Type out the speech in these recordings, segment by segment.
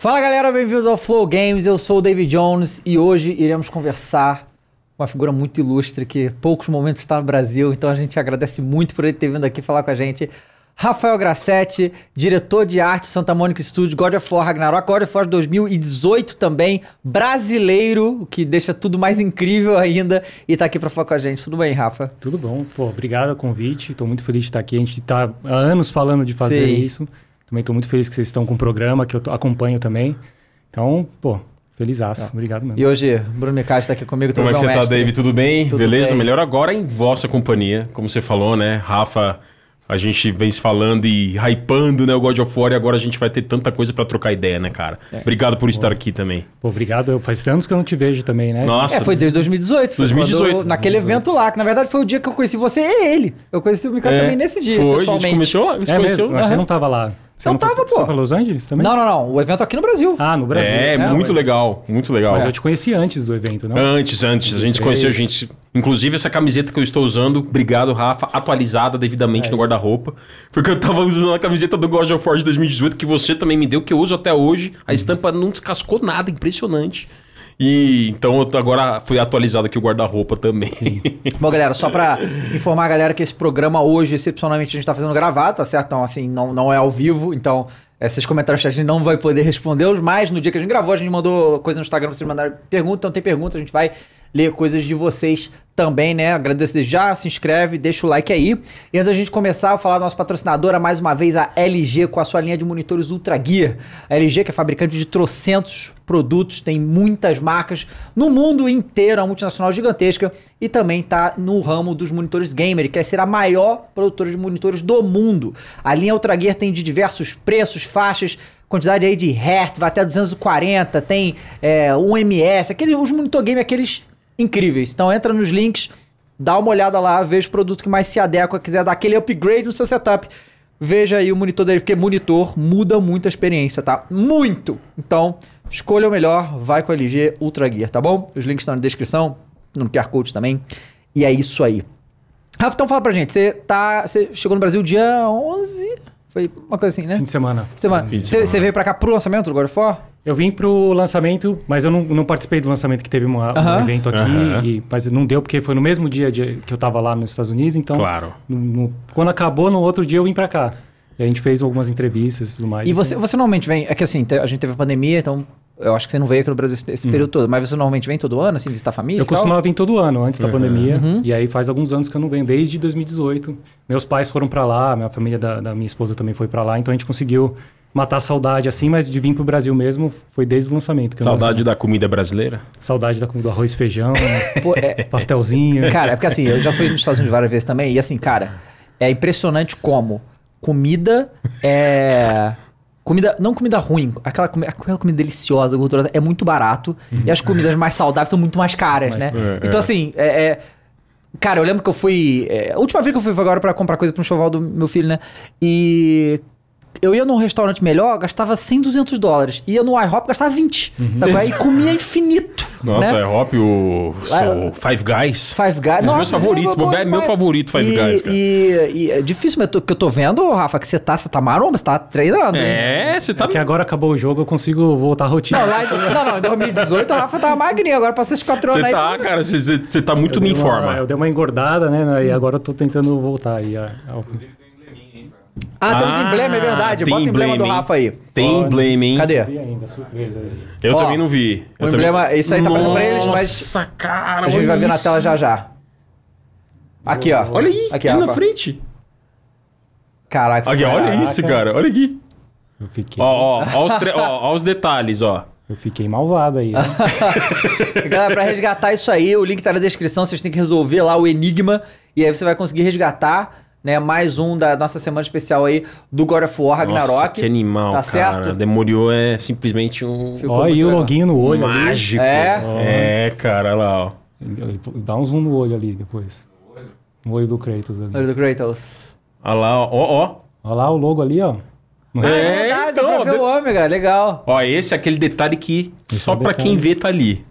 Fala galera, bem-vindos ao Flow Games. Eu sou o David Jones e hoje iremos conversar com uma figura muito ilustre que poucos momentos está no Brasil, então a gente agradece muito por ele ter vindo aqui falar com a gente. Rafael Grassetti, diretor de arte Santa Mônica Studio, God of War Ragnarok, God of War 2018 também, brasileiro, o que deixa tudo mais incrível ainda, e tá aqui para falar com a gente. Tudo bem, Rafa? Tudo bom. Pô, obrigado ao convite. Estou muito feliz de estar aqui. A gente está há anos falando de fazer Sim. isso. Também estou muito feliz que vocês estão com o programa, que eu tô- acompanho também. Então, pô, felizaço. Obrigado mesmo. E hoje, Bruno Micali está aqui comigo, Como é que meu você tá, mestre. David? Tudo bem? Tudo Beleza? bem. Melhor agora em vossa companhia, como você falou, né? Rafa, a gente vem se falando e hypando, né, o God of War, e agora a gente vai ter tanta coisa pra trocar ideia, né, cara? É. Obrigado por estar aqui também. Pô, obrigado. Eu- Faz anos que eu não te vejo também, né? Nossa, É, foi desde 2018. Foi 2018. quando- naquele evento lá, que na verdade foi o dia que eu conheci você e ele. Eu conheci o Micali É, também nesse dia, Foi, a gente pessoalmente. começou lá, você É conheceu? mesmo? Mas você não tava lá. Você Eu não foi- tava, Você pô. foi pra Los Angeles também? Não, não, não. O evento aqui no Brasil. Ah, no Brasil. É, Não, muito mas- legal, muito legal. Mas eu te conheci antes do evento, não? Antes, antes, a gente 23. conheceu a gente. Inclusive, essa camiseta que eu estou usando, obrigado, Rafa, atualizada devidamente É. no guarda-roupa. Porque eu tava usando a camiseta do God of War de 2018, que você também me deu, que eu uso até hoje. A estampa não descascou nada, impressionante. E então eu agora foi atualizado aqui o guarda-roupa também. Bom, galera, só pra informar a galera que esse programa hoje, excepcionalmente, a gente tá fazendo gravado, tá certo? Então, assim, não, não é ao vivo, então esses comentários a gente não vai poder respondê-los, mas no dia que a gente gravou, a gente mandou coisa no Instagram pra vocês mandarem pergunta, então tem pergunta, a gente vai ler coisas de vocês também, né? Agradeço desde já, se inscreve, deixa o like aí. E antes da gente começar, eu falar da nossa patrocinadora, mais uma vez, a LG, com a sua linha de monitores Ultra Gear. A LG, que é fabricante de trocentos produtos, tem muitas marcas no mundo inteiro, é uma multinacional gigantesca e também tá no ramo dos monitores gamer, quer ser a maior produtora de monitores do mundo. A linha Ultra Gear tem de diversos preços, faixas, quantidade aí de Hertz, vai até 240, tem é, 1 ms, aqueles, os monitor game, aqueles incríveis. Então entra nos links, dá uma olhada lá, veja o produto que mais se adequa, quiser dar aquele upgrade no seu setup. Veja aí o monitor dele, porque monitor muda muito a experiência, tá? Muito! Então, escolha o melhor, vai com a LG Ultra Gear, tá bom? Os links estão na descrição, no QR Code também. E é isso aí. Rafa, então fala pra gente, você tá. Você chegou no Brasil dia 11? Foi uma coisa assim, né? Fim de semana. Semana. Fim de Você semana. você veio pra cá pro lançamento do God of War? Eu vim pro lançamento, mas eu não, não participei do lançamento que teve uma- um Aham. evento aqui. Aham. e- mas não deu, porque foi no mesmo dia de- que eu tava lá nos Estados Unidos, então... Claro. no- no- quando acabou, no outro dia eu vim pra cá. E a gente fez algumas entrevistas e tudo mais. E você, você normalmente vem. É que assim, a gente teve a pandemia, então eu acho que você não veio aqui no Brasil esse, esse período todo. Mas você normalmente vem todo ano, assim, visitar a família? Eu e tal? costumava vir todo ano, antes da Uhum. pandemia. Uhum. E aí faz alguns anos que eu não venho, desde 2018. Meus pais foram pra lá, minha família da, da minha esposa também foi pra lá. Então a gente conseguiu matar a saudade assim, mas de vir pro Brasil mesmo foi desde o lançamento. Saudade da comida brasileira? Saudade da, do arroz e feijão, Pô, é- pastelzinho. Cara, é porque assim, eu já fui nos Estados Unidos várias vezes também, e assim, cara, é impressionante como comida é. Comida, não comida ruim, aquela, comi- aquela comida deliciosa, gordurosa, é muito barato. E as comidas mais saudáveis são muito mais caras, Mais- né? é, então, assim, é, é- Cara, eu lembro que eu fui. é, a última vez que eu fui agora pra comprar coisa pro enxoval do meu filho, né? E. Eu ia num restaurante melhor, gastava 100, 200 dólares. Ia no IHOP, gastava 20. Sabe? qual é? E comia infinito. Nossa, né? é Hop, o, o Five Guys. Five Guys. Um dos meus favoritos, bom é meu favorito, Five e, Guys, cara. E, e é difícil, mas eu tô- que eu tô vendo, Rafa, que você tá, você tá maromba, você tá treinando. hein? É, você tá... É que agora acabou o jogo, eu consigo voltar à rotina. Não, lá não, não, em 2018 o Rafa tava magrinho, agora passou esses 4 anos Você aí. tá, cara, você- tá muito me informa. eu dei uma engordada, né? E agora eu tô tentando voltar aí. ao- Ah, tem uns Ah, emblemas, é verdade. Bota o emblema do emblema? Rafa aí. Tem emblema, hein? Cadê? Vi ainda, surpresa aí. Eu Ó, também não vi. o Eu emblema- também... isso aí tá aparecendo pra eles, mas Nossa, cara, A gente vai ver na tela já já. Aqui, ó. Olha aí, Aqui, aqui na frente. Caraca. Aqui, olha isso, cara. Olha aqui. Eu fiquei, Ó, ó, ó os, tre- ó, ó os detalhes, ó. eu fiquei malvado aí. né? Galera, pra resgatar isso aí, o link tá na descrição, vocês têm que resolver lá o enigma e aí você vai conseguir resgatar, né, mais um da nossa semana especial aí do God of War Ragnarok. Nossa, que animal, Tá cara. certo? Demoriou é simplesmente um Ficou muito e o loginho no olho ali. mágico. É? É, cara, olha lá, ó. Dá um zoom no olho ali depois. No olho do Kratos ali. Olha do Kratos. Olha lá, ó, ó. Olha lá o logo ali, ó. No- É, verdade, então, dá pra ver de- o ômega, legal. Ó, esse é aquele detalhe que Esse só é pra detalhe. quem vê tá ali.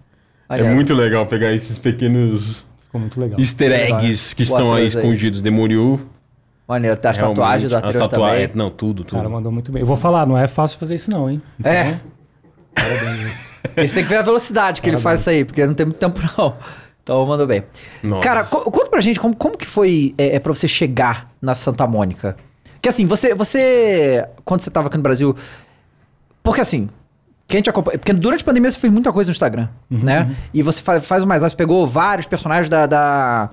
Olha, É muito legal pegar esses pequenos Ficou muito legal. easter eggs que estão aí Atreus aí. escondidos. Maneiro, tá as realmente. tatuagens do As Atreus tatuagens, também. Não, tudo, O cara tudo. mandou muito bem. Eu vou falar, não é fácil fazer isso não, hein? Então, É. Parabéns. Você tem que ver a velocidade que ele faz isso aí, porque não tem muito tempo não. Então mandou bem. Nossa. Cara, co- conta pra gente como, como que foi é, é, pra você chegar na Santa Mônica. Que assim, você, você. Quando você tava aqui no Brasil. Porque assim. Quem te acompanha, porque durante a pandemia você fez muita coisa no Instagram, né? E você fa- faz o mais você pegou vários personagens da. da-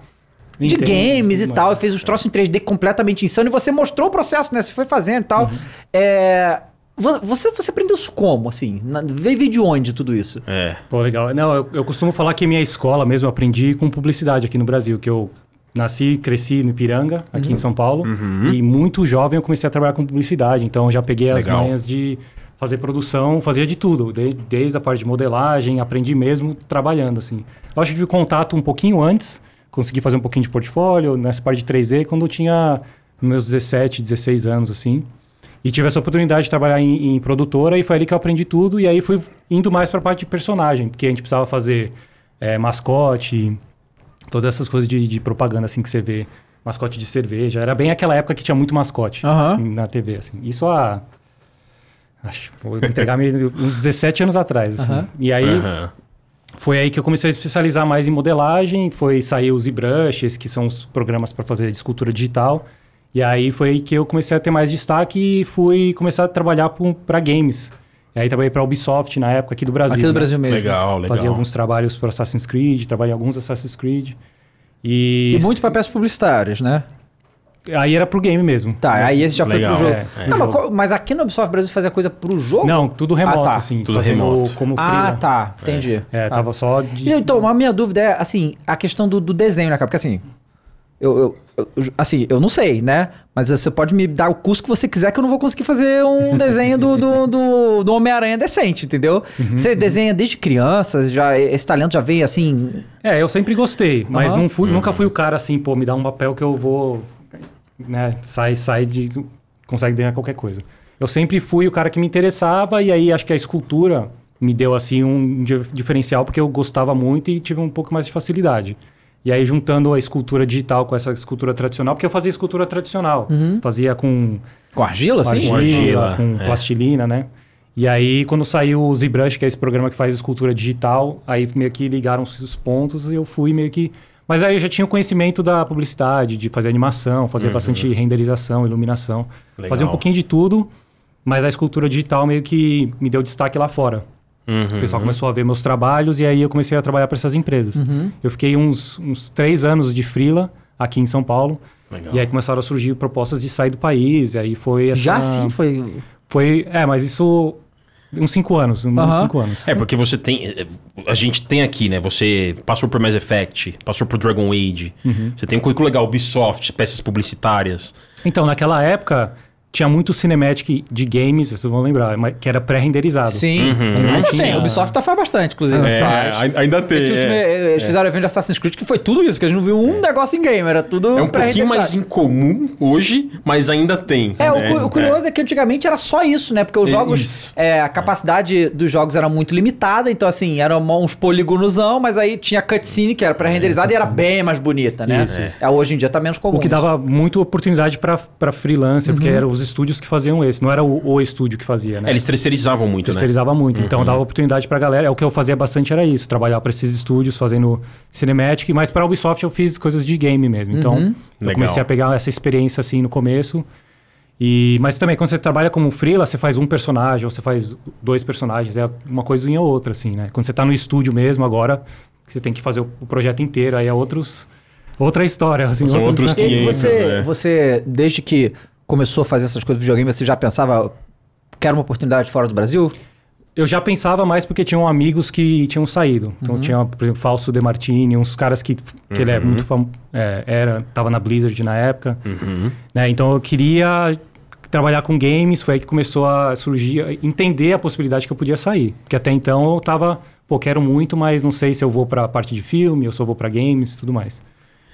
de Entendo, games e tal, e fez os troços em 3D completamente insano, e você mostrou o processo, né? Você foi fazendo e tal. É, vo- você, você aprendeu isso como, assim? Na, veio de onde tudo isso? É. Pô, legal. Não, eu, eu costumo falar que minha escola mesmo, eu aprendi com publicidade aqui no Brasil, que eu nasci, cresci no Ipiranga, aqui Uhum. em São Paulo, e muito jovem eu comecei a trabalhar com publicidade, então eu já peguei as Legal. manhas de fazer produção, fazia de tudo, de- desde a parte de modelagem, aprendi mesmo trabalhando, assim. Eu acho que tive contato um pouquinho antes, consegui fazer um pouquinho de portfólio, nessa parte de 3D, quando eu tinha meus 17, 16 anos, assim. E tive essa oportunidade de trabalhar em, em produtora e foi ali que eu aprendi tudo. E aí fui indo mais para a parte de personagem, porque a gente precisava fazer é, mascote, todas essas coisas de, de propaganda assim que você vê. Mascote de cerveja. Era bem aquela época que tinha muito mascote Aham. na TV. Assim. Isso há. Acho, vou entregar me- uns 17 anos atrás. assim. Aham. E aí Aham. Foi aí que eu comecei a especializar mais em modelagem, foi sair os ZBrushes, que são os programas para fazer escultura digital. E aí foi aí que eu comecei a ter mais destaque e fui começar a trabalhar para games. E aí trabalhei para Ubisoft na época aqui do Brasil. Aqui do né? Brasil mesmo. Legal, legal. Fazia alguns trabalhos para Assassin's Creed, trabalhei em alguns Assassin's Creed. E, E muito papéis publicitários, né? Aí era pro game mesmo. Tá, Mas- aí esse já Legal, foi pro jogo. é, é. Não, mas, Jogo. mas aqui no Ubisoft Brasil fazia coisa pro jogo? Não, tudo remoto, Ah, tá. assim. Tudo remoto. como Ah, freela. tá. Entendi. É, Ah. tava só de... Então, a minha dúvida é, assim, a questão do, do desenho, né, cara? Porque assim, eu, eu- eu- assim, eu não sei, né? Mas você pode me dar o custo que você quiser que eu não vou conseguir fazer um desenho do, do, do, do Homem-Aranha decente, entendeu? Uhum, você desenha desde criança, já, esse talento já vem assim... É, eu sempre gostei, mas não fui, nunca fui o cara assim, pô, me dá um papel que eu vou, né, sai, sai de, consegue ganhar qualquer coisa. Eu sempre fui o cara que me interessava e aí acho que a escultura me deu assim um di- diferencial porque eu gostava muito e tive um pouco mais de facilidade. E aí juntando a escultura digital com essa escultura tradicional, porque eu fazia escultura tradicional, fazia com Com argila, assim? argila, argila, com é. plastilina, né? E aí, quando saiu o ZBrush, que é esse programa que faz escultura digital, aí meio que ligaram-se os pontos e eu fui meio que... Mas aí eu já tinha o conhecimento da publicidade, de fazer animação, fazer bastante renderização, iluminação. Legal. Fazer um pouquinho de tudo, mas a escultura digital meio que me deu destaque lá fora. Uhum. O pessoal começou a ver meus trabalhos e aí eu comecei a trabalhar para essas empresas. Eu fiquei uns, uns três anos de freela aqui em São Paulo. Legal. E aí começaram a surgir propostas de sair do país. E aí foi essa... Já sim foi... Foi, é, mas isso uns cinco anos, uns Aham. cinco anos. É, porque você tem. é, A gente tem aqui, né? Você passou por Mass Effect, passou por Dragon Age. Uhum. Você tem um currículo legal, Ubisoft, peças publicitárias. Então, naquela época, tinha muito cinematic de games, vocês vão lembrar, que era pré-renderizado. Sim. Uhum. Ainda Tinha- tem. O Ubisoft tá faz bastante, inclusive, site. ai- ainda tem. Esse último, é. eles fizeram o evento de Assassin's Creed que foi tudo isso, que a gente não viu um negócio em game, era tudo É um pouquinho mais incomum hoje, mas ainda tem. É, o, né? cu- o curioso é. que antigamente era só isso, né? Porque os É jogos. é, a capacidade dos jogos era muito limitada, então assim, eram uns polígonosão, mas aí tinha cutscene que era pré-renderizada e era bem mais bonita, né? Isso, isso. É, hoje em dia tá menos comum. O que dava muito oportunidade para freelancer, porque Uhum. eram os estúdios que faziam esse, não era o, o estúdio que fazia, né? É, eles terceirizavam muito, né? terceirizava muito. Então dava oportunidade pra galera. É o que eu fazia bastante era isso, trabalhar para esses estúdios fazendo cinematic, mas para Ubisoft eu fiz coisas de game mesmo. Então eu Legal. comecei a pegar essa experiência assim no começo. E mas também quando você trabalha como freela, você faz um personagem ou você faz dois personagens, é uma coisinha ou outra assim, né? Quando você tá no estúdio mesmo agora, você tem que fazer o, o projeto inteiro, aí é outros outra história, assim, São outros outros desafios. E 500, você, é. você, desde que começou a fazer essas coisas de videogame, você já pensava que era uma oportunidade fora do Brasil? Eu já pensava mais porque tinham amigos que tinham saído. Uhum. Então tinha, por exemplo, Falso De Martini, uns caras que, que ele é Uhum. muito famoso, era, tava na Blizzard na época. Uhum. né? Então eu queria trabalhar com games, foi aí que começou a surgir, entender a possibilidade que eu podia sair. Porque até então eu tava, pô, quero muito, mas não sei se eu vou pra parte de filme, ou se eu vou pra games e tudo mais.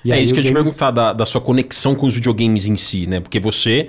E é isso que eu ia te games- perguntar da, da sua conexão com os videogames em si, né? Porque você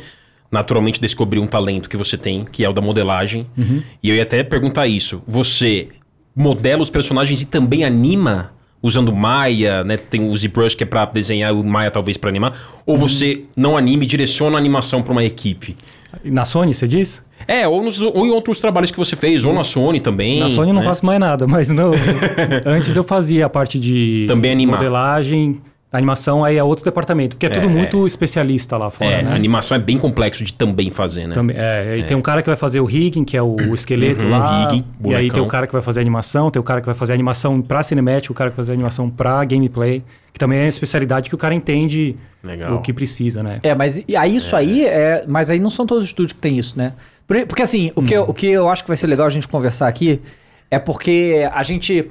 naturalmente descobriu um talento que você tem, que é o da modelagem. Uhum. E eu ia até perguntar isso. Você modela os personagens e também anima usando Maya, né? Tem o ZBrush que é pra desenhar, o Maya talvez pra animar. Ou Uhum. você não anima e direciona a animação pra uma equipe? Na Sony, você diz? É, ou, nos- ou em outros trabalhos que você fez, ou na Sony também. Na Sony eu não né? faço mais nada, mas não, antes eu fazia a parte de Também animar. modelagem, animação, aí é outro departamento, porque é tudo É. muito especialista lá fora, É, né? a animação é bem complexo de também fazer, né? Também, é, e tem um cara que vai fazer o rigging, que é o, o esqueleto Uhum, lá. rigging, e aí tem o cara que vai fazer animação, tem o cara que vai fazer animação pra cinemática, o cara que vai fazer animação pra gameplay, que também é a especialidade que o cara entende Legal. o que precisa, né? É, mas e aí isso aí é. Mas aí não são todos os estúdios que tem isso, né? Por- Porque assim, o, que eu, o que eu acho que vai ser legal a gente conversar aqui é porque a gente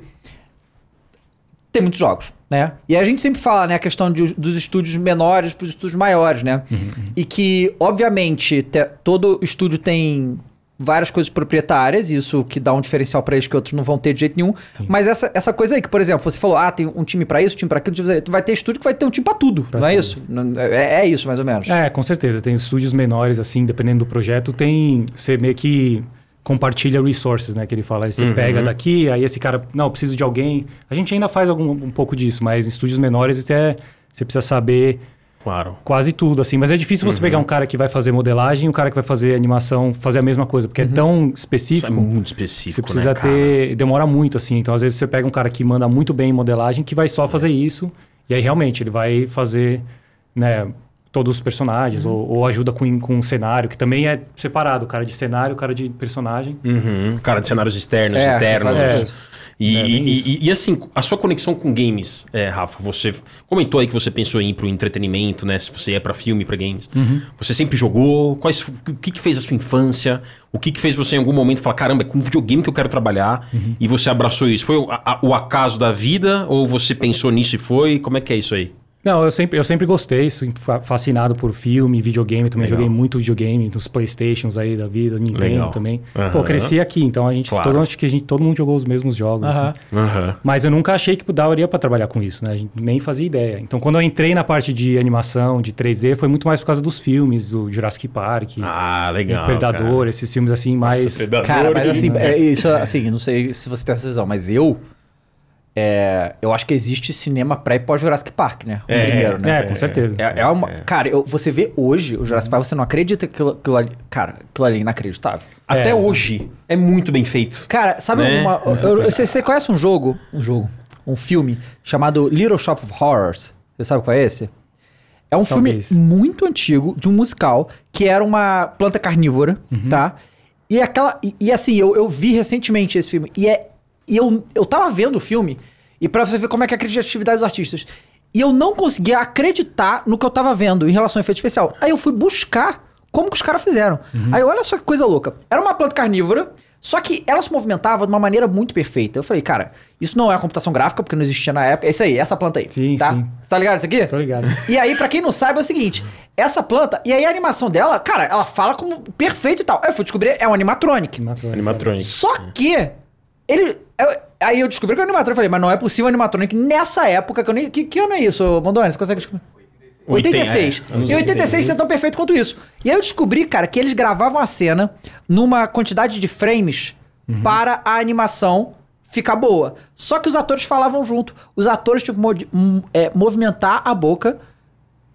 tem muitos jogos, né? E a gente sempre fala, né, a questão de- dos estúdios menores para os estúdios maiores, né? E que, obviamente, te- todo estúdio tem várias coisas proprietárias, isso que dá um diferencial para eles que outros não vão ter de jeito nenhum. Mas essa, essa coisa aí, que, por exemplo, você falou, ah, tem um time para isso, um time para aquilo, um time pra aquilo. vai ter estúdio que vai ter um time para tudo, Pra não é tudo. isso? Não- É, é isso, mais ou menos. É, com certeza. Tem estúdios menores, assim, dependendo do projeto, tem. Você meio que compartilha resources, né? Que ele fala. Aí você Uhum. pega daqui, aí esse cara, não, eu preciso de alguém. A gente ainda faz algum, um pouco disso, mas em estúdios menores até você precisa saber Claro. quase tudo, assim. Mas é difícil Uhum. você pegar um cara que vai fazer modelagem e um cara que vai fazer animação fazer a mesma coisa, porque é tão Isso é específico. muito Você específico, precisa né, ter. Demora muito, assim. Então, às vezes, você pega um cara que manda muito bem em modelagem que vai só fazer isso. E aí, realmente, ele vai fazer, né? Todos os personagens, ou, ou ajuda com, com um cenário, que também é separado, o cara de cenário, o cara de personagem. Uhum. Cara de cenários externos, É, internos. isso. E, É, e- e- e, assim, a sua conexão com games, é, Rafa, você comentou aí que você pensou em ir pro entretenimento, né? Se você ia pra filme, pra games. Uhum. Você sempre jogou? Quais, o que, que fez a sua infância? O que, que fez você em algum momento falar, caramba, é com videogame que eu quero trabalhar? Uhum. E você abraçou isso? Foi o, a- o acaso da vida? Ou você pensou nisso e foi? Como é que é isso aí? Não, eu sempre, eu sempre gostei, fascinado por filme, videogame. Também Legal. joguei muito videogame, dos Playstations aí da vida, Nintendo Legal. também. Aham. Pô, cresci aqui, então a gente, Claro. todo, acho que a gente, todo mundo jogou os mesmos jogos. Aham. assim. Mas eu nunca achei que daria pra trabalhar com isso, né? A gente nem fazia ideia. Então, quando eu entrei na parte de animação, de 3D, foi muito mais por causa dos filmes, o Jurassic Park, Ah, legal. o Predador, esses filmes assim, mais... Nossa, Predador, Cara, mas assim, né? é, isso assim, não sei se você tem essa visão, mas eu. É, eu acho que existe cinema pré e pós Jurassic Park, né? O É, primeiro, né? É, com certeza. É, é uma, Cara, eu- você vê hoje o Jurassic Park, você não acredita que aquilo, aquilo ali. Cara, aquilo ali é inacreditável. Até É. hoje, é muito bem feito. Cara, sabe Né? uma. eu- eu- você, você conhece um jogo? Um jogo. Um filme chamado Little Shop of Horrors? Você sabe qual é esse? É um Talvez. filme muito antigo, de um musical, que era uma planta carnívora, tá? E aquela. E, e assim, eu, eu vi recentemente esse filme. E é. E eu, eu tava vendo o filme, e pra você ver como é que é a criatividade dos artistas. E eu não conseguia acreditar no que eu tava vendo em relação ao efeito especial. Aí eu fui buscar como que os caras fizeram. Aí olha só que coisa louca. Era uma planta carnívora, só que ela se movimentava de uma maneira muito perfeita. Eu falei, cara, isso não é computação gráfica, porque não existia na época. É isso aí, essa planta aí. Sim, tá? sim. Você tá ligado isso aqui? Tô ligado. E aí, pra quem não sabe, é o seguinte: essa planta, e aí a animação dela, cara, ela fala como perfeito e tal. Aí eu fui descobrir, é um animatronic. Animatronic. Só que ele. Eu- aí eu descobri que é um animatronic. Eu falei, mas não é possível animatronic nessa época que eu nem. Que, que ano é isso, Mondoni? Você consegue descobrir? 86. é, anos em 86 você é tão perfeito quanto isso. E aí eu descobri, cara, que eles gravavam a cena numa quantidade de frames para a animação ficar boa. Só que os atores falavam junto. Os atores tinham que modi- m- é, movimentar a boca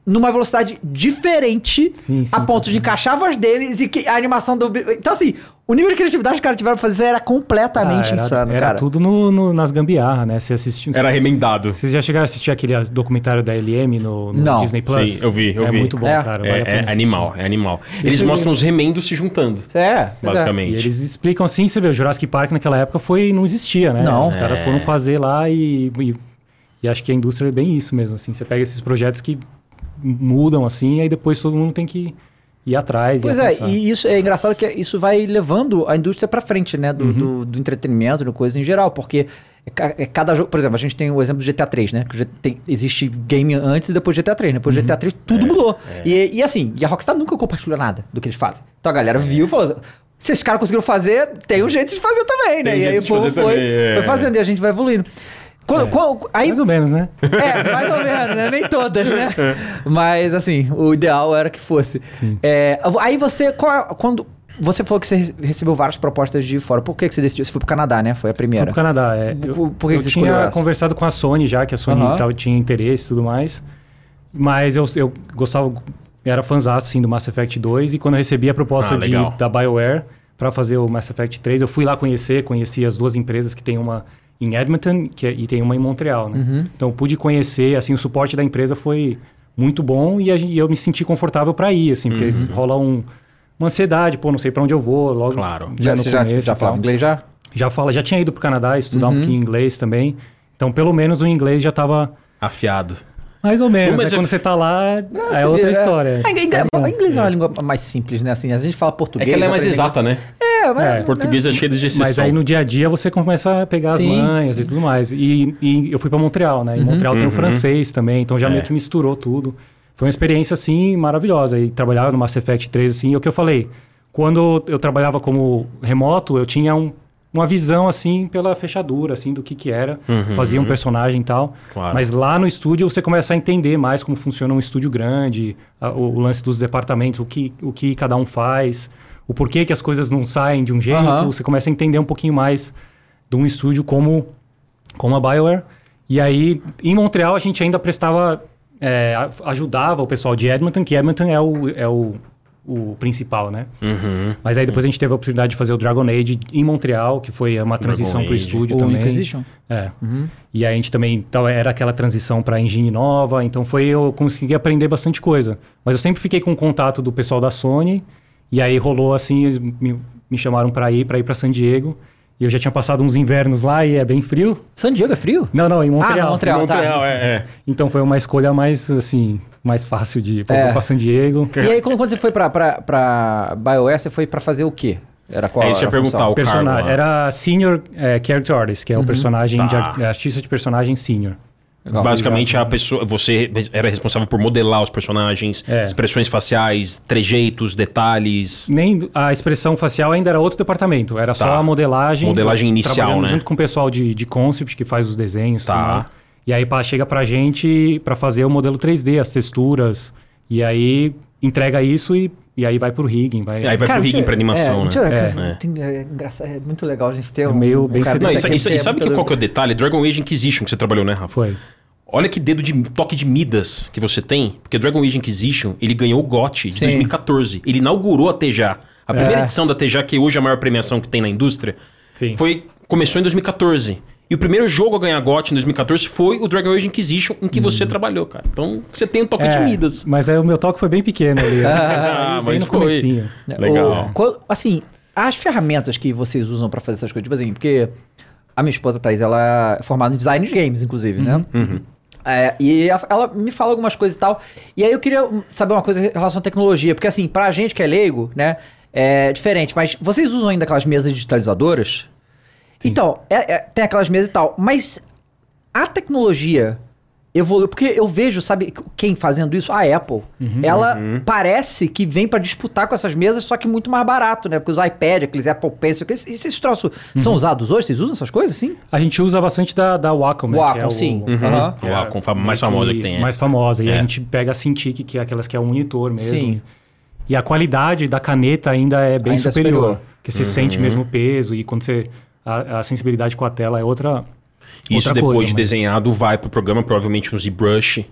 numa velocidade diferente Sim, sim, a ponto de encaixar a voz deles e que a animação do. Então, assim, o nível de criatividade que os caras tiveram pra fazer era completamente Ah, era, insano, era cara. tudo no, no- nas gambiarras, né? Você assistiu... Era remendado. Vocês já chegaram a assistir aquele documentário da LM no, no Não. Disney Plus? Sim, eu vi, eu é vi. muito bom, É. cara. É, vale é animal, é animal. Eles Esse- mostram os remendos se juntando, É, é. basicamente. E eles explicam assim, você vê, o Jurassic Park naquela época foi, não existia, né? Não. Os caras É. foram fazer lá e, e, e acho que a indústria é bem isso mesmo, assim. Você pega esses projetos que mudam assim, aí depois todo mundo tem que ir atrás. Pois é, e isso é engraçado que isso vai levando a indústria pra frente, né? Do, do, do entretenimento, do coisa em geral, porque é é cada jogo. Por exemplo, a gente tem o exemplo do GTA 3, né? Que já tem- existe game antes e depois do GTA 3. né? Depois do GTA 3 tudo mudou. E, e assim, e a Rockstar nunca compartilhou nada do que eles fazem. Então a galera viu e falou. Se esses caras conseguiram fazer, tem um jeito de fazer também, né? Tem e aí o povo foi, também, é. foi fazendo e a gente vai evoluindo. Quando, É. quando- aí, Mais ou menos, né? é, mais ou menos, né? Nem todas, né? Mas, assim, o ideal era que fosse. Sim. É, aí você, qual- quando... Você falou que você recebeu várias propostas de fora. Por que, que você decidiu? Você foi pro Canadá, né? Foi a Foi primeira. pro Canadá. É. Por- Eu, por que eu que você tinha essa? conversado com a Sony já, que a Sony Aham. tava- tinha interesse e tudo mais. Mas eu, eu gostava era fãzão assim, do Mass Effect 2 e quando eu recebi a proposta Ah, de, da BioWare para fazer o Mass Effect 3, eu fui lá conhecer, conheci as duas empresas que tem uma em Edmonton que é- e tem uma em Montreal, né? Uhum. Então pude conhecer, assim, o suporte da empresa foi muito bom e, a e eu me senti confortável para ir, assim, porque rola um, uma ansiedade, pô, não sei para onde eu vou, logo Claro. Já, você já, começo já e falava inglês já? Já fala, já tinha ido pro Canadá estudar Uhum. um pouquinho inglês também. Então, pelo menos o inglês já tava Afiado. mais ou menos. Mas né? eu- Quando você tá lá, é outra vê, história. É, inglês, inglês é uma língua mais simples, né? Assim, a gente fala É português. que ela é mais aprende- exata, né? É, mas... É. Português é cheio de exceção. Mas aí no dia a dia você começa a pegar Sim, as manhas sim. e tudo mais. E, e eu fui para Montreal, né? Em Uhum. Montreal tem o Uhum. francês também, então já É. meio que misturou tudo. Foi uma experiência, assim, maravilhosa. E trabalhar no Mass Effect 3, assim, é o que eu falei. Quando eu trabalhava como remoto, eu tinha um- uma visão, assim, pela fechadura, assim, do que que era. Uhum. Fazia um personagem e tal. Claro. Mas lá no estúdio você começa a entender mais como funciona um estúdio grande, a- o, o lance dos departamentos, o que, o que cada um faz, o porquê que as coisas não saem de um jeito. Aham. Você começa a entender um pouquinho mais de um estúdio como, como a BioWare. E aí, em Montreal, a gente ainda prestava, é, ajudava o pessoal de Edmonton, que Edmonton é o, é o, o principal, né? Uhum. Mas aí depois a gente teve a oportunidade de fazer o Dragon Age em Montreal, que foi uma transição para o estúdio O também. Inquisition. É. E aí a gente também então, era aquela transição para engine nova, então foi eu consegui aprender bastante coisa. Mas eu sempre fiquei com o contato do pessoal da Sony e aí rolou assim, eles me, me chamaram para ir para ir para San Diego. E eu já tinha passado uns invernos lá e é bem frio. San Diego é frio? Não, não, em Montreal. Ah, Montreal. Montreal, tá. é, é. Então foi uma escolha mais assim, mais fácil de ir É. para San Diego. E aí, quando, você foi pra, pra, pra BioWare, você foi pra fazer o quê? Era qual É isso que eu era a ia perguntar, o Persona- cargo lá. era Senior eh, Character Artist, que é o personagem de Tá. art- artista de personagem senior. Legal. Basicamente, a pessoa, você era responsável por modelar os personagens, É. expressões faciais, trejeitos, detalhes. Nem a expressão facial ainda era outro departamento, era só Tá. a modelagem. Modelagem inicial, né? junto com o pessoal de, de concept que faz os desenhos. Tá. E aí pá, chega pra gente pra fazer o modelo 3D, as texturas. E aí entrega isso e, e aí vai pro rigging. Vai, Aí vai Cara, pro rigging pra animação, é, né? É. É. tem- é engraçado, é muito legal a gente ter É um, meio um bem cara Não, desse e, e porque sabe é que, qual que é o detalhe? Dragon Age Inquisition que você trabalhou, né, Rafa? Foi. Olha que dedo de toque de Midas que você tem, porque Dragon Age Inquisition, ele ganhou o GOT de Sim. 2014. Ele inaugurou a TJ. A primeira É. edição da TJ, que hoje é a maior premiação que tem na indústria, Sim. foi começou em 2014. E o primeiro jogo a ganhar GOT em 2014 foi o Dragon Age Inquisition, em que você trabalhou, cara. Então, você tem um toque de Uhum. É, Midas. Mas aí o meu toque foi bem pequeno ali. Ah, bem mas no foi. comecinho. É, Legal. o- qual- assim, as ferramentas que vocês usam pra fazer essas coisas, tipo assim, porque a minha esposa Thaís, ela é formada em design de games, inclusive, né? Uhum. É, e ela me fala algumas coisas e tal. E aí eu queria saber uma coisa em relação à tecnologia, porque assim, pra gente que é leigo, né, é diferente, mas vocês usam ainda aquelas mesas digitalizadoras? Então, é- é- tem aquelas mesas e tal, mas a tecnologia evoluiu, porque eu vejo, sabe, quem fazendo isso? A Apple. Ela parece que vem pra disputar com essas mesas, só que muito mais barato, né? Porque os iPad, aqueles Apple Pencil, esses, esses troços são usados hoje? Vocês usam essas coisas, sim? A gente usa bastante da, da Wacom, né? Wacom, que é o- sim. Uhum. Aham. O Wacom, fa- mais famosa que tem. é. Mais famosa. E É. a gente pega a Cintiq, que é aquelas que é o monitor mesmo. Sim. E a qualidade da caneta ainda é bem Ainda é superior. superior. Porque você Uhum. sente mesmo o peso e quando você... A, a sensibilidade com a tela é outra... Isso outra depois coisa, de mas- desenhado vai pro programa, provavelmente no ZBrush.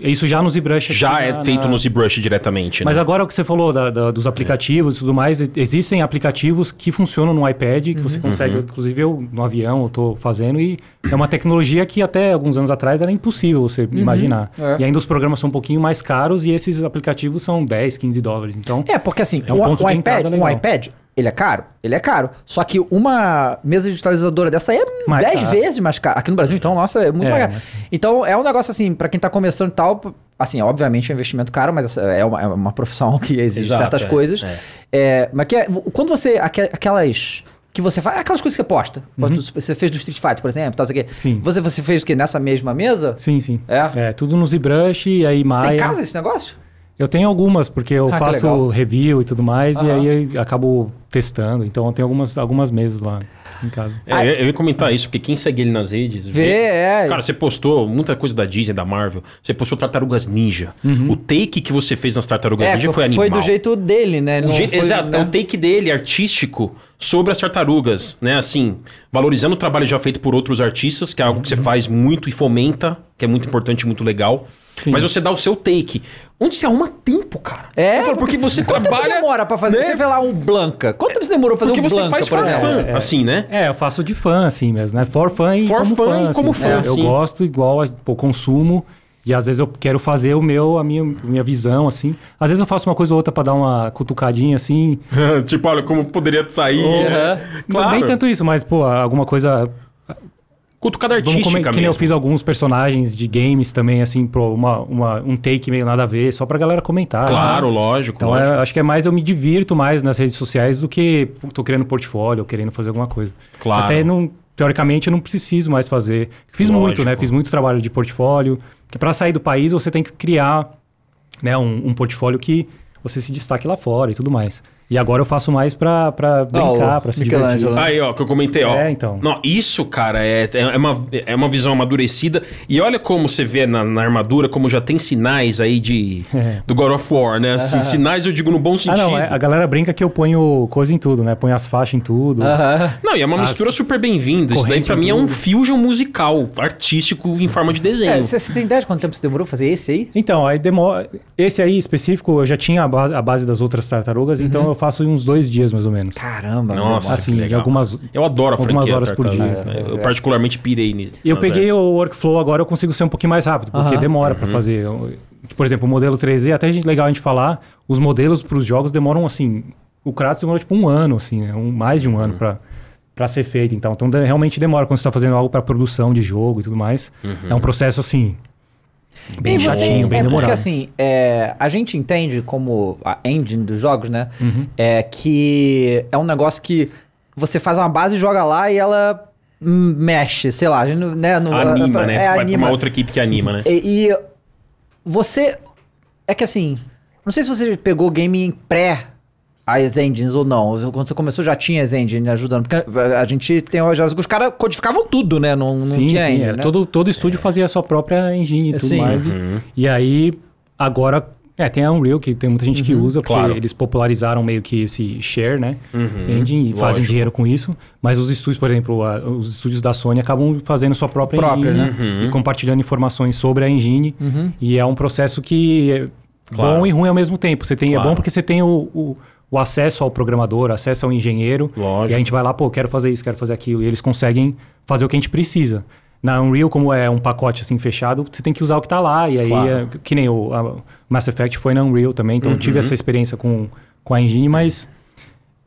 Isso já no ZBrush. Já na- é feito na- no ZBrush diretamente, Mas né? agora o que você falou da- da- dos aplicativos e tudo mais, existem aplicativos que funcionam no iPad, que você consegue, Uhum. inclusive eu no avião eu tô fazendo, e é uma tecnologia que até alguns anos atrás era impossível você imaginar. é. E ainda os programas são um pouquinho mais caros e esses aplicativos são 10, 15 dólares. Então, É, porque assim, É um o, ponto o de iPad, entrada legal. iPad, ele é caro? Ele é caro. Só que uma mesa digitalizadora dessa aí é Mais 10 caro. vezes mais caro. Aqui no Brasil, então, nossa, é muito É, mais caro. mas- Então, é um negócio assim, pra quem tá começando e tal, assim, obviamente é um investimento caro, mas é uma, é uma profissão que exige Exato, certas é, coisas. é. É, mas que é, quando você, aque- aquelas... Que você faz, aquelas coisas que você posta. Uhum. Você fez do Street Fighter, por exemplo, tal, sei quê. Sim. Você, você fez o quê? Nessa mesma mesa? sim, sim. É? É, tudo no ZBrush e aí Você tem Maya. em casa esse negócio? Eu tenho algumas, porque eu Ah, faço review e tudo mais, Aham. e aí eu acabo testando. Então eu tenho algumas, algumas mesas lá em casa. É, eu- eu ia comentar isso, porque quem segue ele nas redes... Vê, é. Cara, você postou muita coisa da Disney, da Marvel. Você postou Tartarugas Ninja. O take que você fez nas Tartarugas é, Ninja foi animal. do jeito dele, né? Não jeito- foi, exato, né? é o take dele, artístico, sobre as tartarugas, né? Assim, valorizando o trabalho já feito por outros artistas, que é algo que você faz muito e fomenta, que é muito importante e muito legal. Sim. Mas você dá o seu take. Onde você arruma tempo, cara? É, Eu falo, porque você Quanto tempo trabalha. demora pra fazer? né? Você vê lá um Blanca. Quanto tempo você demorou pra fazer Porque um você Blanca, faz por for exemplo? fun, assim, né? É, eu faço de fã, assim mesmo, né? For fun e For como fun fã. e como assim. fã, É, sim. Eu gosto igual, pô, consumo. E às vezes eu quero fazer o meu, a minha, minha visão, assim. Às vezes eu faço uma coisa ou outra pra dar uma cutucadinha, assim. tipo, olha, como poderia sair. Aham. Claro. Nem tanto isso, mas, pô, alguma coisa Cutucada Vamos artística comer, que nem eu mesmo. fiz alguns personagens de games também, assim, pro uma, uma- um take meio nada a ver, só pra galera comentar. Claro, né? lógico. Então lógico. é, acho que é mais eu me divirto mais nas redes sociais do que tô criando portfólio ou querendo fazer alguma coisa. Claro. Até não, teoricamente eu não preciso mais fazer. Fiz Lógico. muito, né? Fiz muito trabalho de portfólio. Que para sair do país você tem que criar né, um, um portfólio que você se destaque lá fora e tudo mais. E agora eu faço mais pra, pra brincar, o pra se divertir. né? Aí, ó, que eu comentei, ó. É, então. Não, isso, cara, é, é, uma, é uma visão amadurecida. E olha como você vê na, na armadura, como já tem sinais aí de É. do God of War, né? Assim, sinais eu digo no bom Ah, sentido. não, é, a galera brinca que eu ponho coisa em tudo, né? Ponho as faixas em tudo. Aham. Não, e é uma As- mistura super bem-vinda. Isso daí pra mim é um tudo. fusion musical, artístico em forma de desenho. É, Você você tem ideia de quanto tempo você demorou pra fazer esse aí? Então, aí demora. Esse aí específico, eu já tinha a base, a base das outras tartarugas, então eu faço em uns dois dias mais ou menos. Caramba. Nossa, assim, que em legal. algumas. Eu adoro a algumas horas por dia. Eu particularmente pirei nisso. Eu peguei artes. o workflow agora, eu consigo ser um pouquinho mais rápido, porque demora Uhum. pra fazer. Por exemplo, o modelo 3D, até a gente- legal a gente falar, os modelos pros jogos demoram assim. O Kratos demorou tipo um ano, assim, né? um, mais de um Uhum. ano pra, pra ser feito. Então, então de- realmente demora quando você tá fazendo algo pra produção de jogo e tudo mais. Uhum. É um processo assim. Bem E você- chatinho, bem é demorado. Porque assim, é, a gente entende como a engine dos jogos, né? É que é um negócio que você faz uma base, joga lá e ela mexe, sei lá. a gente Né, não- Anima, né? É, Vai pra anima. uma outra equipe que anima, né? E, e você. É que assim. Não sei se você pegou game em pré as engines ou não. Quando você começou já tinha as engines ajudando. Porque a gente tem hoje. Os caras codificavam tudo, né? Não, não sim, tinha sim, engine. era né? todo, todo estúdio fazia a sua própria engine e tudo Sim. mais. e- Uhum. E, aí, agora, é, tem a Unreal, que tem muita gente que usa, porque claro. eles popularizaram meio que esse share, né? Uhum, Engine, e fazem lógico. dinheiro com isso. Mas os estúdios, por exemplo, a- os estúdios da Sony acabam fazendo sua própria, Própria, engine né? Uhum. e compartilhando informações sobre a engine. Uhum. E é um processo que é Claro. bom e ruim ao mesmo tempo. Você tem, É Claro. bom porque você tem o, o, o acesso ao programador, acesso ao engenheiro. Lógico. E a gente vai lá, pô, quero fazer isso, quero fazer aquilo. E eles conseguem fazer o que a gente precisa. Na Unreal, como é um pacote assim fechado, você tem que usar o que tá lá. E aí, Claro. é, que nem o a Mass Effect foi na Unreal também. Então eu Uhum. tive essa experiência com, com a engine, mas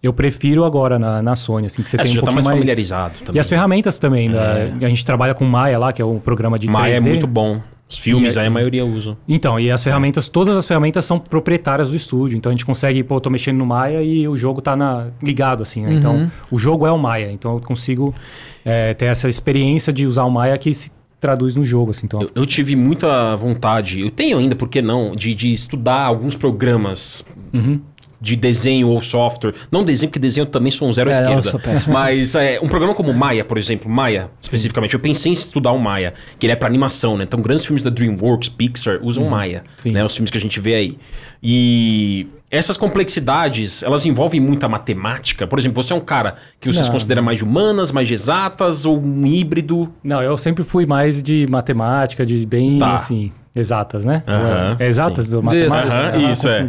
eu prefiro agora na, na Sony, assim, que você É, tem você um já tá mais mais... familiarizado também. E as ferramentas também. né? A gente trabalha com Maya lá, que é um programa de Maia 3D. é muito bom. Os filmes E aí aí- a maioria usam. Então, e as ferramentas, todas as ferramentas são proprietárias do estúdio. Então a gente consegue, pô, eu tô mexendo no Maya e o jogo tá na, ligado, assim, né? Uhum. Então, o jogo é o Maya. Então eu consigo é, ter essa experiência de usar o Maya que se traduz no jogo, assim. Então, Eu, eu tive muita vontade, eu tenho ainda, por que não, de, de estudar alguns programas Uhum. De desenho ou software. Não desenho, porque desenho também sou um zero à É, esquerda. Mas é, um programa como Maya, por exemplo, Maya, especificamente, eu pensei em estudar o Maya, que ele é para animação, né? Então, grandes filmes da DreamWorks, Pixar, usam Maya, Uhum. Sim. né? Os filmes que a gente vê aí. E essas complexidades, elas envolvem muita matemática. Por exemplo, você é um cara que você se Não. considera mais de humanas, mais exatas, ou um híbrido? não, eu sempre fui mais de matemática, de bem, Tá. assim, exatas, né? Aham, é, exatas sim. do matemática. Aham, Ah, isso, é.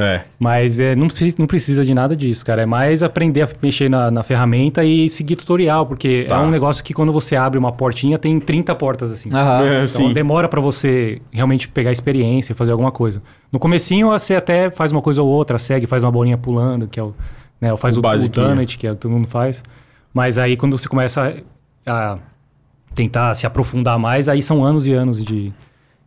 É. Mas é, não, precisa, não precisa de nada disso, cara. É mais aprender a mexer na, na ferramenta e seguir tutorial, porque Tá. é um negócio que quando você abre uma portinha, tem 30 portas assim. Aham. É, Então sim. demora pra você realmente pegar experiência, fazer alguma coisa. No comecinho você até faz uma coisa ou outra, segue, faz uma bolinha pulando, que é o, né, faz O o, o, donut, que é o que todo mundo faz. Mas aí quando você começa a, a tentar se aprofundar mais, aí são anos e anos de,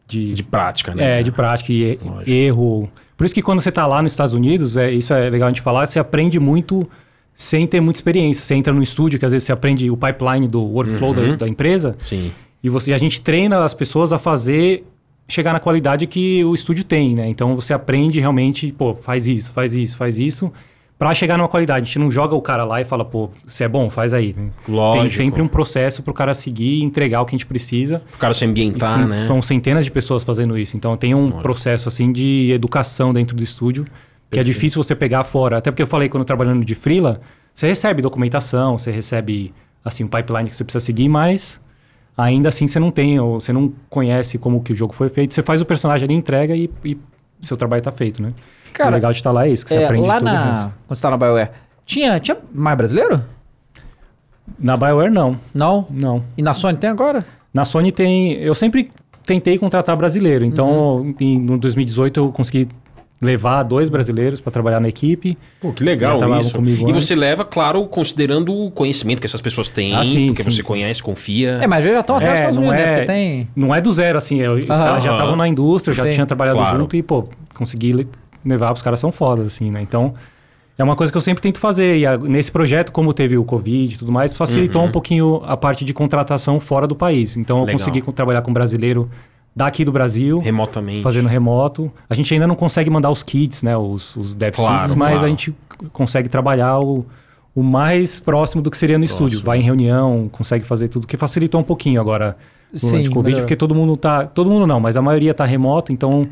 de, De prática, né? é, de prática e e- Lógico. erro. Por isso que quando você está lá nos Estados Unidos, é, isso é legal a gente falar, você aprende muito sem ter muita experiência. Você entra no estúdio, que às vezes você aprende o pipeline do workflow Uhum. da, da empresa, Sim. e você, a gente treina as pessoas a fazer chegar na qualidade que o estúdio tem, né? Então você aprende realmente, pô, faz isso, faz isso, faz isso, para chegar numa qualidade. A gente não joga o cara lá e fala, pô, você é bom, faz aí. Lógico. Tem sempre um processo para o cara seguir e entregar o que a gente precisa. O cara se ambientar, né? São centenas de pessoas fazendo isso. Então tem um processo assim de educação dentro do estúdio que é Perfeito. difícil você pegar fora. Até porque eu falei quando trabalhando de freela, você recebe documentação, você recebe assim um pipeline que você precisa seguir, mas ainda assim você não tem, ou você não conhece como que o jogo foi feito. Você faz o personagem ali, entrega e, e seu trabalho tá feito, né? Cara, o legal de estar lá é isso, que você É, aprende lá tudo. na. Quando você tava na BioWare, tinha, tinha mais brasileiro? Na BioWare, não. Não. Não. E na Sony tem agora? Na Sony tem. Eu sempre tentei contratar brasileiro. Então, Uhum. em, no 2018, eu consegui levar dois brasileiros para trabalhar na equipe. Pô, que legal isso. comigo E antes. você leva, claro, considerando o conhecimento que essas pessoas têm, Ah, sim, porque sim, você sim. conhece, confia. É, mas já estão até nos É, Estados não Unidos, né? é- Porque tem. Não é do zero, assim. eu- os caras já estavam na indústria, já tinham trabalhado Claro. junto e, pô, consegui levar, os caras são fodas, assim, né? Então, é uma coisa que eu sempre tento fazer. E a- nesse projeto, como teve o Covid e tudo mais, facilitou Uhum. um pouquinho a parte de contratação fora do país. Então, eu Legal. consegui co- trabalhar com brasileiro daqui do Brasil. Remotamente. fazendo remoto. A gente ainda não consegue mandar os kits, né? Os, os dev Claro, kits, mas claro. a gente consegue trabalhar o, o mais próximo do que seria no estúdio. Vai em reunião, consegue fazer tudo, que facilitou um pouquinho agora Sim, durante o Covid, melhorou. porque todo mundo tá. Todo mundo não, mas a maioria tá remoto, então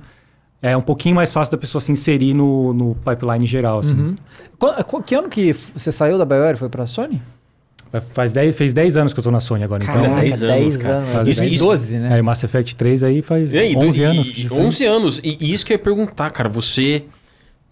é um pouquinho mais fácil da pessoa se inserir no, no pipeline geral. Assim. Uhum. Qu- qu- Que ano que você saiu da BioWare e foi pra Sony? Faz 10, fez 10 anos que eu tô na Sony agora, então. Caraca, 10 anos, cara. Faz Isso- Isso, isso- 12, né? É, Mass Effect 3 aí faz E aí, 11 e- anos. e- que você- 11 anos. E, e isso que eu ia perguntar, cara. Você.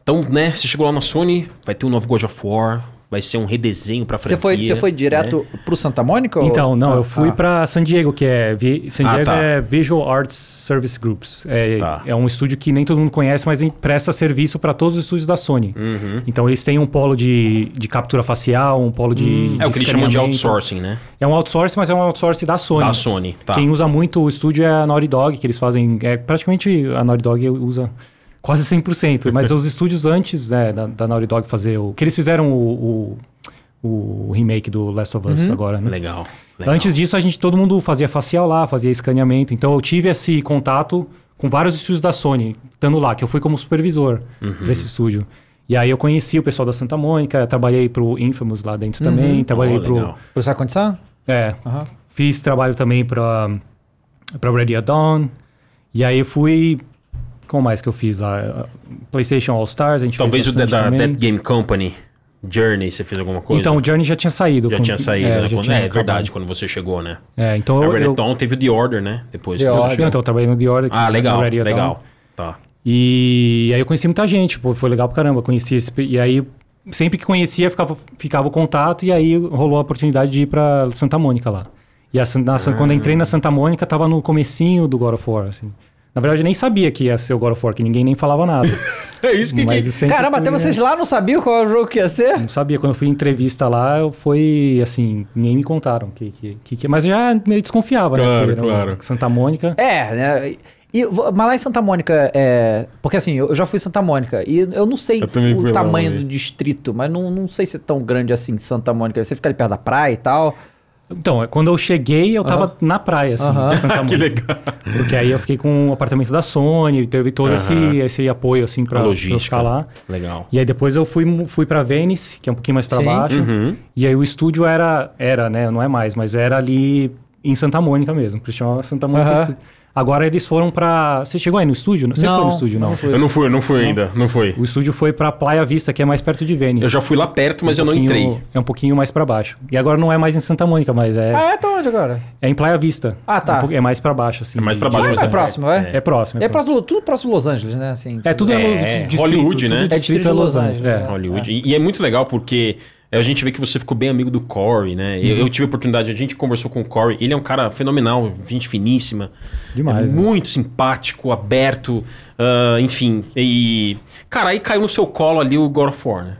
Então, né? Você chegou lá na Sony, vai ter um novo God of War, vai ser um redesenho pra franquia. Você foi, você foi direto né? pro Santa Mônica? ou- Então, não, Ah, eu fui ah. pra San Diego, que é. Vi- San Ah, Diego tá. é Visual Arts Service Groups. É, Tá. é um estúdio que nem todo mundo conhece, mas presta serviço para todos os estúdios da Sony. Uhum. Então, eles têm um polo de, de captura facial, um polo de. É o que eles chamam de outsourcing, né? É um outsourcing, mas é um outsourcing da Sony. Da Sony. Tá. Quem usa muito o estúdio é a Naughty Dog, que eles fazem. É, praticamente a Naughty Dog usa quase 100%. mas os estúdios antes é, da, da Naughty Dog fazer o. Que eles fizeram o, o, o remake do Last of Us agora, né? Legal. legal. Antes disso, a gente, todo mundo fazia facial lá, fazia escaneamento. Então, eu tive esse contato com vários estúdios da Sony, estando lá, que eu fui como supervisor Uhum. desse estúdio. E aí eu conheci o pessoal da Santa Mônica, trabalhei pro Infamous lá dentro também, trabalhei Oh, pro... legal. Pro condição? É, Aham. fiz trabalho também pra, pra Ready at Dawn. E aí eu fui... Como mais que eu fiz lá? PlayStation All Stars, a gente Talvez o da, também. Dead Game Company, Journey, você fez alguma coisa? Então, o Journey já tinha saído. já quando- tinha saído, é, né? Quando- tinha é, acabado. verdade, quando você chegou, né? É, então a eu, Dawn teve o The Order, né? Depois The que você Order. então, eu trabalhei no The Order. Ah, é legal, legal. Tá. E aí eu conheci muita gente, pô, foi legal pra caramba. Conheci esse, e aí, sempre que conhecia, ficava, ficava o contato, e aí rolou a oportunidade de ir pra Santa Mônica lá. E a, na, San- quando eu entrei na Santa Mônica, tava no comecinho do God of War, assim. Na verdade, eu nem sabia que ia ser o God of War, que ninguém nem falava nada. É isso que... Mas que- Caramba, até fui, vocês né? lá não sabiam qual jogo que ia ser? Não sabia. Quando eu fui em entrevista lá, eu fui, assim, nem me contaram. Que, que, que, que- mas já meio desconfiava, Claro, né? Porque um claro. Santa Mônica. É, né? E, mas lá em Santa Mônica, é... porque assim, eu já fui em Santa Mônica e eu não sei Eu o tamanho do distrito, mas não, não sei se é tão grande assim Santa Mônica. Você fica ali perto da praia e tal. Então, é, quando eu cheguei, eu tava na praia, assim, de Santa que Mônica. legal. Porque aí eu fiquei com o apartamento da Sony, teve todo esse, Aham. esse apoio, assim, pra, pra eu logística. ficar lá. Legal. E aí depois eu fui, fui pra Venice, que é um pouquinho mais pra Sim. baixo. Uhum. E aí o estúdio era, era, né, não é mais, mas era ali em Santa Mônica mesmo, que chamava Santa Mônica Aham. Estúdio. Agora eles foram pra... Você chegou aí no estúdio? Você Não, foi no estúdio, não? não fui. Eu não fui, eu não fui ainda, não fui. O estúdio foi pra Playa Vista, que é mais perto de Venice. Eu já fui lá perto, mas Um eu não entrei. É um pouquinho mais pra baixo. E agora não é mais em Santa Mônica, mas é, Ah, é? Tá onde agora? é em Playa Vista. Ah, tá. É, um é mais pra baixo, assim. É mais de- pra de- baixo, Mas mas é, é- próximo, é? É próximo. É, É, próximo. próximo, tudo próximo de Los Angeles, né? Assim, É tudo É, di- distrito, Hollywood, tudo né? É distrito de Los Angeles, É. Hollywood. E, e é muito legal porque a gente vê que você ficou bem amigo do Corey, né? Eu, Uhum. eu tive a oportunidade, a gente conversou com o Corey. Ele é um cara fenomenal, gente finíssima. Demais, É né? muito simpático, aberto, ah, enfim. E. Cara, aí caiu no seu colo ali o God of War, né?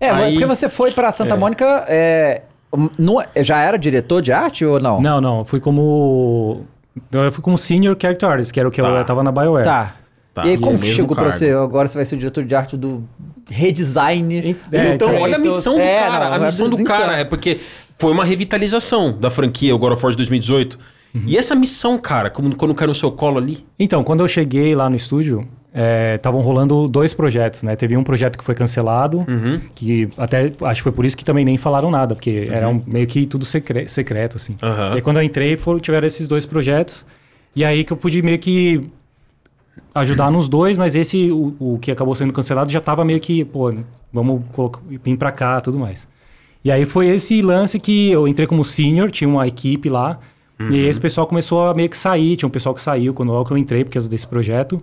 É, Aí- porque você foi pra Santa Mônica, é, não, já era diretor de arte ou não? Não, não. Eu fui como... Eu fui como Senior Character Artist, que era o que Tá. eu tava na BioWare. Tá. Tá, e aí, como é chegou pra cargo. você? Agora você vai ser o diretor de arte do redesign. É, então, então- olha a missão do É, cara. não, a é missão do cara é porque foi uma revitalização da franquia, o God of War de 2018. E essa missão, cara, como- quando cai no seu colo ali. Então, quando eu cheguei lá no estúdio, estavam rolando dois projetos, né? Teve um projeto que foi cancelado, Uhum. que até acho que foi por isso que também nem falaram nada, porque era um, meio que tudo secre- secreto, assim. Aham. E aí, quando eu entrei, foram, tiveram esses dois projetos, e aí que eu pude meio que ajudar nos dois, mas esse, o, o que acabou sendo cancelado, já tava meio que, pô, vamos colocar, vir pra cá tudo mais. E aí foi esse lance que eu entrei como senior, tinha uma equipe lá, e aí esse pessoal começou a meio que sair, tinha um pessoal que saiu quando logo que eu entrei, por causa desse projeto.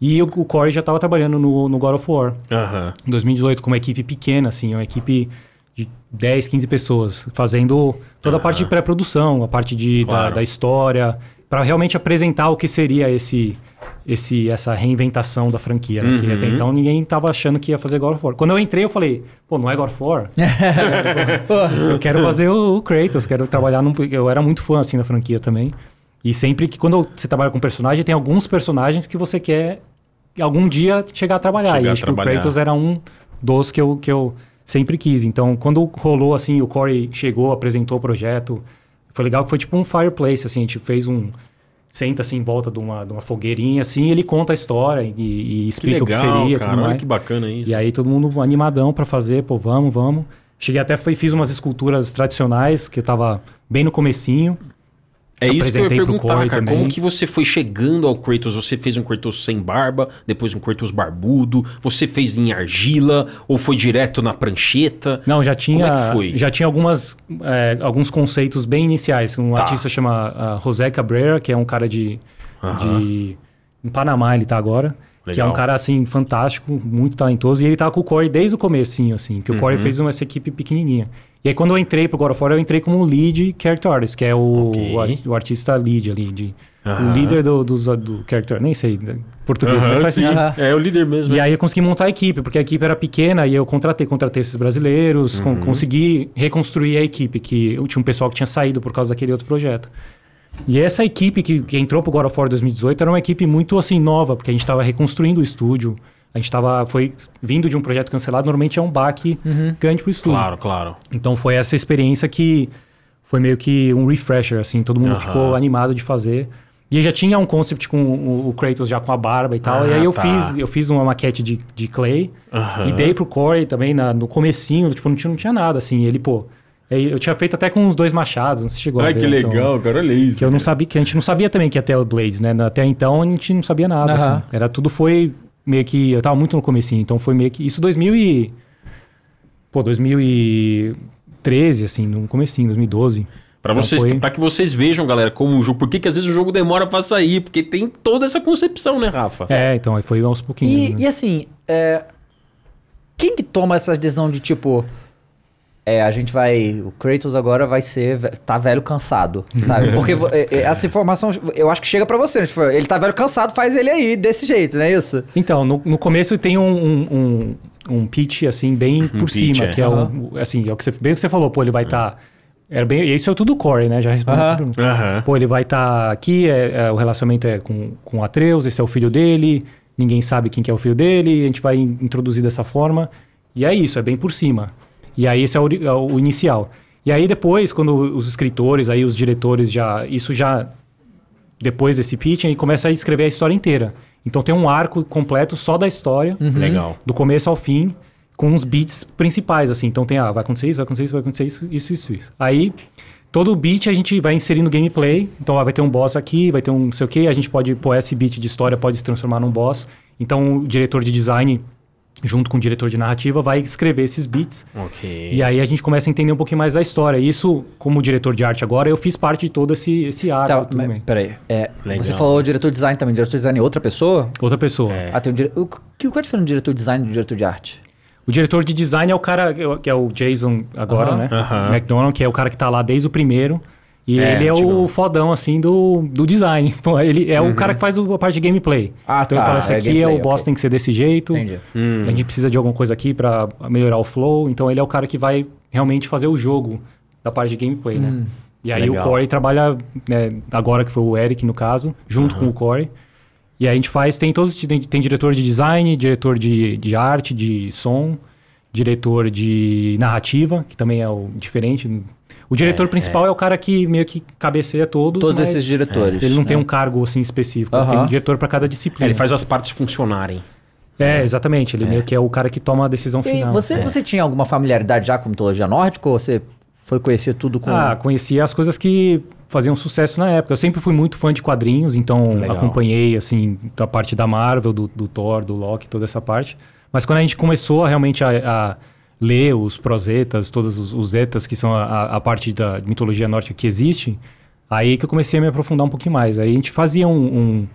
E o, o Corey já estava trabalhando no, no God of War, Aham. em 2018, com uma equipe pequena, assim, uma equipe de 10, 15 pessoas, fazendo toda a parte de pré-produção, a parte de, da, Claro. da história, para realmente apresentar o que seria esse, esse, essa reinventação da franquia. Né? Que Uhum. até então ninguém estava achando que ia fazer God of War. Quando eu entrei, eu falei, pô, não é God of War? eu quero fazer o, o Kratos, quero trabalhar num... Eu era muito fã, assim, da franquia também. E sempre que, quando você trabalha com personagem, tem alguns personagens que você quer algum dia chegar a trabalhar. Chegar e a acho que trabalhar. o Kratos era um dos que eu, que eu sempre quis. Então, quando rolou, assim, o Corey chegou, apresentou o projeto, foi legal que foi tipo um fireplace, assim, a gente fez um... Senta, assim, em volta de uma, de uma fogueirinha, assim, e ele conta a história e, e Que explica o que legal, seria, cara. tudo Olha mais. que bacana isso. E aí todo mundo animadão pra fazer, pô, vamos, vamos. Cheguei até, foi, fiz umas esculturas tradicionais, que eu tava bem no comecinho. É isso que eu ia perguntar, cara. também. Como que você foi chegando ao Kratos? Você fez um Kratos sem barba, depois um Kratos barbudo, você fez em argila ou foi direto na prancheta? Não, já tinha, Como é que foi? já tinha algumas, é, alguns conceitos bem iniciais. Um Tá. artista chama ah, José Cabrera, que é um cara de, Aham. de... Em Panamá ele tá agora. Que é Legal. um cara, assim, fantástico, muito talentoso. E ele tava com o Corey desde o comecinho, assim. Que o Uhum. Corey fez uma, essa equipe pequenininha. E aí, quando eu entrei pro God of War, eu entrei como lead character artist, que é o, Ok. o, o artista lead ali, de, o líder do, dos- do character, nem sei né, português, mas faz sim. sentido. Aham. É o líder mesmo. E é. aí eu consegui montar a equipe, porque a equipe era pequena e eu contratei, contratei esses brasileiros, Uhum. con- consegui reconstruir a equipe, que eu tinha um pessoal que tinha saído por causa daquele outro projeto. E essa equipe que, que entrou pro God of War 2018 era uma equipe muito assim nova, porque a gente estava reconstruindo o estúdio. A gente estava foi vindo de um projeto cancelado, normalmente é um baque grande pro estúdio. Claro, claro. Então foi essa experiência que foi meio que um refresher, assim, todo mundo Aham. ficou animado de fazer. E já tinha um concept com o, o Kratos já com a barba e tal. Ah, e aí eu tá. fiz, eu fiz uma maquete de, de clay Aham. e dei pro Corey também na- no comecinho, tipo, não tinha, não tinha nada, assim. Ele, pô. Eu tinha feito até com uns dois machados, não se chegou a Ai, ver, que então, legal, cara. Olha isso. que eu não sabia, que a gente não sabia também que ia ter o Blades, né? Até então a gente não sabia nada, Aham. assim. Era tudo foi meio que eu tava muito no comecinho, então foi meio que isso 2000 e pô, 2013 assim, no comecinho, 2012. Pra, Então vocês, foi- que vocês vejam, galera, como o jogo. Por que, que às vezes o jogo demora pra sair? Porque tem toda essa concepção, né, Rafa? É, então aí foi aos pouquinhos. E, né? e assim, é, quem que toma essa decisão de tipo. É, a gente vai. O Kratos agora vai ser. Tá velho cansado, sabe? Porque é, é, essa informação, eu acho que chega pra você. né? Tipo, ele tá velho cansado, faz ele aí, desse jeito, não é isso? Então, no, no começo tem um, um, um, um pitch, assim, bem por pitch, cima, é. que é o, o- assim, é o que você, bem o que você falou, pô, ele vai estar... era bem, isso é tudo core, né? Já respondi essa pergunta. Aham. Pô, ele vai estar aqui, é, é, o relacionamento é com, com Atreus, esse é o filho dele, ninguém sabe quem que é o filho dele, a gente vai in- introduzir dessa forma. E é isso, é bem por cima. E aí esse é o, é o inicial. E aí depois, quando os escritores, aí os diretores já... Isso já... Depois desse pitch, aí começa a escrever a história inteira. Então tem um arco completo só da história, Legal. do começo ao fim, com os beats principais, assim. Então tem, ah, vai acontecer isso, vai acontecer isso, vai acontecer isso, isso, isso, isso. Aí, todo o beat a gente vai inserindo gameplay. Então, ah, vai ter um boss aqui, vai ter um não sei o quê. A gente pode pôr esse beat de história, pode se transformar num boss. Então, o diretor de design, junto com o diretor de narrativa, vai escrever esses beats. Ok. E aí a gente começa a entender um pouquinho mais da história. Isso, como diretor de arte agora, eu fiz parte de todo esse, esse arco. Tá, bem. peraí. É, Legal. você falou diretor de design também. Diretor de design é outra pessoa? Outra pessoa. É. Ah, tem um dire... o, que, qual é a diferença do diretor de design e do diretor de arte? O diretor de design é o cara, que é o Jason agora, Aham. né? Aham. McDonald, que é o cara que tá lá desde o primeiro. E É, ele é o antigão. fodão, assim, do, do design. Ele é o cara que faz o- a parte de gameplay. Ah, então tá, ele fala, esse é aqui gameplay, é o boss, ok. tem que ser desse jeito. Entendi. Hum. A gente precisa de alguma coisa aqui pra melhorar o flow. Então ele é o cara que vai realmente fazer o jogo da parte de gameplay, né? E aí Legal. o Corey trabalha, né, agora que foi o Eric no caso, junto com o Corey. E aí a gente faz, tem todos, tem, tem diretor de design, diretor de, de arte, de som, diretor de narrativa, que também é o diferente. O diretor É, principal é. o cara que meio que cabeceia todos. Todos mas esses diretores. Ele não tem né? um cargo assim específico, ele tem um diretor para cada É, disciplina. ele faz as partes funcionarem. É, exatamente. Ele meio que é o cara que toma a decisão E final. você, você tinha alguma familiaridade já com mitologia nórdica ou você foi conhecer tudo com. Ah, conhecia as coisas que faziam sucesso na época. Eu sempre fui muito fã de quadrinhos, então Legal. acompanhei, assim, a parte da Marvel, do, do Thor, do Loki, toda essa parte. Mas quando a gente começou a realmente a, a ler os prosetas, todos os, os etas, que são a, a- parte da mitologia nórdica que existe, aí que eu comecei a me aprofundar um pouquinho mais. Aí a gente fazia um...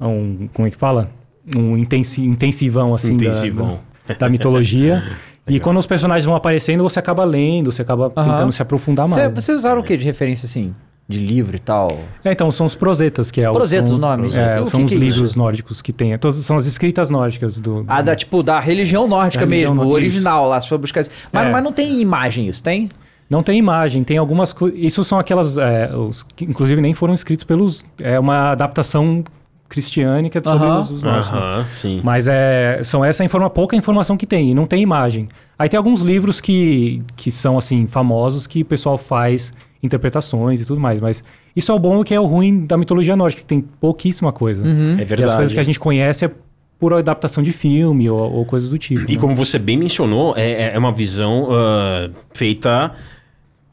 um, um- como é que fala? um intensi- intensivão, assim, da- Intensivão. Da, da mitologia. e quando os personagens vão aparecendo, você acaba lendo, você acaba tentando se aprofundar mais. Cê-? Vocês usaram o que de referência, assim? De livro e tal? É, então, são os prosetas, que é o- Prosetas, os- nome. É, O que são que os é livros nórdicos que tem. Todas- São as escritas nórdicas do. Ah, da, tipo, da religião nórdica Da religião mesmo, o nórdica, original lá, se for buscar isso. Mas, É. mas não tem imagem isso, tem? Não tem imagem, tem algumas coisas. Isso são aquelas. é, os, que inclusive nem foram escritos pelos. É uma adaptação cristiânica sobre Aham. os, os nórdicos. né? Aham, sim. Mas é, são essa informa, pouca informação que tem, e não tem imagem. Aí tem alguns livros que, que são, assim, famosos, que o pessoal faz interpretações e tudo mais. Mas isso é o bom e que é o ruim da mitologia nórdica, que tem pouquíssima coisa. É Uhum. verdade. E as coisas que a gente conhece é por adaptação de filme ou, ou coisas do tipo. E né? como você bem mencionou, é, é uma visão ah, feita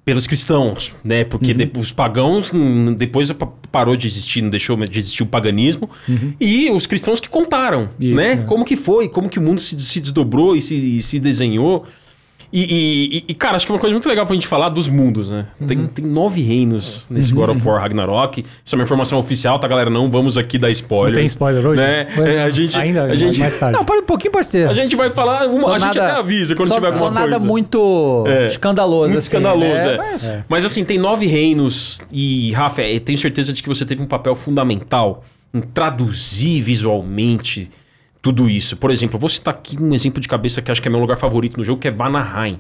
pelos cristãos, né? Porque Uhum. de- os pagãos depois pa- parou de existir, não deixou de existir o paganismo. E os cristãos que contaram, Uhum. Isso, né? né? Como que foi, como que o mundo se, se desdobrou e se, se desenhou. E, e- e- cara, acho que é uma coisa muito legal pra gente falar dos mundos, né? Uhum. Tem, tem nove reinos nesse God of War Ragnarok. Isso é uma informação oficial, tá, galera? Não vamos aqui dar spoiler. Não tem spoiler hoje? Né? É, é. a gente, Ainda, a gente, mais tarde. Não, pode, um pouquinho pode ser. a gente vai falar, uma, Só a gente nada- até avisa quando só, tiver alguma só nada coisa. muito É. escandaloso, Muito assim, escandaloso, né? é. Mas- É. Mas assim, tem nove reinos e, Rafa, eu tenho certeza de que você teve um papel fundamental em traduzir visualmente tudo isso. Por exemplo, vou citar aqui um exemplo de cabeça que acho que é meu lugar favorito no jogo, que é Vanaheim.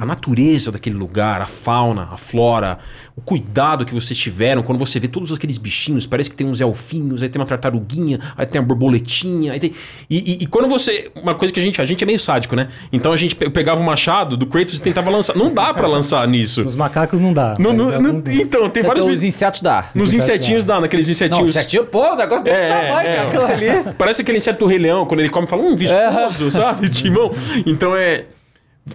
A natureza daquele lugar, a fauna, a flora, o cuidado que vocês tiveram quando você vê todos aqueles bichinhos, parece que tem uns elfinhos, aí tem uma tartaruguinha, aí tem uma borboletinha, aí tem... E, e- e quando você... Uma coisa que a gente... A gente é meio sádico, né? Então a gente pe- pegava o machado do Kratos e tentava lançar. Não dá pra lançar nisso. Nos macacos não dá. Não, não- alguns não- dá. então, tem vários... Então, os insetos dá. Nos insetos insetinhos dá, naqueles Não, insetinhos... insetinho, pô, o negócio desse É, tamanho, é. aquilo ali. Parece aquele inseto do Rei Leão, quando ele come, fala, hum, viscoso, sabe? Timão. Então é.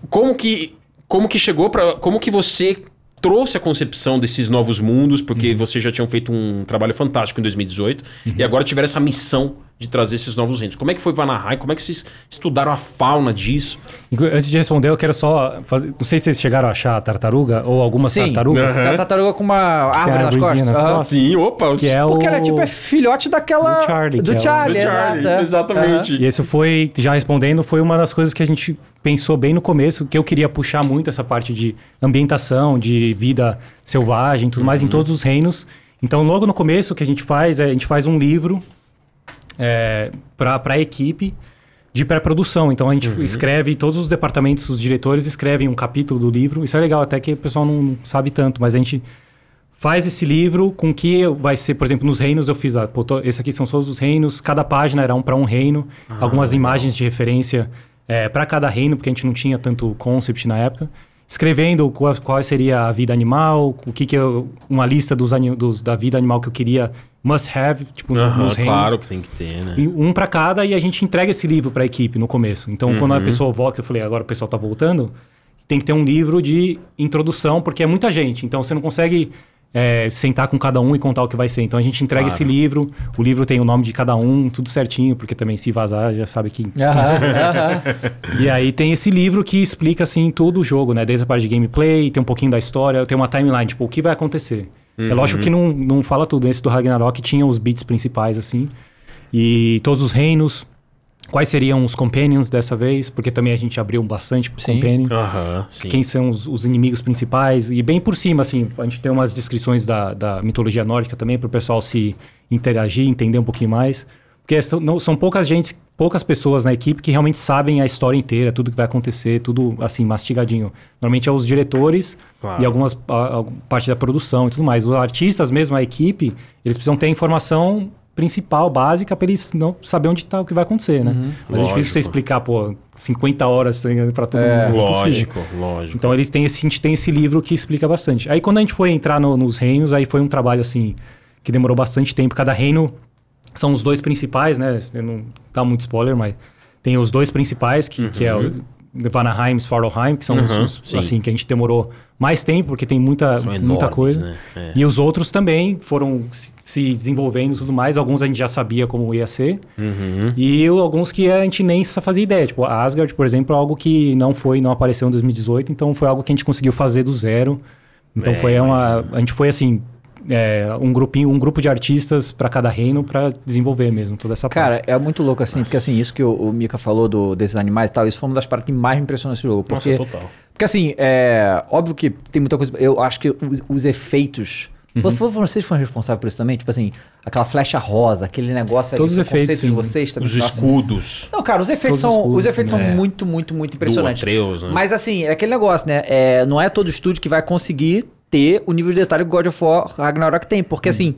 Como que. Como que chegou para Como que você trouxe a concepção desses novos mundos, porque vocês já tinham feito um trabalho fantástico em 2018, e agora tiveram essa missão de trazer esses novos reinos. Como é que foi Vanaheim? Como é que vocês estudaram a fauna disso? Antes de responder, eu quero só fazer. Não sei se vocês chegaram a achar a tartaruga ou algumas Sim, tartarugas. Tem a tartaruga com uma árvore nas costas. nas costas. Sim, opa. Que é Porque o... ela é tipo é filhote daquela. Do Charlie, Do que é o- Charlie, Do Charlie, exatamente. E esse foi, já respondendo, foi uma das coisas que a gente pensou bem no começo, que eu queria puxar muito essa parte de ambientação, de vida selvagem, tudo mais em todos os reinos. Então, logo no começo, o que a gente faz é a gente faz um livro é, para a equipe de pré-produção. Então, a gente escreve, todos os departamentos, os diretores escrevem um capítulo do livro. Isso é legal, até que o pessoal não sabe tanto, mas a gente faz esse livro com que vai ser, por exemplo, nos reinos eu fiz, ah, pô, tô- esse aqui são todos os reinos, cada página era um para um reino, algumas imagens de referência para cada reino, porque a gente não tinha tanto concept na época. Escrevendo qual, qual seria a vida animal, o que que eu, uma lista dos, dos- da vida animal que eu queria must have, tipo, nos reinos. claro que tem que ter, né? E um para cada e a gente entrega esse livro para a equipe no começo. Então, quando a pessoa volta, eu falei, agora o pessoal está voltando, tem que ter um livro de introdução, porque é muita gente. Então, você não consegue é, sentar com cada um e contar o que vai ser. Então, a gente entrega Claro. esse livro, o livro tem o nome de cada um, tudo certinho, porque também se vazar, já sabe que... Aham, aham. E aí tem esse livro que explica, assim, todo o jogo, né? Desde a parte de gameplay, tem um pouquinho da história, tem uma timeline, tipo, o que vai acontecer. É lógico que não, não fala tudo. Esse do Ragnarok tinha os bits principais, assim. E todos os reinos. Quais seriam os companions dessa vez? Porque também a gente abriu bastante pro Sim. companion. Sim. Quem são os, os inimigos principais? E bem por cima, assim, a gente tem umas descrições da, da mitologia nórdica também, para o pessoal se interagir, entender um pouquinho mais. Porque são, não- são poucas gente, poucas pessoas na equipe que realmente sabem a história inteira, tudo que vai acontecer, tudo assim, mastigadinho. Normalmente é os diretores Claro. e algumas a- a- parte da produção e tudo mais. Os artistas mesmo, a equipe, eles precisam ter informação principal, básica, para eles não saber onde está o que vai acontecer, né? Mas é difícil Lógico. você explicar, pô, 50 horas para todo É. mundo. impossível. Lógico, lógico. Então eles têm esse, a gente tem esse livro que explica bastante. Aí quando a gente foi entrar no- nos reinos, aí foi um trabalho assim que demorou bastante tempo. Cada reino são os dois principais, né? Eu não dá muito spoiler, mas tem os dois principais que, que é o Vanaheim e Svartalheim, que são os- Uhum, os, sim. assim que a gente demorou mais tempo porque tem muita São muita enormes, coisa. né? É. E os outros também foram se se desenvolvendo e tudo mais. Alguns a gente já sabia como ia ser. Uhum. E alguns que a gente nem fazia ideia. Tipo, a Asgard, por exemplo, é algo que não foi, não apareceu em 2018. Então, foi algo que a gente conseguiu fazer do zero. Então, É, foi uma... A gente foi, assim, é, um grupinho, um grupo de artistas para cada reino para desenvolver mesmo toda essa Cara, é muito louco assim, porque assim, isso que o, o Mika falou do, desses animais e tal, isso foi uma das partes que mais me impressionou nesse jogo. Porque, Nossa, total. porque assim, é óbvio que tem muita coisa. Eu acho que os, os efeitos. Uhum. Vo- Vocês foram responsáveis por isso também? Tipo assim, aquela flecha rosa, aquele negócio Todos ali, os efeitos, de vocês também. Os Nossa. escudos. Não, cara, os efeitos Todos os são, os escudos efeitos são muito, muito, muito Do impressionantes. Atreus, né? Mas assim, é aquele negócio, né? É, não é todo estúdio que vai conseguir ter o nível de detalhe que God of War Ragnarok tem. Porque assim,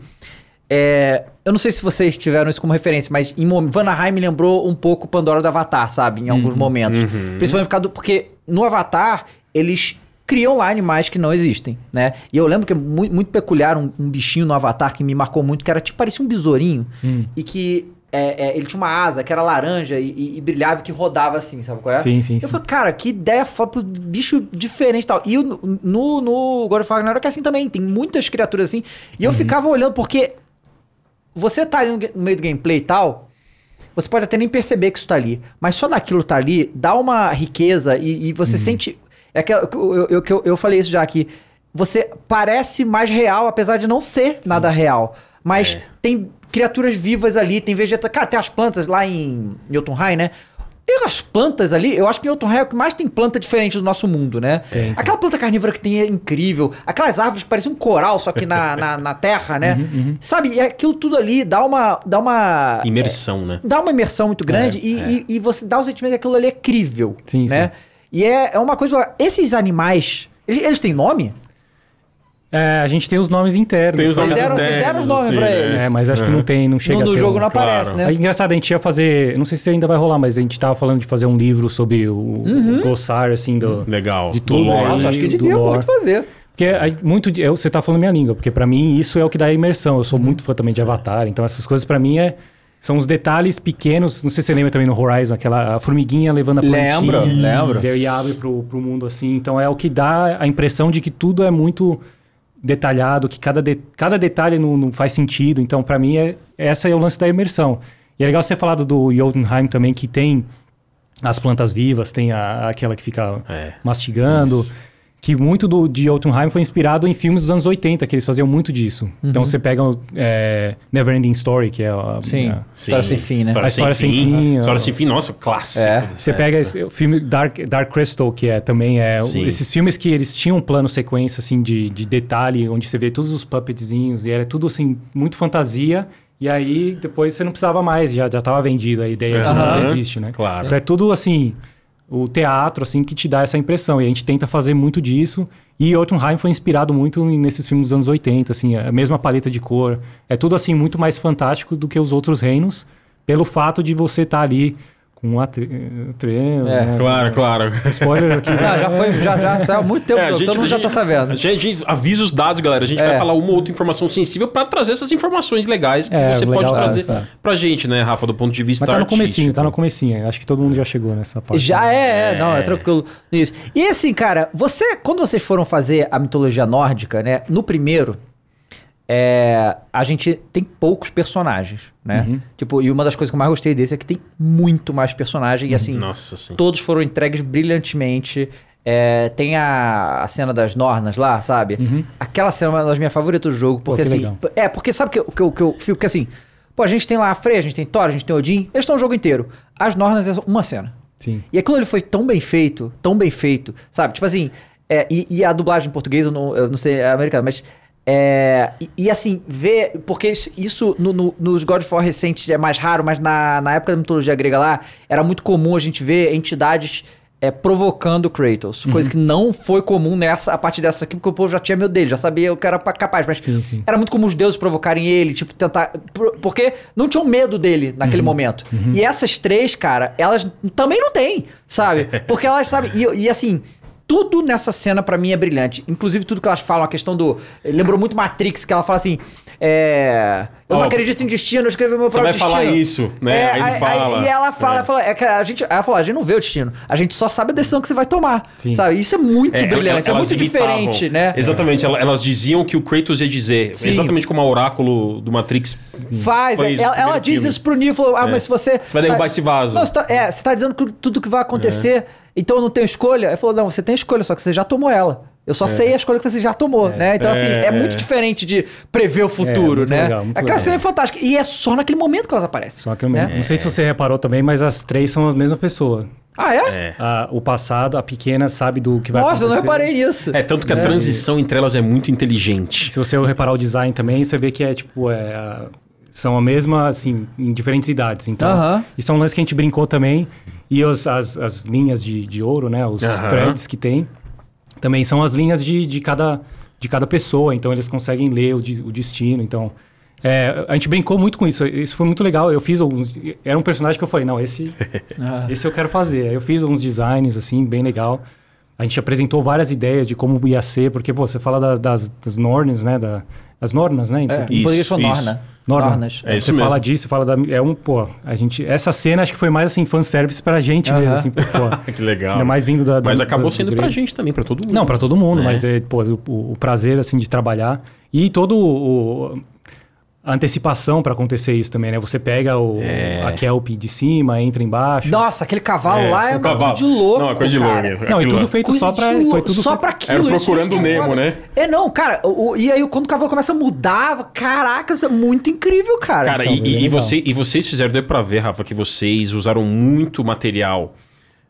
é, eu não sei se vocês tiveram isso como referência, mas em Vanaheim me lembrou um pouco Pandora do Avatar, sabe? Em alguns momentos. Principalmente por causa do, porque no Avatar, eles criam lá animais que não existem, né? E eu lembro que é muito, muito peculiar um, um bichinho no Avatar que me marcou muito, que era tipo, parecia um besourinho. E que é, é, ele tinha uma asa que era laranja e, e- e brilhava que rodava assim, sabe qual é? Sim, sim, Eu sim. falei, cara, que ideia foda pro bicho diferente e tal. E o- no, no God of War Ragnarok é assim também, tem muitas criaturas assim. E eu ficava olhando, porque você tá ali no, meio do gameplay e tal, você pode até nem perceber que isso tá ali. Mas só daquilo tá ali, dá uma riqueza e, e você sente. É aquela, eu, eu, eu, eu falei isso já aqui. Você parece mais real, apesar de não ser nada real. Mas É. tem criaturas vivas ali, tem vegeta. Cara, tem as plantas lá em Jotunheim, né? Tem as plantas ali, eu acho que em Jotunheim é o que mais tem planta diferente do nosso mundo, né? Tem. Aquela planta carnívora que tem é incrível. Aquelas árvores que parecem um coral, só que na, na, na terra, né? Uhum, Sabe? E aquilo tudo ali dá uma. Dá uma. Imersão, né? Dá uma imersão muito grande É, e, e- e você dá o sentimento que aquilo ali é crível. Sim, né? sim. E é, é uma coisa. Esses animais. Eles, eles têm nome? É, a gente tem os nomes internos. Tem os Vocês nomes deram- vocês deram os nomes assim, pra né? eles. É, mas acho que não tem, não chega No, jogo um- não aparece, claro. É né? engraçado, a gente ia fazer. Não sei se ainda vai rolar, mas a gente tava falando de fazer um livro sobre o, o glossário, assim, do. Legal. De Do tudo? Nossa, acho que devia muito fazer. Porque aí, muito eu, você tá falando minha língua, porque pra mim isso é o que dá a imersão. Eu sou Uhum. muito fã também de Avatar, então essas coisas pra mim é, são os detalhes pequenos. Não sei se você lembra também no Horizon, aquela formiguinha levando a plantinha. Lembro, lembro. E abre pro, pro mundo assim. Então é o que dá a impressão de que tudo é muito detalhado, que cada, de- cada detalhe não, não faz sentido. Então pra mim é, essa é o lance da imersão. E é legal você falar do, do Jotunheim também, que tem as plantas vivas, tem a, aquela que fica É. mastigando. Isso. Que muito do, de Jotunheim foi inspirado em filmes dos anos 80, que eles faziam muito disso. Então você pega o é, Neverending Story, que é a. Sim. a- História sem fim, né? História, A sem, história sem fim. fim, História sem fim, nossa, clássico. É. Você pega esse, o filme Dark, Dark Crystal, que é também é Sim. esses filmes que eles tinham um plano sequência assim de, de detalhe, onde você vê todos os puppetzinhos e era tudo assim muito fantasia. E aí depois você não precisava mais, já já tava vendido a ideia que Aham. não existe, né? Claro. Então é tudo assim, o teatro assim que te dá essa impressão e a gente tenta fazer muito disso. E Jotunheim foi inspirado muito nesses filmes dos anos 80, assim, a mesma paleta de cor. É tudo assim muito mais fantástico do que os outros reinos, pelo fato de você estar ali com Atre- Atreus, É, né? Claro, claro. Spoiler aqui. Não, já foi, já, já saiu há muito tempo, É, a todo gente- mundo já a tá gente- sabendo. A gente, a gente avisa os dados, galera. A gente É. vai falar uma ou outra informação sensível pra trazer essas informações legais que É, você legal, pode é, trazer essa. pra gente, né, Rafa, do ponto de vista Mas tá no artístico. comecinho, tá no comecinho. Acho que todo mundo já chegou nessa parte. Já é, é, não, é É. tranquilo nisso. E assim, cara, você, quando vocês foram fazer a mitologia nórdica, né, no primeiro, é, a gente tem poucos personagens, né? Uhum. Tipo, e uma das coisas que eu mais gostei desse é que tem muito mais personagem e assim, Nossa, sim. todos foram entregues brilhantemente. É, tem a, a cena das Nornas lá, sabe? Aquela cena é uma das minhas favoritas do jogo, porque Uhum. que assim. legal. É, porque sabe o que, eu- que, eu- que eu fico? Porque assim, pô, a gente tem lá a Freya, a gente tem Thor, a gente tem Odin, eles estão o jogo inteiro. As Nornas é uma cena. Sim. E aquilo ele foi tão bem feito, tão bem feito, sabe? Tipo assim, é, e, e a dublagem em português, eu não, eu não sei, é americana, mas. É, e, e assim, ver. Porque isso, isso no, no- nos God of War recentes é mais raro, mas na, na época da mitologia grega lá, era muito comum a gente ver entidades é, provocando Kratos. Coisa Uhum. que não foi comum nessa, a partir dessa aqui, porque o povo já tinha medo dele, já sabia o que era pa- capaz. Mas Sim, sim. era muito comum os deuses provocarem ele, tipo, tentar. por- Porque não tinham medo dele Uhum. naquele momento. E essas três, cara, elas também não têm, sabe? Porque elas sabem. E, e assim. Tudo nessa cena pra mim é brilhante. Inclusive tudo que elas falam, a questão do. Lembrou muito Matrix, que ela fala assim. É. Eu não Ó, acredito em destino, eu escrevi meu você próprio vai destino. falar isso, né? É, Aí ele fala. e ela fala, É. ela fala, é que a gente, ela fala, a gente não vê o destino, a gente só sabe a decisão que você vai tomar. Sim. Sabe? Isso é muito É, brilhante, é muito imitavam. diferente, né? Exatamente, ela- elas diziam que o Kratos ia dizer, Sim. exatamente como a oráculo do Matrix Faz, é, ela, o ela diz filme. isso pro Neo, falou, ah, É. mas se você... Você vai derrubar esse vaso. Não, você tá, é, você tá dizendo que tudo que vai acontecer, então eu não tenho escolha? Ele falou, não, você tem escolha, só que você já tomou ela. Eu só sei a escolha que você já tomou, né? Então, assim, é, É, muito é. diferente de prever o futuro, muito né? legal, muito Aquela legal. cena é fantástica. E é só naquele momento que elas aparecem. Só que eu né? não sei se você reparou também, mas as três são a mesma pessoa. Ah, é? É. A- o passado, a pequena sabe do que vai Nossa, eu não acontecer. reparei nisso. É, tanto que a É. transição entre elas é muito inteligente. Se você reparar o design também, você vê que é tipo. É, a- são a mesma, assim, em diferentes idades. Então, isso é um lance que a gente brincou também. E os- as, as linhas de, de ouro, né? Os Aham. threads que tem, também são as linhas de, de, cada, de cada pessoa. Então, eles conseguem ler o, de- o destino. Então, é, a gente brincou muito com isso. Isso foi muito legal. Eu fiz alguns. Era um personagem que eu falei, não, esse, Ah. esse eu quero fazer. Aí eu fiz uns designs, assim, bem legal. A gente apresentou várias ideias de como ia ser, porque, pô, você fala da- das, das Norns, né? Da, as Nornas, né? em É, português. foi isso. Norna. Norna. Nornas. É isso você mesmo. fala disso, fala da. É um, pô, a gente. Essa cena acho que foi mais assim, fanservice pra gente mesmo, Aham. assim, pô. que legal. Ainda mais vindo da. da- Mas acabou da- sendo do pra gente também, pra todo mundo. Não, pra todo mundo, É. mas é, pô, o, o- o prazer, assim, de trabalhar. E todo o. A antecipação pra acontecer isso também, né? Você pega o, É. a Kelp de cima, entra embaixo. Nossa, aquele cavalo lá é o uma cavalo. coisa de louco. Não, é coisa de louco. mesmo. Não, e tudo lá. feito Coisa só louco, Foi tudo só feito- pra aquilo. Era procurando que é o Nemo, né? É, não, cara. o- o- e aí, quando o cavalo começa a mudar, caraca, isso é muito incrível, cara. Cara, Então, e, e, legal. você, e vocês fizeram, deu pra ver, Rafa, que vocês usaram muito material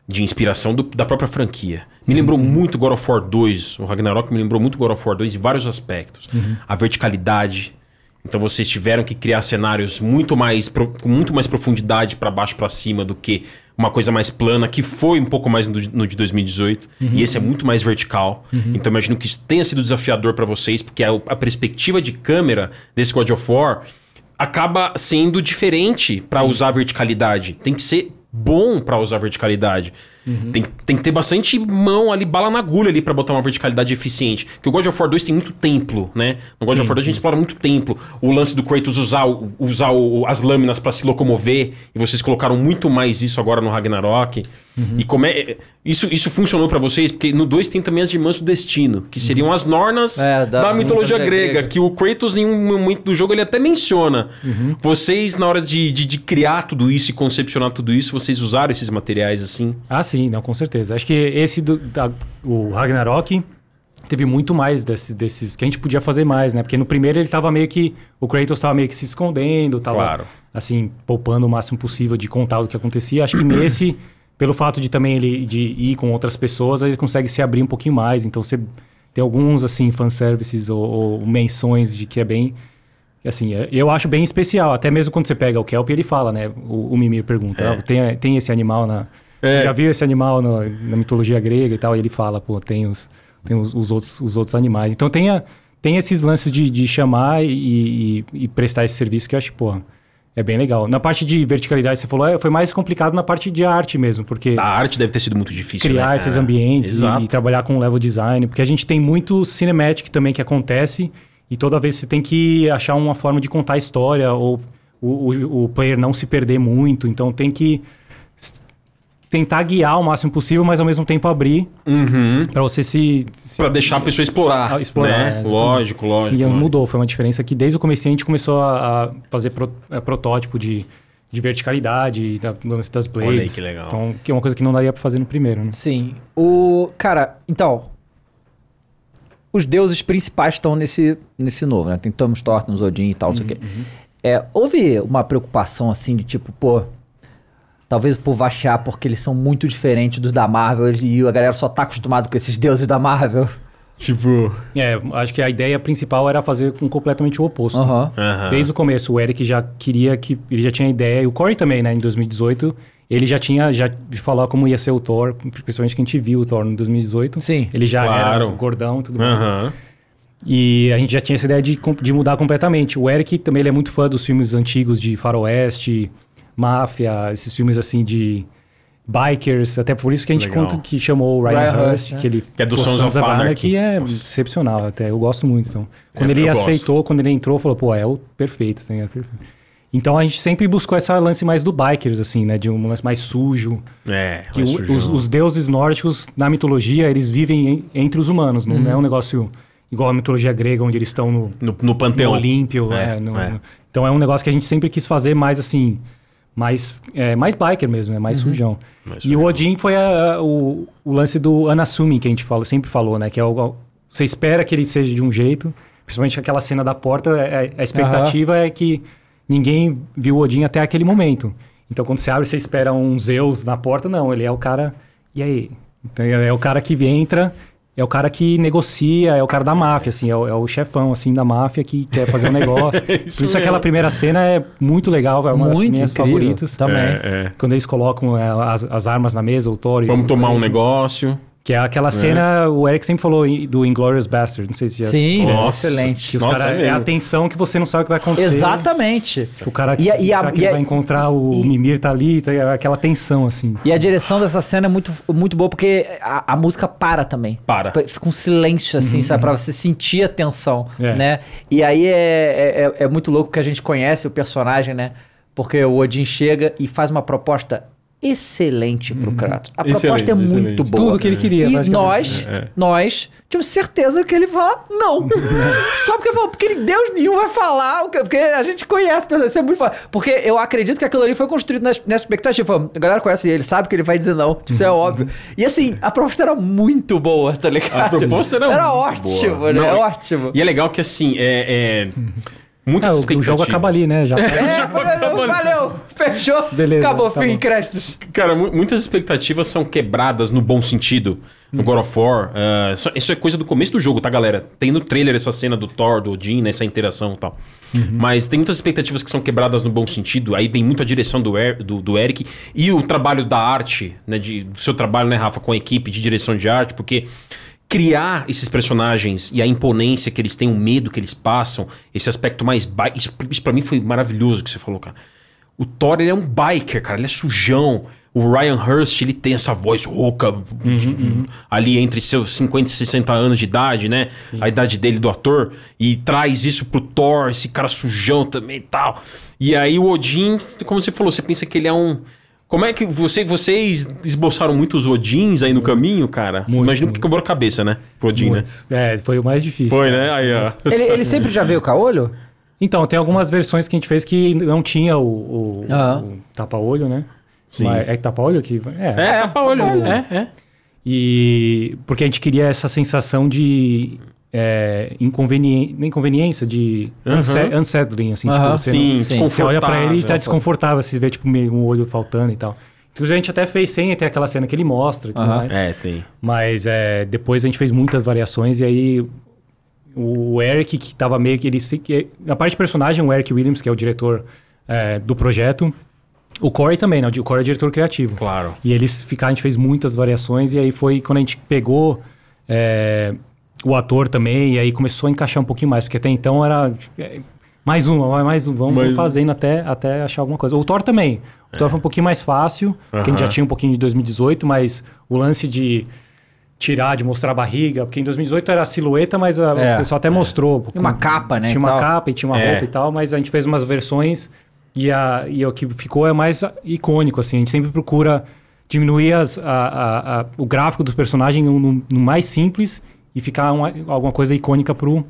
de inspiração do- da própria franquia. Me lembrou Uhum. muito God of War 2. O Ragnarok me lembrou muito God of War 2 em vários aspectos. Uhum. A verticalidade. Então vocês tiveram que criar cenários muito mais com muito mais profundidade pra baixo pra cima do que uma coisa mais plana, que foi um pouco mais no, no de 2018. Uhum. E esse é muito mais vertical. Então imagino que isso tenha sido desafiador pra vocês, porque a, a perspectiva de câmera desse God of War acaba sendo diferente pra usar a verticalidade. Tem que ser bom pra usar a verticalidade. Tem, tem que ter bastante mão ali, bala na agulha ali pra botar uma verticalidade eficiente. Porque o God of War 2 tem muito templo, né? No God of War 2 a gente explora muito templo. O lance do Kratos usar, usar o- as lâminas pra se locomover. E vocês colocaram muito mais isso agora no Ragnarok. E como é... Isso, isso funcionou pra vocês? Porque no 2 tem também as Irmãs do Destino. Que seriam as Nornas É, da- mitologia mitologia grega. grega. Que o Kratos, em um momento do jogo, ele até menciona. Vocês, na hora de, de, de criar tudo isso e concepcionar tudo isso, vocês usaram esses materiais assim? Ah, sim, não, com certeza. Acho que esse do da- o Ragnarok teve muito mais desses, desses que a gente podia fazer mais, né? Porque no primeiro ele tava meio que o Kratos tava meio que se escondendo, tava Claro. assim, poupando o máximo possível de contar o que acontecia. Acho que nesse, pelo fato de também ele de ir com outras pessoas, ele consegue se abrir um pouquinho mais. Então você tem alguns assim fanservices ou, ou menções de que é bem Assim, é- eu acho bem especial. Até mesmo quando você pega o Kelp, ele fala, né? O, o Mimir pergunta, É. "Ah, tem, tem esse animal na... É. Você já viu esse animal no- na mitologia grega e tal? E ele fala, pô, tem os, tem os, os outros, os outros animais. Então tem, a- tem esses lances de, de chamar e, e- e prestar esse serviço que eu acho, pô, é bem legal. Na parte de verticalidade, você falou, é, foi mais complicado na parte de arte mesmo, porque A arte deve ter sido muito difícil. criar né, esses ambientes e, e trabalhar com level design, porque a gente tem muito cinematic também que acontece e toda vez você tem que achar uma forma de contar a história ou o, o, o player não se perder muito, então tem que tentar guiar o máximo possível, mas ao mesmo tempo abrir Uhum. para você se, se Pra deixar a pessoa explorar. Ah, explorar, né? é, lógico, lógico. e lógico. mudou, foi uma diferença que desde o começo a gente começou a, a fazer pro- eh, protótipo de, de verticalidade, da, lance das blades. Olha aí que legal. Então, que é uma coisa que não daria para fazer no primeiro, né? Sim. O. Cara, então. Os deuses principais estão nesse, nesse novo, né? Tem Thanos, Thor, Odin e tal, não sei o quê. É, houve uma preocupação assim de tipo, pô. Talvez o povo achar porque eles são muito diferentes dos da Marvel e a galera só tá acostumado com esses deuses da Marvel. Tipo. É, acho que a ideia principal era fazer com completamente o oposto. Aham. aham. Desde o começo, o Eric já queria que. Ele já tinha ideia, e o Corey também, né? Em 2018, ele já tinha. Já falou como ia ser o Thor, principalmente que a gente viu o Thor em 2018. Sim. Ele já Claro. era gordão e tudo mais. E a gente já tinha essa ideia de, de mudar completamente. O Eric também ele é muito fã dos filmes antigos de faroeste, máfia, esses filmes assim de bikers. Até por isso que a gente Legal. conta que chamou o Ryan, Ryan Hurst, Hurst, né? que ele Que é do Sons of Anarchy. que é Nossa. excepcional até. Eu gosto muito. Então, quando É, ele eu gosto. aceitou, quando ele entrou, falou, pô, é o perfeito. Ligado? Perfeito. Então a gente sempre buscou essa lance mais do bikers, assim, né? De um lance mais sujo. É, Que mais o- os, os deuses nórdicos, na mitologia, eles vivem em- entre os humanos. Não é um negócio igual a mitologia grega, onde eles estão no, No, no no panteão. Olímpio. É, é, no- é. no- Então é um negócio que a gente sempre quis fazer mais assim, mais, é, mais biker mesmo, é mais sujão. Mais e o Odin foi a- a- o, o lance do unassuming que a gente fala, sempre falou, né? Que é o, você espera que ele seja de um jeito, principalmente aquela cena da porta, é- a expectativa é que ninguém viu o Odin até aquele momento. Então quando você abre, você espera um Zeus na porta, não, ele é o cara. E aí? Então, é o cara que entra, é o cara que negocia, é o cara da máfia, assim, é o, é o chefão assim da máfia que quer fazer um negócio. Por Isso isso aquela mesmo. primeira cena é muito legal, é uma das Muito minhas incrível. favoritas. Também. É, é. Quando eles colocam é, as, as armas na mesa, o Thor e Vamos tomar um negócio. Que é aquela cena, o Eric sempre falou do Inglourious Bastard, não sei se já Sim, Nossa. excelente. Que os Nossa, cara, é é, a tensão que você não sabe o que vai acontecer. Exatamente. O cara E a- e a- que e ele a- vai encontrar o e- Mimir tá ali, tá- aquela tensão assim. E a direção dessa cena é muito, muito boa porque a, a música para também. Para. Tipo, Fica um silêncio, assim, sabe? Pra você sentir a tensão, É. né? E aí é, é, é- é muito louco que a gente conhece o personagem, né? Porque o Odin chega e faz uma proposta excelente pro Kratos. A proposta Excelente, é muito excelente. boa. Tudo que ele queria, E nós, É. nós tínhamos certeza que ele fala não. Só porque falou, porque ele- Deus nenhum vai falar, o que- porque a gente conhece, isso é muito fácil. Porque eu acredito que aquilo ali foi construído nessa, expectativa. A galera conhece ele, sabe que ele vai dizer não. Tipo, Isso é óbvio. E assim, a proposta era muito boa, tá ligado? A proposta era Era muito ótimo, boa. né? Não, ótimo. E é legal que assim, é. é muitas É, o- jogo acaba ali, né? Já É, Já vai acabando. valeu, fechou, Beleza, acabou, tá fim, bom. créditos. Cara, mu- muitas expectativas são quebradas no bom sentido. No God of War. ah, isso, isso é coisa do começo do jogo, tá, galera? Tem no trailer essa cena do Thor, do Odin, né, essa interação e tal. Mas tem muitas expectativas que são quebradas no bom sentido. Aí vem muito a direção do, Er- do, do Eric e o trabalho da arte, né? De, do seu trabalho, né, Rafa, com a equipe de direção de arte, porque criar esses personagens e a imponência que eles têm, o medo que eles passam, esse aspecto mais. Isso, isso pra mim foi maravilhoso que você falou, cara. O Thor, ele é um biker, cara. Ele é sujão. O Ryan Hurst, ele tem essa voz rouca ali entre seus 50 e 60 anos de idade, né? a idade dele do ator. E traz isso pro Thor, esse cara sujão também e tal. E aí o Odin, como você falou, você pensa que ele é um... Como é que você, vocês esboçaram muitos Odins aí no caminho, cara? Muito, Imagino que muito. quebrou a cabeça, né? Pro Odin, né? É, foi o mais difícil. Foi, né? Aí, ó. Ele, ele sempre já veio com a olho? Então, tem algumas versões que a gente fez que não tinha o, o- Aham. o tapa-olho, né? Sim. Mas é tapa-olho que... É, É, tapa-olho. tapa-olho. É, é. E porque a gente queria essa sensação de é, inconveniência, inconveniência de unse- unsettling, assim, Aham. tipo, você, Sim, Sim. você olha pra ele e tá desconfortável. você vê tipo meio um olho faltando e tal. Inclusive a gente até fez sem ter aquela cena que ele mostra e tudo Aham. mais. É, tem. Mas é, depois a gente fez muitas variações e aí o Eric que tava meio que ele que, a parte de personagem o Eric Williams que é o diretor é, do projeto, o Corey também, né? O Corey é diretor criativo. Claro. E eles ficaram, a gente fez muitas variações, e aí foi quando a gente pegou é, o ator também, e aí começou a encaixar um pouquinho mais, porque até então era é, mais uma, mais um, vamos Mais fazendo até, até achar alguma coisa. O Thor também. O Thor foi um pouquinho mais fácil, porque a gente já tinha um pouquinho de 2018, mas o lance de tirar, de mostrar a barriga, porque em 2018 era a silhueta, mas a- É. o pessoal até mostrou. E uma capa, né, Tinha uma tal. capa e tinha uma É. roupa e tal, mas a gente fez umas versões e, a, e o que ficou é mais icônico, assim. A gente sempre procura diminuir as, a, a- a- o gráfico do personagem no, no- no mais simples e ficar uma- alguma coisa icônica pro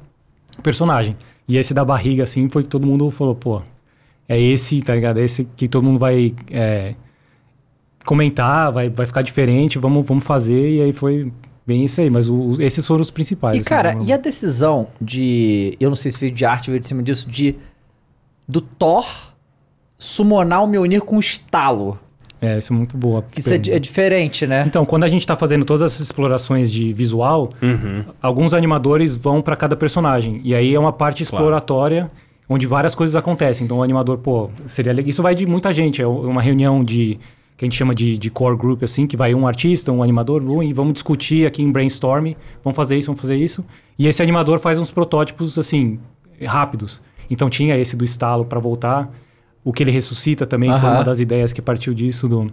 personagem. E esse da barriga, assim, foi que todo mundo falou, pô, é esse, tá ligado? É esse que todo mundo vai é, comentar, vai, vai ficar diferente, vamos, vamos fazer. E aí foi bem isso aí. Mas o- esses foram os principais. E assim, cara, vamos- e a decisão de. Eu não sei se veio de arte, veio de cima disso, de. Do Thor summonar o Mjolnir com estalo. É, isso é muito boa. Que isso é, é diferente, né? Então, quando a gente está fazendo todas essas explorações de visual, Uhum. alguns animadores vão para cada personagem. E aí é uma parte Claro. exploratória onde várias coisas acontecem. Então o animador, pô, seria legal. Isso vai de muita gente. É uma reunião de que a gente chama de, de core group, assim, que vai um artista, um animador, um, e vamos discutir aqui em brainstorm, vamos fazer isso, vamos fazer isso. E esse animador faz uns protótipos, assim, rápidos. Então tinha esse do estalo para voltar. O que ele ressuscita também foi Aham. uma das ideias que partiu disso, do,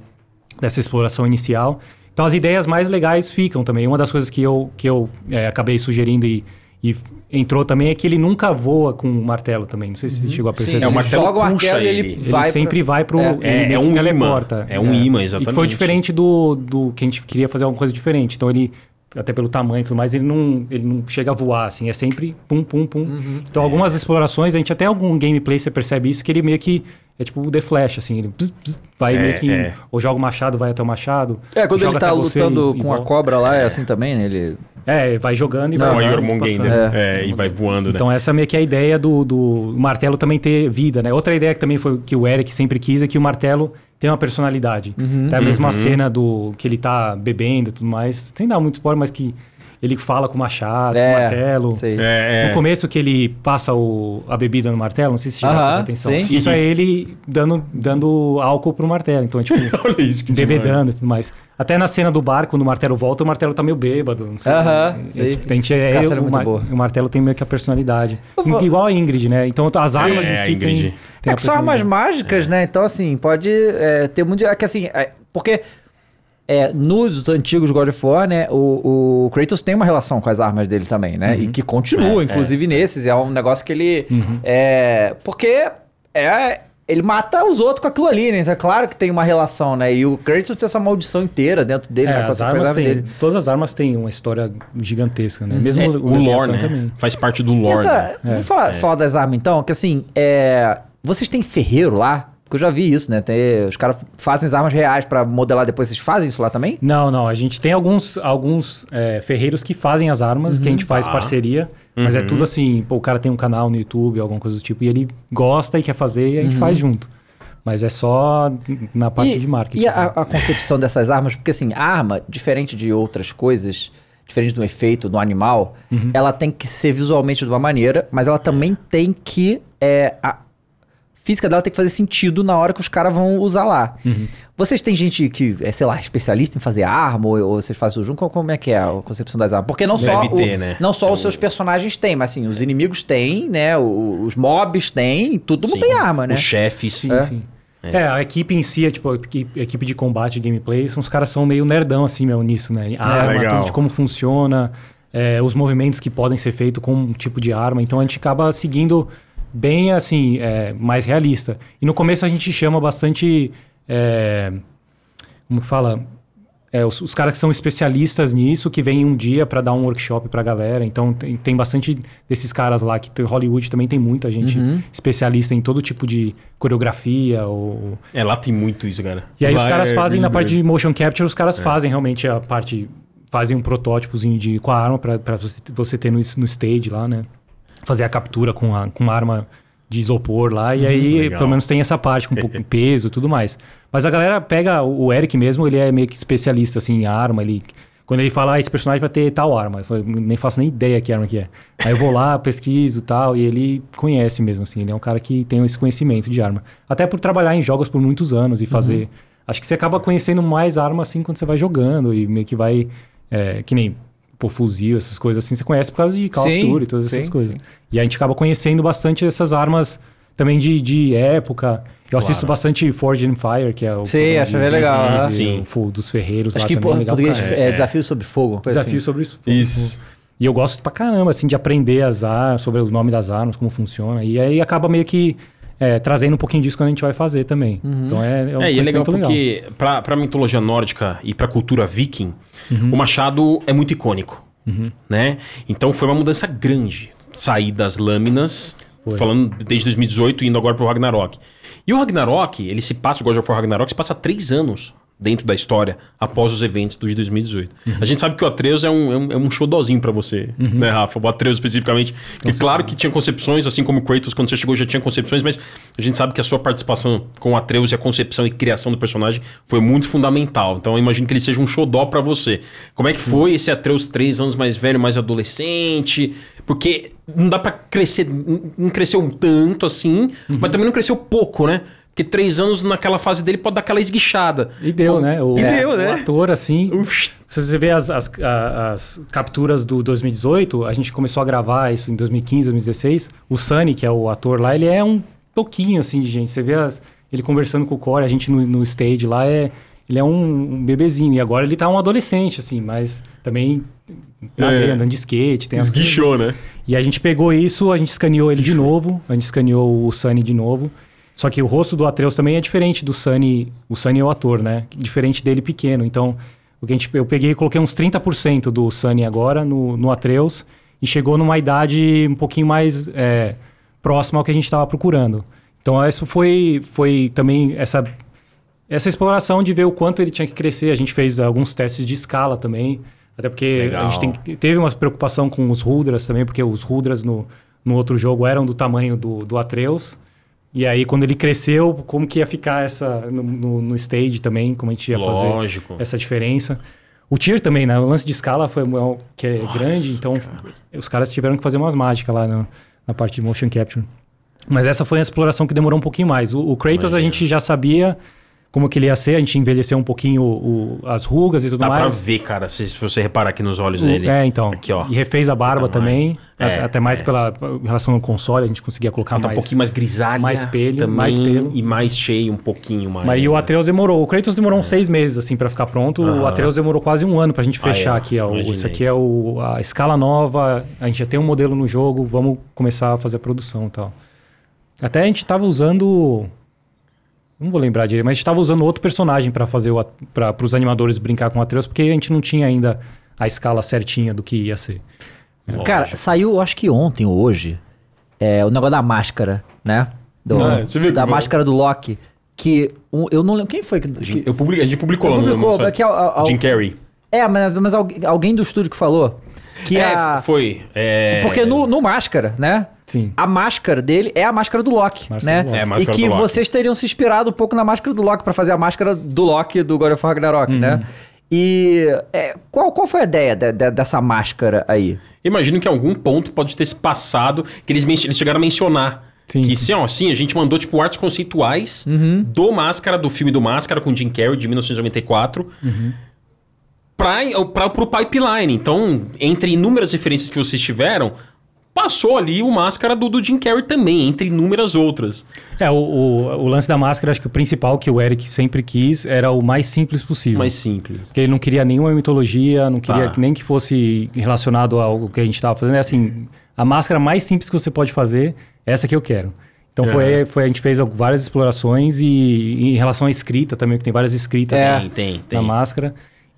dessa exploração inicial. Então as ideias mais legais ficam também. Uma das coisas que eu, que eu é, acabei sugerindo e, e entrou também é que ele nunca voa com o martelo também. Não sei se você chegou a perceber. É, o ele martelo joga o puxa martelo e ele, ele. Ele vai. sempre pra- vai pro. É. ele É, é que um imã. teleporta. É um imã, exatamente. E foi diferente do, do que a gente queria fazer alguma coisa diferente. Então ele até pelo tamanho e tudo mais, ele não, ele não chega a voar, assim, é sempre pum, pum, pum. Uhum. Então, algumas explorações, a gente até algum gameplay você percebe isso, que ele meio que é tipo o The Flash, assim, ele bzz, bzz, vai É, meio que. é. Ou joga o machado, vai até o machado. É, quando ele tá lutando e- e com a volta. cobra lá, é assim também, né? Ele... É, vai jogando e Não, vai. o Aham, Jormungandr. passando. É, e vai voando, né? Então essa meio que é a ideia do, do martelo também ter vida, né? Outra ideia que também foi que o Eric sempre quis é que o martelo tem uma personalidade. Então, a mesma Uhum. cena do que ele tá bebendo e tudo mais, sem dar muito spoiler, mas que ele fala com o machado, com o É, martelo. É, é. No começo que ele passa o, a bebida no martelo, não sei se você já Aham, presta atenção. sim. Isso é ele dando, dando álcool pro martelo. Então é tipo, Olha isso que demais. bebedando e tudo mais. Até na cena do bar, quando o martelo volta, o martelo tá meio bêbado. Não sei. Aham, é, sei. tipo, tem, é, Essa ele, era o, mar- o martelo tem meio que a personalidade. Vou- Igual a Ingrid, né? Então as armas é, em a si tem, tem É a que são armas mágicas, né? Então, assim, pode é, ter muito. É que assim, é, porque é, nos antigos God of War, né? O, o Kratos tem uma relação com as armas dele também, né? E que continua, É, inclusive nesses. É um negócio que ele. Uhum. É. Porque é. Ele mata os outros com aquilo ali, né? Então é claro que tem uma relação, né? E o Kratos tem essa maldição inteira dentro dele, É, né? Com as armas têm, dele. todas as armas têm uma história gigantesca, né? Mesmo É, o, o lore, né? também. Faz parte do lore. Essa, né? Vou falar, falar das armas então, que assim, é, vocês têm ferreiro lá? Porque eu já vi isso, né? Tem, os caras fazem as armas reais pra modelar depois. Vocês fazem isso lá também? Não, não. A gente tem alguns, alguns é, ferreiros que fazem as armas, que a gente faz Tá. parceria. Mas é tudo assim, pô, o cara tem um canal no YouTube, alguma coisa do tipo, e ele gosta e quer fazer e a gente faz junto. Mas é só na parte e, de marketing. E a, a concepção dessas armas? Porque assim, a arma, diferente de outras coisas, diferente do efeito do animal, Uhum. ela tem que ser visualmente de uma maneira, mas ela também tem que. É, a física dela tem que fazer sentido na hora que os caras vão usar lá. Uhum. Vocês têm gente que é, sei lá, especialista em fazer arma, ou, ou vocês fazem o junto? Como- é que é a concepção das armas? Porque não só, Deve o- né? não só É os o- seus personagens têm, mas assim, os inimigos têm, né? o- Os mobs têm, todo mundo tem arma, né? Os chefes. Sim, É? sim. É. a equipe em si, é, tipo, a equipe, de combate, de gameplay, são, os caras são meio nerdão, assim, meu, nisso, né? A arma, legal. tudo de como funciona, é, os movimentos que podem ser feitos com um tipo de arma. Então a gente acaba seguindo bem, assim, é, mais realista. E no começo a gente chama bastante. é, como que fala? É, os, os caras que são especialistas nisso, que vêm um dia para dar um workshop pra galera. Então tem, tem bastante desses caras lá que tem, Hollywood também tem muita gente Uhum. especialista em todo tipo de coreografia ou É, lá tem muito isso, cara. e aí os Lá caras é fazem na parte de motion capture, os caras fazem realmente a parte. Fazem um protótipozinho de, com a arma pra, pra você, você ter no, no stage lá, né? Fazer a captura com, a, com uma arma de isopor lá. E aí, legal. pelo menos, tem essa parte com um pouco de peso e tudo mais. Mas a galera pega. O Eric mesmo, ele é meio que especialista assim, em arma. Ele, quando ele fala, ah, esse personagem vai ter tal arma, eu falo, nem faço nem ideia que arma que é. Aí eu vou lá, pesquiso e tal, e ele conhece mesmo, assim. Ele é um cara que tem esse conhecimento de arma. Até por trabalhar em jogos por muitos anos e fazer. Acho que você acaba conhecendo mais arma assim quando você vai jogando e meio que vai. é, que nem pô, fuzil, essas coisas assim, você conhece por causa de Call Sim, of Duty, todas essas sim, coisas. E a gente acaba conhecendo bastante essas armas também de, de época. Eu assisto Claro. bastante Forge and Fire, que é o. Sim, acho bem legal, né? Sim. o- dos ferreiros Acho lá que também. em legal pra português é, É, desafio sobre fogo. Desafio assim. sobre isso. Isso. E eu gosto pra caramba, assim, de aprender as armas, sobre o nome das armas, como funciona. E aí acaba meio que é, trazendo um pouquinho disso quando a gente vai fazer também. Então é, é um É, e é legal conhecimento porque pra, pra mitologia nórdica e pra cultura viking, o machado é muito icônico, né? Então foi uma mudança grande sair das lâminas, falando desde 2018 indo agora pro Ragnarok. E o Ragnarok, ele se passa, o God of War Ragnarok, se passa três anos dentro da história após os eventos dos de 2018. A gente sabe que o Atreus é um, é um, é um pra você, né, Rafa? O Atreus especificamente. Que claro que tinha concepções, assim como o Kratos, quando você chegou já tinha concepções, mas a gente sabe que a sua participação com o Atreus e a concepção e criação do personagem foi muito fundamental. Então eu imagino que ele seja um xodó pra você. Como é que foi esse Atreus três anos mais velho, mais adolescente? Porque não dá pra crescer, não não cresceu um tanto assim, mas também não cresceu pouco, né? Porque três anos naquela fase dele pode dar aquela esguichada. E deu, né? O, E deu, né? O ator, assim. Ux. Se você vê as, as, as capturas do 2018, a gente começou a gravar isso em 2015, 2016. O Sunny, que é o ator lá, ele é um toquinho, assim, de gente. Você vê as- ele conversando com o Core, a gente no, no stage lá, é, ele é um, um bebezinho. E agora ele tá um adolescente, assim, mas também É. areia, andando de skate. Tem as- Esguichou, né? e a gente pegou isso, a gente escaneou ele de novo, a gente escaneou o Sunny de novo. Só que o rosto do Atreus também é diferente do Sunny. O Sunny é o ator, né? Diferente dele pequeno. Então, O que a gente, eu peguei e coloquei uns 30% do Sunny agora no, no Atreus e chegou numa idade um pouquinho mais é, próxima ao que a gente estava procurando. Então, isso foi, foi também essa, essa exploração de ver o quanto ele tinha que crescer. A gente fez alguns testes de escala também. Até porque Legal. a gente tem, teve uma preocupação com os Rudras também, porque os Rudras no, no outro jogo eram do tamanho do, do Atreus. E aí, quando ele cresceu, como que ia ficar essa no, no, no stage também, como a gente ia fazer Lógico. essa diferença. O tier também, né? O lance de escala foi um- que é Nossa, grande, então os caras tiveram que fazer umas mágicas lá na, na parte de motion capture. Mas essa foi a exploração que demorou um pouquinho mais. O, o Kratos a Imagino. gente já sabia como que ele ia ser, a gente envelheceu um pouquinho o- as rugas e tudo Dá pra mais. ver, cara, se, se você reparar aqui nos olhos O- dele. É, então. Aqui, ó. E refez a barba também. É, até, mais é. pela em relação ao console, a gente conseguia colocar Ela tá um mais. pouquinho mais grisalha. mais pelo, também, mais pelo. E mais cheio, um pouquinho mais. Mas e o Atreus demorou. O Kratos demorou uns seis meses, assim, pra ficar pronto. O É. Atreus demorou quase um ano pra gente Aí, fechar ó, aqui. Ó. Imaginei. Isso aqui é o, a escala nova, a gente já tem um modelo no jogo, vamos começar a fazer a produção e tal. Até a gente tava usando... Não vou lembrar direito, mas a gente tava usando outro personagem pra fazer o, at- pra, pros animadores brincar com o Atreus, porque a gente não tinha ainda a escala certinha do que ia ser. Lógico. Cara, saiu, acho que ontem ou hoje, é, o negócio da máscara, né? Do- Ah, você viu da eu- máscara do Loki. Que um- eu não lembro. Quem foi que. Que- eu publiquei, a gente publicou no publicou, nosso- é que al- al- Jim Carrey. É, mas, mas algu- alguém do estúdio que falou. Que é, a. foi. É... que- porque no, no máscara, né? Sim. A máscara dele é a máscara do Loki, Máscara né? do Loki. É, a e máscara que do Loki. vocês teriam se inspirado um pouco na máscara do Loki pra fazer a máscara do Loki do God of War Ragnarok, Uhum. né? E é, qual, qual foi a ideia de- de- dessa máscara aí? Imagino que em algum ponto pode ter se passado que eles, eles chegaram a mencionar. Sim, que sim. sim, ó, sim, a gente mandou tipo artes conceituais do Máscara, do filme do Máscara com Jim Carrey de 1994. Pra, pra, pro pipeline. Então, entre inúmeras referências que vocês tiveram, passou ali o Máscara do, do Jim Carrey também, entre inúmeras outras. É, o, o, o lance da máscara, acho que o principal que o Eric sempre quis era o mais simples possível. Mais simples. Porque ele não queria nenhuma mitologia, não queria Tá. que nem que fosse relacionado ao que a gente estava fazendo. É assim, a máscara mais simples que você pode fazer, essa que eu quero. Então É. foi, foi, a gente fez várias explorações e, e em relação à escrita também, que tem várias escritas É. na- Tem, tem, na tem.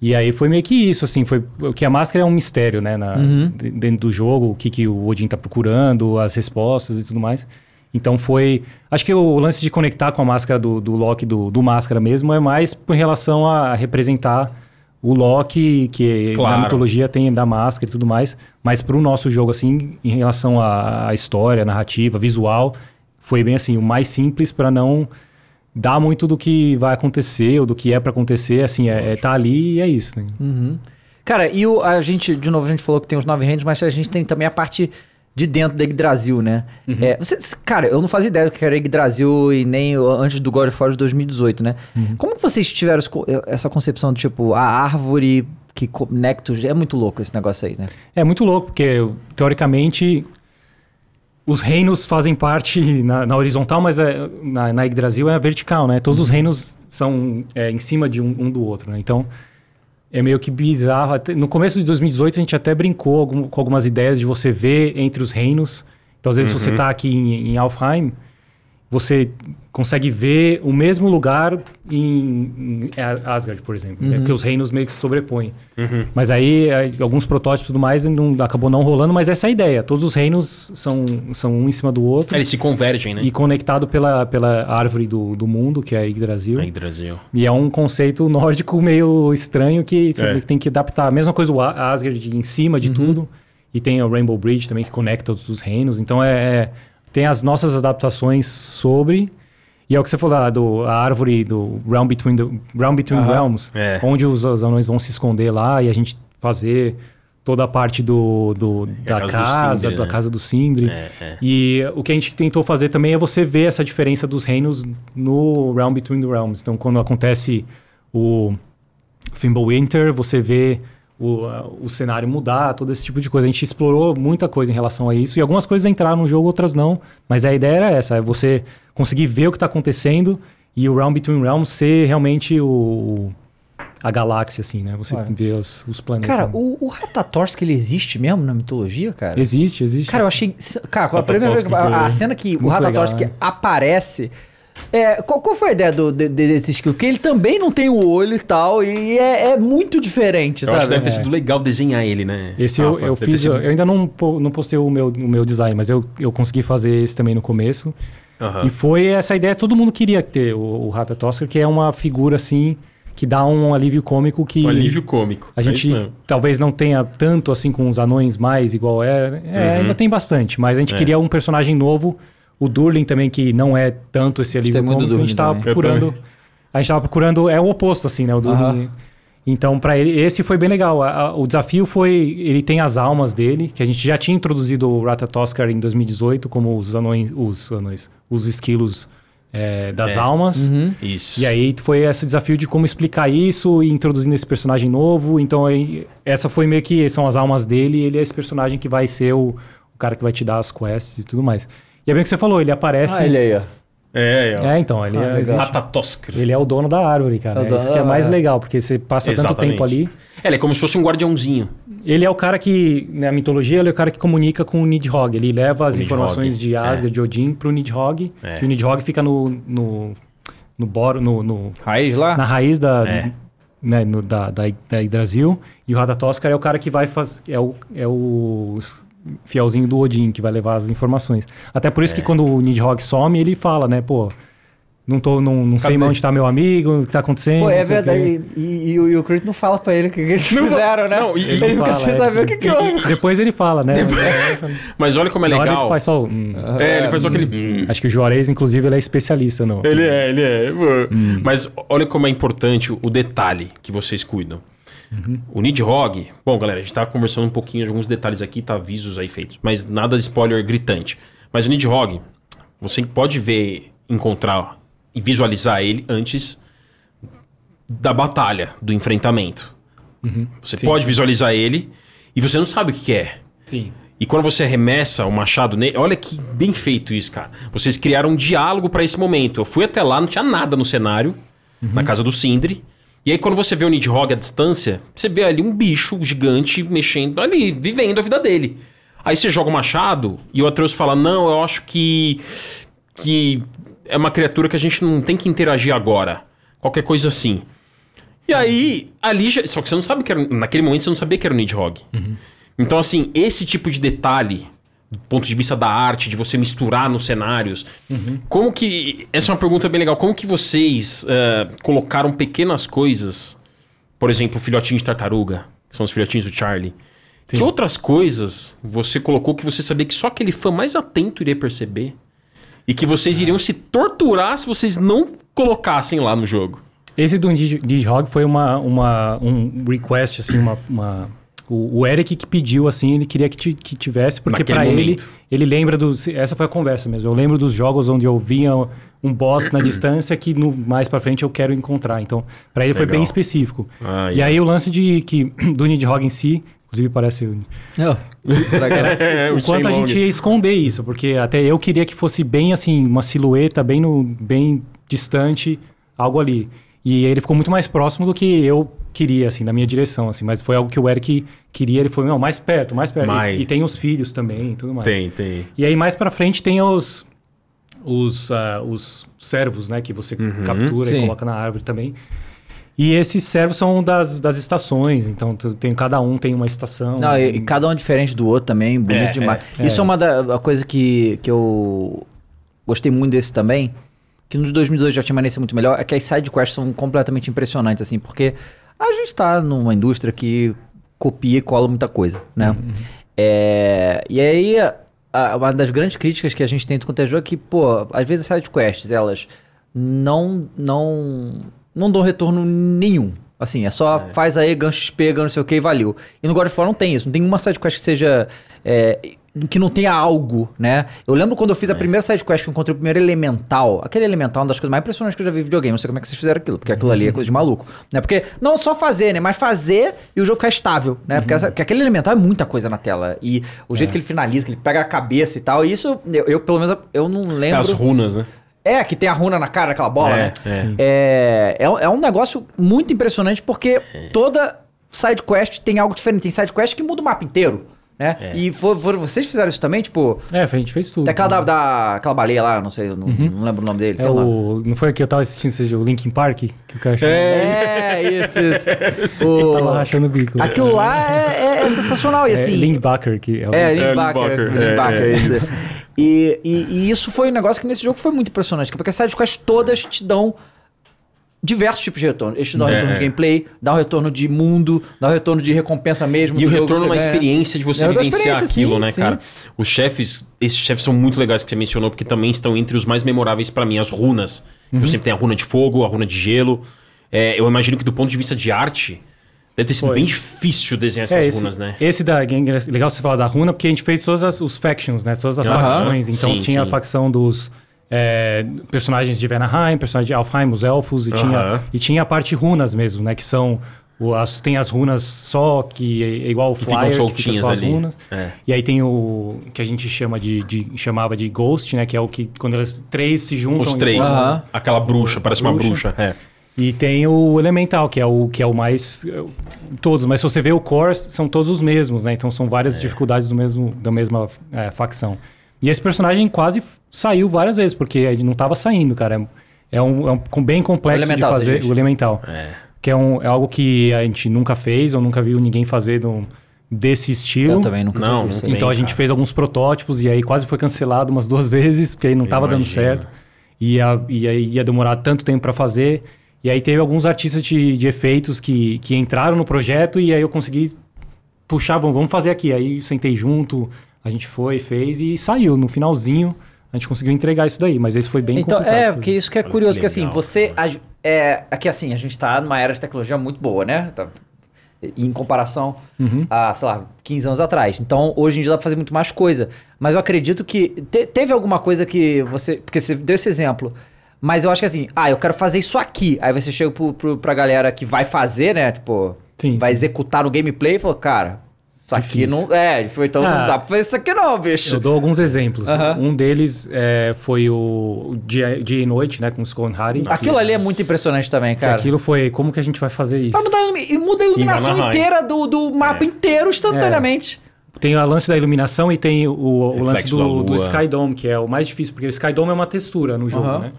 E aí foi meio que isso, assim, foi o que a máscara é um mistério, né, na- de- dentro do jogo, o que, que o Odin tá procurando, as respostas e tudo mais. Então foi, acho que o lance de conectar com a máscara do, do Loki, do, do máscara mesmo, é mais em relação a representar o Loki, que Claro. na mitologia tem da máscara e tudo mais, mas pro nosso jogo, assim, em relação à, à história, narrativa, visual, foi bem assim, o mais simples para não dar muito do que vai acontecer ou do que é para acontecer, assim, é, é tá ali e é isso. Né? Cara, e o, a gente, de novo, a gente falou que tem os nove reinos, mas a gente tem também a parte de dentro da Yggdrasil, né? Uhum. É, você- cara, eu não fazia ideia do que era Yggdrasil e nem antes do God of War de 2018, né? Uhum. Como que vocês tiveram essa concepção de, tipo, a árvore que conecta... É muito louco esse negócio aí, né? É muito louco, porque teoricamente os reinos fazem parte na, na horizontal, mas é, na, na Yggdrasil é a vertical, né? Todos os reinos são é, em cima de um, um do outro, né? Então é meio que bizarro. Até- no começo de 2018 a gente até brincou algum- com algumas ideias de você ver entre os reinos. Então às vezes se você está aqui em, em Alfheim, você consegue ver o mesmo lugar em, em Asgard, por exemplo. né? Porque os reinos meio que se sobrepõem. Mas aí, alguns protótipos e tudo mais não, acabou não rolando, mas essa é a ideia. Todos os reinos são, são um em cima do outro. É, eles se convergem, né? E conectado pela, pela árvore do, do mundo, que é a Yggdrasil. Aí, Brasil. E é um conceito nórdico meio estranho que você É. tem que adaptar. A mesma coisa o A- Asgard em cima de tudo. E tem o Rainbow Bridge também que conecta todos os reinos. Então é, é- tem as nossas adaptações sobre. E é o que você falou ah, do a árvore do Realm Between, the, Realm Between Aham. Realms, É. onde os, os anões vão se esconder lá e a gente fazer toda a parte do, do- É da casa do casa, Sindri, da né? casa do Sindri. É, é. E o que a gente tentou fazer também é você ver essa diferença dos reinos no Realm Between the Realms. Então, quando acontece o Fimbulwinter, você vê o, o cenário mudar, todo esse tipo de coisa. A gente explorou muita coisa em relação a isso. E algumas coisas entraram no jogo, outras não. Mas a ideia era essa, é você conseguir ver o que está acontecendo e o Realm Between Realms ser realmente o... A galáxia, assim, né? Você Olha. vê os, os planetas. Cara, o, o Ratatorsk, ele existe mesmo na mitologia, cara? Existe, existe. Cara, eu achei. Cara, a primeira vez a, a cena que o Muito Ratatorsk legal, né? aparece. É, qual, qual foi a ideia do, de- de- desse skill? Que ele também não tem o olho e tal, e é, é muito diferente, Eu acho que sabe? deve ter sido legal desenhar ele, né? Esse eu, Rafa? eu ter fiz, sido- eu ainda não, não postei o meu, o meu design, mas eu, eu consegui fazer esse também no começo. Aham. E foi essa ideia, todo mundo queria ter o, o Rata Tosca, que é uma figura assim, que dá um alívio cômico que Um alívio cômico. a É gente talvez não tenha tanto assim com os anões mais igual é. É, Uhum. ainda tem bastante, mas a gente É. queria um personagem novo. O Durlin também, que não é tanto esse alívio cômico, a gente Durlin tava também. Eu procurando. A gente tava procurando, é o oposto, assim, né? O Durlin. Aham. Então, para ele, esse foi bem legal. A- a- o desafio foi. Ele tem as almas dele, que a gente já tinha introduzido o Ratatoskar em 2018, como os anões. Os anões. Os esquilos é, das É. almas. Uhum. Isso. E aí foi esse desafio de como explicar isso e introduzindo esse personagem novo. Então aí, essa foi meio que são as almas dele. E ele é esse personagem que vai ser o, o cara que vai te dar as quests e tudo mais. E é bem o que você falou, ele aparece. Ah, ele aí, ó. É, é. É, então, ele, Ah, é, existe- ele é o dono da árvore, cara. É o É dono isso que é da mais árvore. legal, porque você passa tanto Exatamente. tempo ali. É, ele é como se fosse um guardiãozinho. Ele é o cara que, na mitologia, ele é o cara que comunica com o Nidhogg. Ele leva as O informações Nidhogg, de é. Asgard, de Odin, pro Nidhogg. É. Que o Nidhogg fica no, no, no, boro, no, no- Raiz lá? na raiz da, É. né, no- da, da, da Yggdrasil. E o Ratatoskar é o cara que vai fazer. É o, é o fielzinho do Odin que vai levar as informações. Até por isso É. que quando o Nidhogg some, ele fala, né, pô. Não, tô, não, não sei onde tá meu amigo, o que tá acontecendo. Pô, é não verdade. E, e, e o- Chris não fala pra ele o que, eles fizeram, né? não, e- ele ele fica fala, sem é. saber o que, que houve. Depois ele fala, né? Mas olha como é hora legal. ele faz só. hum. É, ele faz só aquele. hum. Acho que o Juarez, inclusive, ele é especialista, não. Ele é, ele é. Mas olha como é importante o detalhe que vocês cuidam. O Nidhogg. Bom, galera, a gente tá conversando um pouquinho de alguns detalhes aqui, tá avisos aí feitos. Mas nada de spoiler gritante. Mas o Nidhogg, você pode ver, encontrar e visualizar ele antes da batalha, do enfrentamento. Você Sim, pode visualizar ele e você não sabe o que que é. Sim. E quando você arremessa o machado nele, olha que bem feito isso, cara. Vocês criaram um diálogo pra esse momento. Eu fui até lá, não tinha nada no cenário, na casa do Sindri. E aí quando você vê o Nidhogg à distância, você vê ali um bicho gigante mexendo ali, vivendo a vida dele. Aí você joga o machado e o Atreus fala: "Não, eu acho que que é uma criatura que a gente não tem que interagir agora. Qualquer coisa assim." E aí, ali já, só que você não sabe que era, naquele momento você não sabia que era o Nidhogg. Então, assim, esse tipo de detalhe, do ponto de vista da arte, de você misturar nos cenários, como que. Essa é uma pergunta bem legal. Como que vocês eh, colocaram pequenas coisas, por exemplo, o filhotinho de tartaruga, que são os filhotinhos do Charlie. Que Sim. outras coisas você colocou que você sabia que só aquele fã mais atento iria perceber? E que vocês iriam se torturar se vocês não colocassem lá no jogo. Esse do Nidhogg foi uma, uma, um request, assim, uma... uma- O, o Eric que pediu, assim, ele queria que, ti- que tivesse, porque pra ele, ele lembra dos... Essa foi a conversa mesmo. Eu lembro dos jogos onde eu via um boss na distância que no, mais pra frente eu quero encontrar. Então, pra ele foi Legal. bem específico. Ah, E aí o lance de que do Nidhogg em si, inclusive parece... o-. É, o quanto a gente ia esconder isso, porque até eu queria que fosse bem assim, uma silhueta bem, no, bem distante, algo ali. E ele ficou muito mais próximo do que eu queria, assim, na minha direção, assim. Mas foi algo que o Eric queria, ele falou, não, mais perto, mais perto. Mais. E, e tem os filhos também e tudo mais. Tem, tem. E aí mais pra frente tem os os, ah, os servos, né, que você captura Sim. e coloca na árvore também. E esses servos são das, das estações, então tem, cada um tem uma estação. Não, e, e cada um diferente do outro também, bonito É, demais. é. Isso é, uma da a coisa que, que eu gostei muito desse também, que nos 2018 já tinha uma muito melhor, é que as sidequests são completamente impressionantes, assim, porque a gente tá numa indústria que copia e cola muita coisa, né? É, e aí, a- uma das grandes críticas que a gente tem do conteúdo é que, pô, às vezes as sidequests, elas não, não, não dão retorno nenhum. Assim, é só faz aí, ganho XP, ganho não sei o que e valeu. E no God of War não tem isso, não tem uma sidequest que seja... é, que não tenha algo, né? Eu lembro quando eu fiz a primeira sidequest que eu encontrei o primeiro Elemental. Aquele Elemental é uma das coisas mais impressionantes que eu já vi em videogame. Não sei como é que vocês fizeram aquilo, porque aquilo ali é coisa de maluco. Né? Porque não só fazer, né? Mas fazer e o jogo ficar estável, né? Porque, essa- porque aquele Elemental é muita coisa na tela. E o jeito que ele finaliza, que ele pega a cabeça e tal. E isso, eu, eu, pelo menos, eu não É lembro... as runas, né? É, que tem a runa na cara daquela bola, É, né? é. É, é, é um negócio muito impressionante porque toda side quest tem algo diferente. Tem side quest que muda o mapa inteiro. Né? É. E for, for- vocês fizeram isso também, tipo, É, a gente fez tudo. tem aquela da, da- aquela baleia lá, não sei, eu não, não lembro o nome dele. É o... Não foi que eu tava assistindo esse o Linkin Park? Que o cara chamou? É, isso, isso. O- Tava rachando o bico. Aquilo lá é, é- é sensacional. E É assim. Link Baker, que é o... É, É, Link Link Baker. Baker, Link é, isso. E, e, e isso foi um negócio que nesse jogo foi muito impressionante, porque as sidequests todas te dão diversos tipos de retorno. Eles te dão É, retorno de é. gameplay, dá um retorno de mundo, dá um retorno de recompensa mesmo. E o retorno é uma ganha. experiência de você É outra vivenciar aquilo, sim, né, sim. cara? Os chefes, esses chefes são muito legais que você mencionou, porque também estão entre os mais memoráveis pra mim, as runas. Uhum. Você sempre tem a runa de fogo, a runa de gelo. É, eu imagino que do ponto de vista de arte, deve ter sido Foi. bem difícil desenhar essas É, esse, runas, né? Esse da Gang, é legal você falar da runa, porque a gente fez todas as, os factions, né? Todas as facções. Então Sim, tinha sim. a facção dos é, personagens de Vanaheim, personagens de Alfheim, os elfos, e, Aham. tinha, e tinha a parte runas mesmo, né? Que são. o- as, tem as runas só, que é igual o Que ficam Flyer, que fica só as ali. runas. É. E aí tem o que a gente chama de, de- chamava de Ghost, né? Que é o que quando elas três se juntam. Os três. forma- Aham. Aquela bruxa, parece uma Bruxa. bruxa. É. E tem o Elemental, que é o, que é o mais. Todos, mas se você vê o Core, são todos os mesmos, né? Então são várias É. dificuldades do mesmo, da mesma eh, facção. E esse personagem quase saiu várias vezes, porque ele não estava saindo, cara. É um, é um bem complexo de fazer. O Elemental. É. Que é, um, é algo que a gente nunca fez, ou nunca viu ninguém fazer do- desse estilo. Eu também nunca Não. Então a gente cara. fez alguns protótipos e aí quase foi cancelado umas duas vezes, porque aí não estava dando certo. E, ia- e aí ia demorar tanto tempo para fazer. E aí teve alguns artistas de, de efeitos que, que entraram no projeto e aí eu consegui puxar, vamos, vamos fazer aqui. Aí sentei junto, a gente foi, fez e saiu. No finalzinho a gente conseguiu entregar isso daí, mas esse foi bem Então, complicado. é, porque isso que é Olha curioso, que porque assim, você. a- É, aqui assim, a gente tá numa era de tecnologia muito boa, né? Tá- em comparação Uhum. a, sei lá, 15 anos atrás. Então, hoje em dia dá pra fazer muito mais coisa. Mas eu acredito que. te- teve alguma coisa que você. Porque você deu esse exemplo. Mas eu acho que assim, ah, eu quero fazer isso aqui. Aí você chega pro, pro, pra galera que vai fazer, né? Tipo, Sim, vai sim. executar no gameplay e falou, cara, isso aqui não. É, foi, então Ah. não dá pra fazer isso aqui, não, bicho. Eu dou alguns exemplos. Um deles é, foi o Dia, Dia e Noite, né, com o and Hardy. Aquilo ali é muito impressionante também, Que cara. aquilo foi, como que a gente vai fazer isso? Vai mudar e muda a iluminação inteira do, do mapa É. inteiro instantaneamente. Tem o lance da iluminação e tem o, o lance do, do. Sky Dome, que é o mais difícil, porque o Sky Dome é uma textura no jogo, né?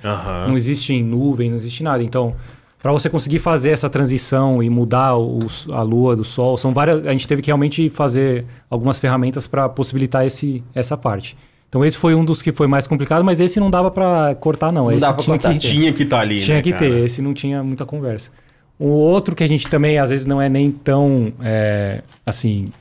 Não existe em nuvem, não existe nada. Então, para você conseguir fazer essa transição e mudar os- a lua do sol, são várias. A gente teve que realmente fazer algumas ferramentas para possibilitar esse, essa parte. Então, esse foi um dos que foi mais complicado, mas esse não dava para cortar, não. Não esse dava pra tinha cortar, que. Tinha que estar ali, tinha né, que cara? ter, esse não tinha muita conversa. O outro que a gente também, às vezes, não é nem tão, é, assim,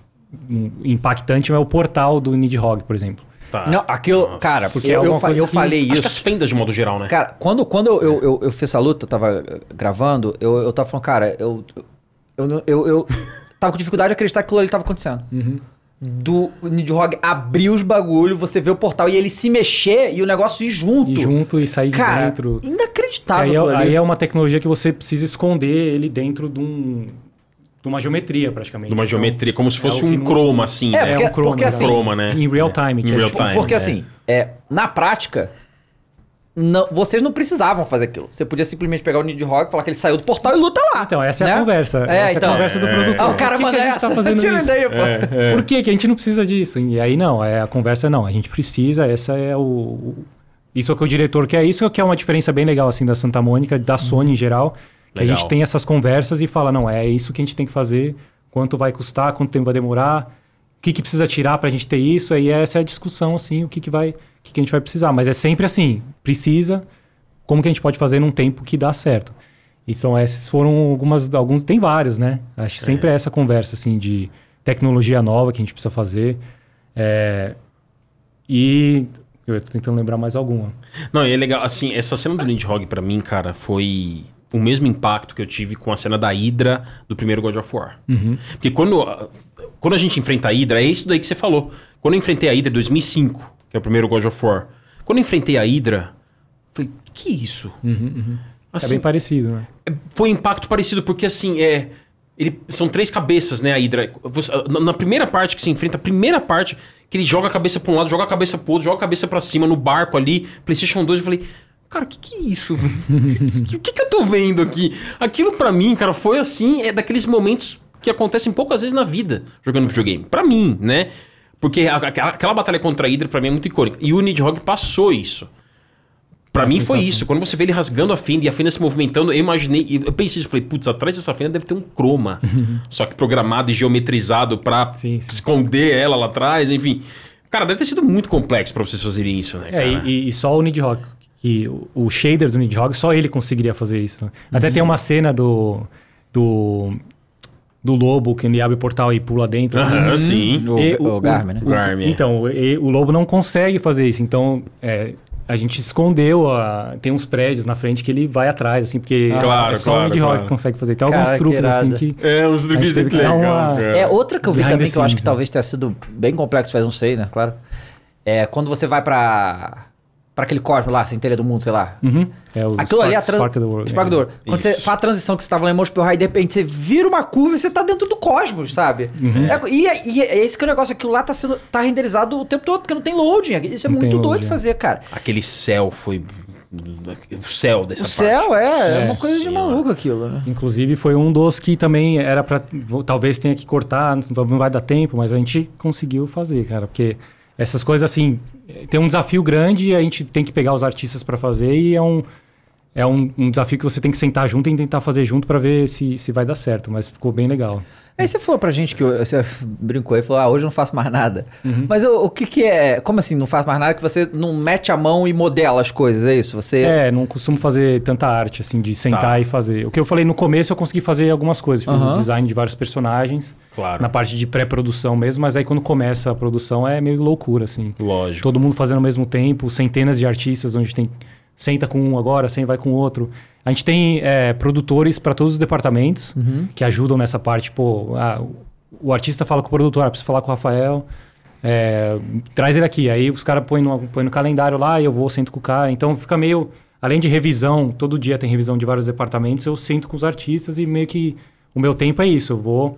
impactante é o portal do Nidhogg, por exemplo. Tá. Não, aquilo, Nossa. cara, Porque eu, é eu, eu que- falei Acho isso. que as fendas de modo geral, né? Cara, quando, quando eu, eu, eu fiz essa luta, eu tava eh, gravando, eu, eu tava falando, cara, eu, eu, eu, eu, eu tava com dificuldade de acreditar que aquilo ali tava acontecendo. Do Nidhogg abrir os bagulho, você vê o portal e ele se mexer e o negócio ir junto. E junto e sair Cara, de dentro. inacreditável Aí é, aí é uma tecnologia que você precisa esconder ele dentro de, um, de uma geometria, praticamente. De uma Então, geometria, como se é fosse o que um não- croma, assim. É, né? porque- um croma, porque assim- croma, né? Em real time. Em que é real tipo- time. Porque é. assim, é, na prática, não- vocês não precisavam fazer aquilo. Você podia simplesmente pegar o Nidhogg, falar que ele saiu do portal e luta lá. Então, essa é né? a conversa. É, essa então. é a conversa do É. produtor. Ah, o cara manda essa. Tá fazendo Tira isso? daí, pô. É. Por que, que a gente não precisa disso? E aí não, é a conversa não. A gente precisa, essa é o. o- isso é o que o diretor quer. Isso é o que é uma diferença bem legal assim da Santa Mônica, da Sony em geral. Que a gente tem essas conversas e fala, não, é isso que a gente tem que fazer, quanto vai custar, quanto tempo vai demorar, o que, que precisa tirar pra gente ter isso, aí essa é a discussão, assim, o que, que vai. O que, que a gente vai precisar. Mas é sempre assim, precisa, como que a gente pode fazer num tempo que dá certo. E são essas foram algumas, alguns, tem vários, né? Acho que sempre é essa conversa, assim, de tecnologia nova que a gente precisa fazer. É, e eu tô tentando lembrar mais alguma. Não, e é legal, assim, essa cena do Nidhogg pra mim, cara, foi o mesmo impacto que eu tive com a cena da Hydra do primeiro God of War. Porque quando, quando a gente enfrenta a Hydra, é isso daí que você falou. Quando eu enfrentei a Hydra em 2005, que é o primeiro God of War, quando eu enfrentei a Hydra, falei, que isso? é Assim, bem parecido, né? foi um impacto parecido, porque assim, é. Ele, são três cabeças, né, a Hydra. Você- na, na primeira parte que se enfrenta, a primeira parte, que ele joga a cabeça pra um lado, joga a cabeça pro outro, joga a cabeça pra cima no barco ali, PlayStation 2, eu falei. Cara, o que, que é isso? O que, que, que eu tô vendo aqui? Aquilo pra mim, cara, foi assim, é daqueles momentos que acontecem poucas vezes na vida jogando videogame. Pra mim, né? Porque aquela, aquela batalha contra a Hydra pra mim é muito icônica. E o Nidhogg passou isso. Pra mim foi sensação. isso. Quando você vê ele rasgando a fenda e a fenda se movimentando, eu imaginei. Eu pensei isso, falei, putz, atrás dessa fenda deve ter um croma. só que programado e geometrizado pra Sim, sim. esconder ela lá atrás, enfim. Cara, deve ter sido muito complexo pra vocês fazerem isso, né? É, e, e só o Nidhogg, que o, o shader do Nidhogg, só ele conseguiria fazer isso. né? Até tem uma cena do, do, do lobo que ele abre o portal e pula dentro. assim. Aham, sim. O, E o, Garmin, né? o- Garmin, é. Então, e- o lobo não consegue fazer isso. Então, é, a gente escondeu, a- tem uns prédios na frente que ele vai atrás, assim, porque Claro, é só claro, o Nidhogg claro. que consegue fazer. Tem Cara, alguns que truques, assim, irado. que... É, uns truques que que dar legal. uma-. É, outra que eu vi também que eu acho que né? talvez tenha sido bem complexo, faz não sei, né? Claro. É quando você vai pra. Pra aquele corpo lá, sem telha do mundo, sei lá. Uhum. É o Aquilo ali é a Spark, tran... Spark of the World. Spark World. Quando você Isso. faz a transição que você tava lá em Mospel High, de repente você vira uma curva e você tá dentro do cosmos, sabe? Uhum. É, e, é- e é esse que é o negócio, aquilo lá tá, sendo, tá renderizado o tempo todo, porque não tem loading. Isso é Não muito doido de é. fazer, cara. Aquele céu foi. O céu dessa o parte. céu é, é, É. uma coisa de maluco aquilo, né? Inclusive, foi um dos que também era pra. Talvez tenha que cortar, não não vai dar tempo, mas a gente conseguiu fazer, cara. Porque essas coisas, assim, tem um desafio grande e a gente tem que pegar os artistas pra fazer e é um. É um, um desafio que você tem que sentar junto e tentar fazer junto pra ver se, se vai dar certo, mas ficou bem legal. Aí você falou pra gente que você brincou e falou, ah, hoje eu não faço mais nada. Uhum. Mas o, o que que é, como assim não faz mais nada que você não mete a mão e modela as coisas, é isso? Você... É, não costumo fazer tanta arte, assim, de sentar Tá. e fazer. O que eu falei no começo, eu consegui fazer algumas coisas. Fiz Aham. o design de vários personagens, Claro. na parte de pré-produção mesmo, mas aí quando começa a produção é meio loucura, assim. Lógico. todo mundo fazendo ao mesmo tempo, centenas de artistas, onde tem senta com um agora, sem vai com outro. A gente tem é, produtores para todos os departamentos Uhum. que ajudam nessa parte. Pô, ah, o- artista fala com o produtor, ah, preciso falar com o Rafael, é, traz ele aqui. Aí os caras põem no, põem no calendário lá e eu vou, sento com o cara. Então fica meio. Além de revisão, todo dia tem revisão de vários departamentos, eu sento com os artistas e meio que o meu tempo é isso. Eu vou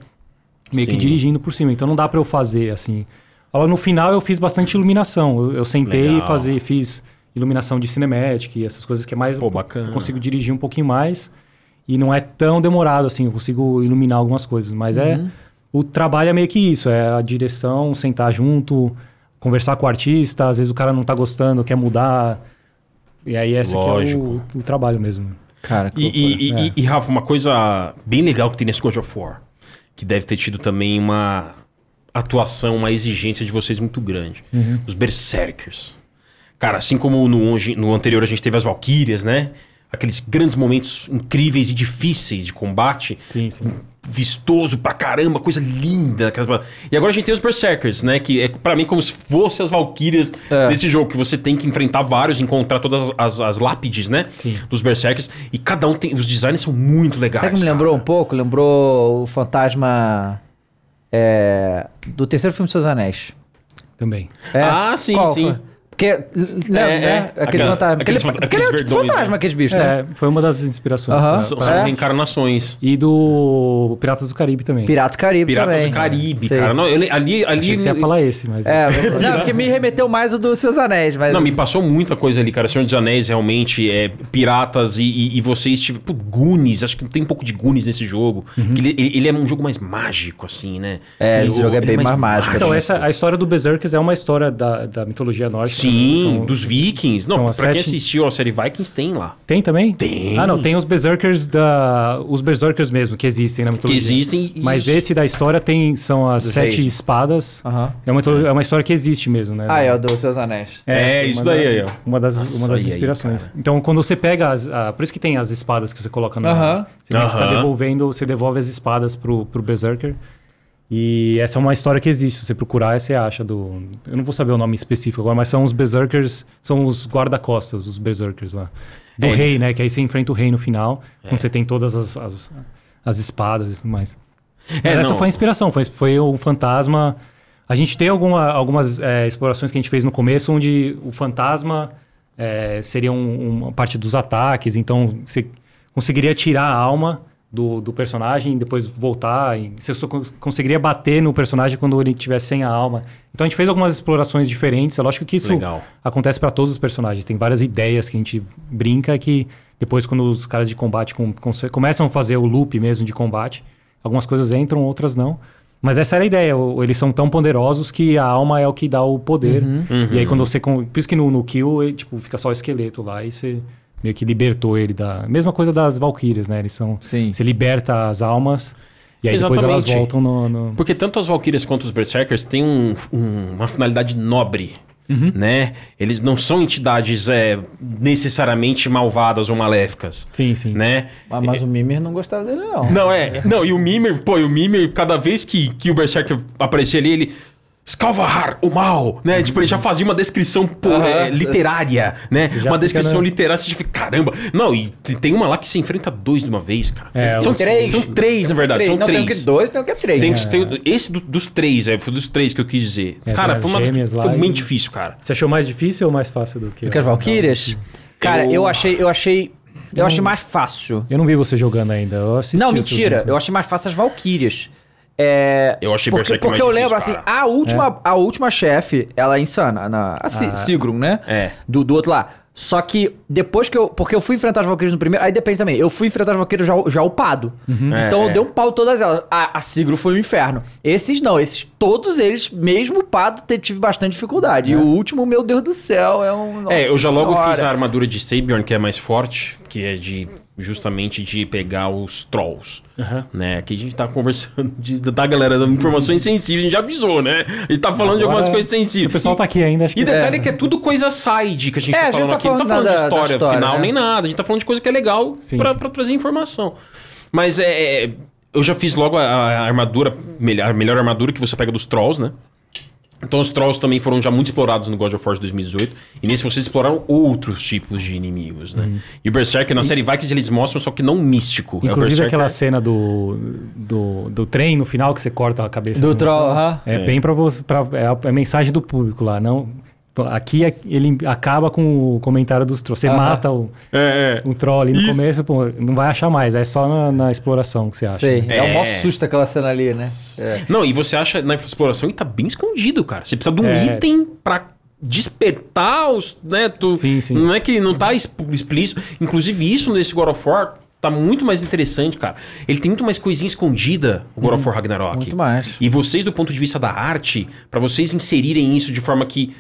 meio que Sim. dirigindo por cima. Então não dá para eu fazer assim. No final eu fiz bastante iluminação. Eu, eu sentei Legal. e fazer, fiz iluminação de cinematic e essas coisas que é mais. Pô, bacana. Eu consigo dirigir um pouquinho mais. E não é tão demorado assim, eu consigo iluminar algumas coisas. Mas é. O trabalho é meio que isso: é a direção, sentar junto, conversar com o artista. Às vezes o cara não tá gostando, quer mudar. E aí esse aqui é Lógico. o, o trabalho mesmo. Cara, que E, e, e- É. e, Rafa, uma coisa bem legal que tem nesse God of War, que deve ter tido também uma atuação, uma exigência de vocês muito grande. Uhum. Os Berserkers. Cara, assim como no, no anterior a gente teve as Valkyrias, né? Aqueles grandes momentos incríveis e difíceis de combate. Sim, sim. Vistoso pra caramba, coisa linda. aquelas- E agora a gente tem os Berserkers, né? Que é pra mim como se fosse as Valkyrias É. desse jogo, que você tem que enfrentar vários, encontrar todas as, as lápides, né? Sim. Dos Berserkers. E cada um tem. Os designs são muito legais. Sabe que me cara. lembrou um pouco? Lembrou o fantasma é, do terceiro filme dos Seus Anéis. Também. É, Ah, sim, qual sim. foi? Porque, né, É, né, é. aqueles Aquelas- fantasmas. aqueles Aquele, aquele é aqueles tipo verdões, fantasma, né? aqueles bichos, né? É, foi uma das inspirações. Aham. pra- São, pra- são É. reencarnações. E do Piratas do Caribe também. Piratas do Caribe Piratas também. do Caribe, Sei. cara. Não, eu ali. ali Achei que você ia falar esse, mas... É, não, porque me remeteu mais o dos Seus Anéis, mas... Não, me passou muita coisa ali, cara. Senhor dos Anéis, realmente, é piratas e, e, e vocês tiveram. Pô, Goonies, acho que tem um pouco de Goonies nesse jogo. Que Ele, ele- ele é um jogo mais mágico, assim, né? É, Sim, esse o- jogo é bem mais mágico, Então, essa, a história do Berserkers é uma história da, da mitologia nórdica. Sim, São- dos Vikings. Não, pra as quem sete- assistiu a série Vikings, tem lá. Tem também? Tem. Ah, não, tem os Berserkers da... Os Berserkers mesmo, que existem na Que mitologia. existem. e- Mas esse da história tem... São as Dos sete reis. espadas. É, uma, mitolo- é uma história que existe mesmo, né? Ah, é o dos Seus Anéis. É, uma isso da- daí aí, ó. Uma das, Nossa, uma das aí, inspirações. cara? então, quando você pega as... ah, por isso que tem as espadas que você coloca no... Aham. Você que tá devolvendo... Você devolve as espadas pro, pro Berserker. E essa é uma história que existe. Se você procurar, você acha do... Eu não vou saber o nome específico agora, mas são os Berserkers... São os guarda-costas, os Berserkers lá. Do É, rei, eles- né? Que aí você enfrenta o rei no final. Quando você tem todas as, as, as espadas e tudo mais. É, Mas essa não. foi a inspiração. Foi, foi um fantasma... A gente tem alguma, algumas é, explorações que a gente fez no começo, onde o fantasma é, seria um- uma parte dos ataques. Então, você conseguiria tirar a alma do, do personagem e depois voltar. E você só cons- conseguiria bater no personagem quando ele estivesse sem a alma. Então, a gente fez algumas explorações diferentes. É lógico que isso Legal. acontece para todos os personagens. Tem várias ideias que a gente brinca que depois, quando os caras de combate com- conse- começam a fazer o loop mesmo de combate, algumas coisas entram, outras não. Mas essa era a ideia. Eles são tão poderosos que a alma é o que dá o poder. E aí quando você... com- Por isso que no, no Kill, ele, tipo, fica só o esqueleto lá e você meio que libertou ele da... Mesma coisa das Valkyrias, né? Eles são... Sim. Você liberta as almas e aí depois elas Exatamente. voltam no... no- Porque tanto as Valkyrias quanto os Berserkers têm um- um- uma finalidade nobre, né? Eles não são entidades é, necessariamente malvadas ou maléficas, Sim, sim. né? Mas, mas o Mimir não gostava dele, não. Não, é. Não, e o Mimir, pô, e o Mimir, cada vez que, que o Berserker aparecia ali, ele. Escalvahar, o mal, né? Tipo, ele já fazia uma descrição é, literária, né? Uma descrição na- literária, você já fica, caramba. Não, e tem uma lá que se enfrenta dois de uma vez, cara. É, são três. São três, na verdade, são não, três. tem o que dois, tem o que três. Tem, né? tem- esse do- dos três, é, foi dos três que eu quis dizer. É, cara, foi uma foi bem e- difícil, cara. Você achou mais difícil ou mais fácil do que... Do que as Valkyrias? Cara, eu, Eu- achei, eu achei. Eu achei mais fácil. Eu não vi você jogando ainda. Não, mentira. Eu achei mais fácil as Valkyrias. É, Eu achei porque, Berserk porque mais eu lembro, difícil, assim, a última, a última chefe, ela é insana, na, a Ah. Sigrun, né? É. Do, do outro lá. Só que depois que eu. Porque eu fui enfrentar as Valkyrias no primeiro. Aí depende também. Eu fui enfrentar as Valkyrias já, já upado. Então É, eu é. dei um pau em todas elas. A, a Sigrun foi um inferno. Esses não, esses. Todos eles, mesmo upado, tive bastante dificuldade. E o último, meu Deus do céu, é um. é, eu já nossa logo senhora. fiz a armadura de Sabiorn, que é mais forte, que é de justamente de pegar os trolls. Aham. Né? Aqui a gente tá conversando de, da galera dando informações sensíveis, a gente já avisou, né? A gente tá falando de algumas Agora, coisas Se o sensíveis. pessoal tá aqui ainda, acho que... E detalhe é. que é tudo coisa side que a gente É, tá a gente falando tá aqui. Não tá falando falando de da- da história, história, final né? nem nada. A gente tá falando de coisa que é legal pra trazer informação. Mas é. é, Eu já fiz logo a, a armadura, melhor, a melhor armadura que você pega dos trolls, né? Então os trolls também foram já muito explorados no God of War de 2018. E nesse vocês exploraram outros tipos de inimigos, né? E o Berserker, na série Vikings, eles mostram, só que não místico. É o Inclusive Berserker- aquela cena do, do, do trem no final que você corta a cabeça. Do troll, aham. É, bem pra você. Pra, é, a, é a mensagem do público lá. Não, aqui é- ele acaba com o comentário dos trolls. Você Aham. mata o, É, é. o troll ali no Isso. começo, pô, não vai achar mais. É só na, na exploração que você acha. Sei. né? É, o maior É. susto aquela cena ali, né? É. Não, e você acha na exploração e tá bem escondido, cara. Você precisa de um É. item pra despertar os, né, tu, Sim, sim. Não é que não tá exp- explícito. Inclusive isso nesse God of War tá muito mais interessante, cara. Ele tem muito mais coisinha escondida, o God of War Ragnarok. Muito mais. E vocês do ponto de vista da arte, pra vocês inserirem isso de forma que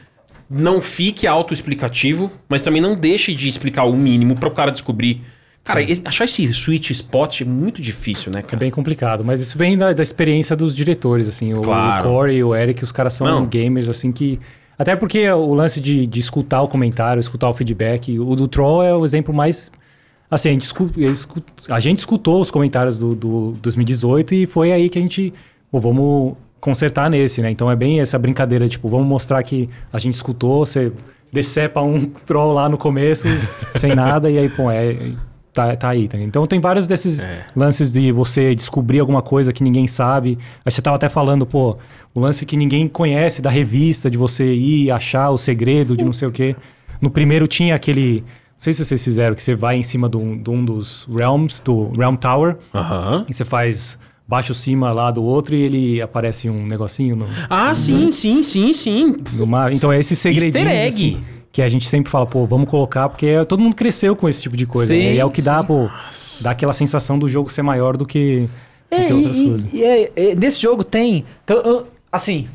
não fique autoexplicativo, mas também não deixe de explicar o mínimo para o cara descobrir. Cara, esse- achar esse sweet spot é muito difícil, né, É cara? bem complicado, mas isso vem da, da experiência dos diretores, assim. O, Claro. o Corey e o Eric, os caras são Não. gamers, assim, que... Até porque o lance de, de escutar o comentário, escutar o feedback, o do Troll é o exemplo mais... Assim, a gente, escu- eles escu- a gente escutou os comentários do, do 2018 e foi aí que a gente... Pô, vamos consertar nesse, né? Então é bem essa brincadeira, tipo, vamos mostrar que a gente escutou, você decepa um Troll lá no começo, sem nada, e aí, pô, é... Tá, tá aí, tá? Então tem vários desses lances de você descobrir alguma coisa que ninguém sabe. Aí você tava até falando, pô, o lance que ninguém conhece da revista, de você ir achar o segredo de não sei o quê. No primeiro tinha aquele. Não sei se vocês fizeram, que você vai em cima de um, de um dos realms, do Realm Tower, Aham. e você faz baixo cima lá do outro e ele aparece um negocinho no, Ah, sim, sim, sim, sim. no mar. Então é esse segredinho. Easter egg. assim, que a gente sempre fala, pô, vamos colocar, porque todo mundo cresceu com esse tipo de coisa. Sim, né? E é o que dá, pô, dá aquela sensação do jogo ser maior do que, do É, que outras e, coisas. e- e é- é, nesse jogo tem. eu- assim.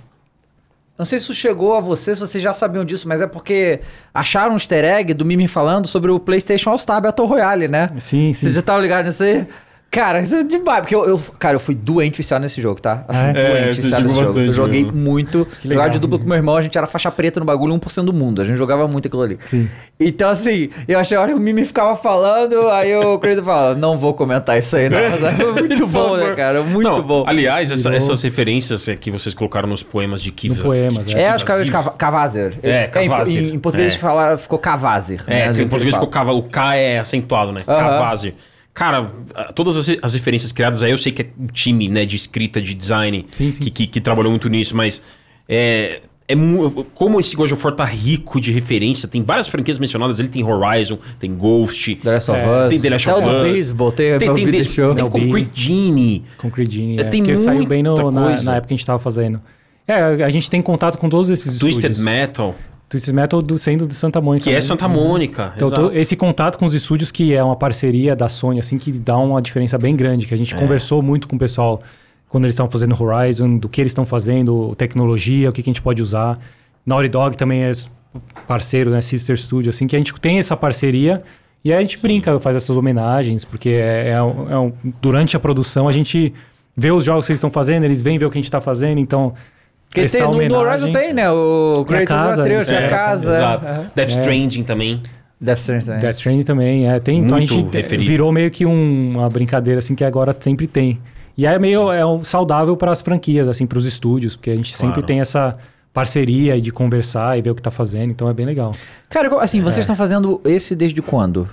Não sei se isso chegou a você, se vocês já sabiam disso, mas é porque acharam um easter egg do Mimi falando sobre o PlayStation All-Star Battle Royale, né? Sim, sim. Vocês já estavam ligados nisso aí? Cara, isso é demais. Porque eu, eu- cara, eu fui doente viciado nesse jogo, tá? Assim, É? É, doente você viciado nesse jogo. Eu joguei mesmo. muito. Que legal. Jogava de dupla com meu irmão, a gente era faixa preta no bagulho, 1% do mundo. A gente jogava muito aquilo ali. Sim. Então, assim, eu achei eu acho que o Mimi ficava falando, aí o Crazy falava, não vou comentar isso aí, não. Muito bom, né, cara? Muito Não, bom. Aliás, essa- essas referências é, que vocês colocaram nos poemas de Kiva. No poemas, que- é. É, os caras de Cava- Cavazer. É, Cavazer. Em, em português É. falar, ficou Cavazer. É, né, que em português ficou o K é acentuado, né? Aham. Cavazzi. Cara, todas as, as referências criadas aí, eu sei que é um time né, de escrita, de design, Sim, sim. Que, que, que trabalhou muito nisso, mas é, é como esse God of War tá rico de referência, tem várias franquias mencionadas, ele tem Horizon, tem Ghost, The Last of É, Us. tem The Last of Us. Baseball, tem, tem, tem, o tem, Show. tem Não, Concrete Genie. Concrete Genie, É, tem porque saiu bem no- muita na, coisa. na época que a gente tava fazendo. É, a gente tem contato com todos esses Twisted estúdios. Metal, Twisted Metal do, sendo de Santa Mônica. que é né? Santa Mônica. Então, exato. to- esse contato com os estúdios, que é uma parceria da Sony, assim, que dá uma diferença bem grande, que a gente É. conversou muito com o pessoal quando eles estão fazendo Horizon, do que eles estão fazendo, tecnologia, o que, que a gente pode usar. Naughty Dog também é parceiro, né? Sister Studio, assim, que a gente tem essa parceria e aí a gente Sim. brinca, faz essas homenagens, porque é, é, um, é um, durante a produção a gente vê os jogos que eles estão fazendo, eles vêm ver o que a gente está fazendo, então porque tem, no, no Horizon tem, né? O Kratos casa, Atreus, é, a casa. Exato. É. Death Stranding também. Death Stranding também. Death Stranding também, é. Tem, então a gente referido. virou meio que um, uma brincadeira assim que agora sempre tem. E é meio é um saudável para as franquias, assim, para os estúdios, porque a gente claro. sempre tem essa parceria de conversar e ver o que está fazendo, então é bem legal. Cara, assim, vocês estão fazendo esse desde quando?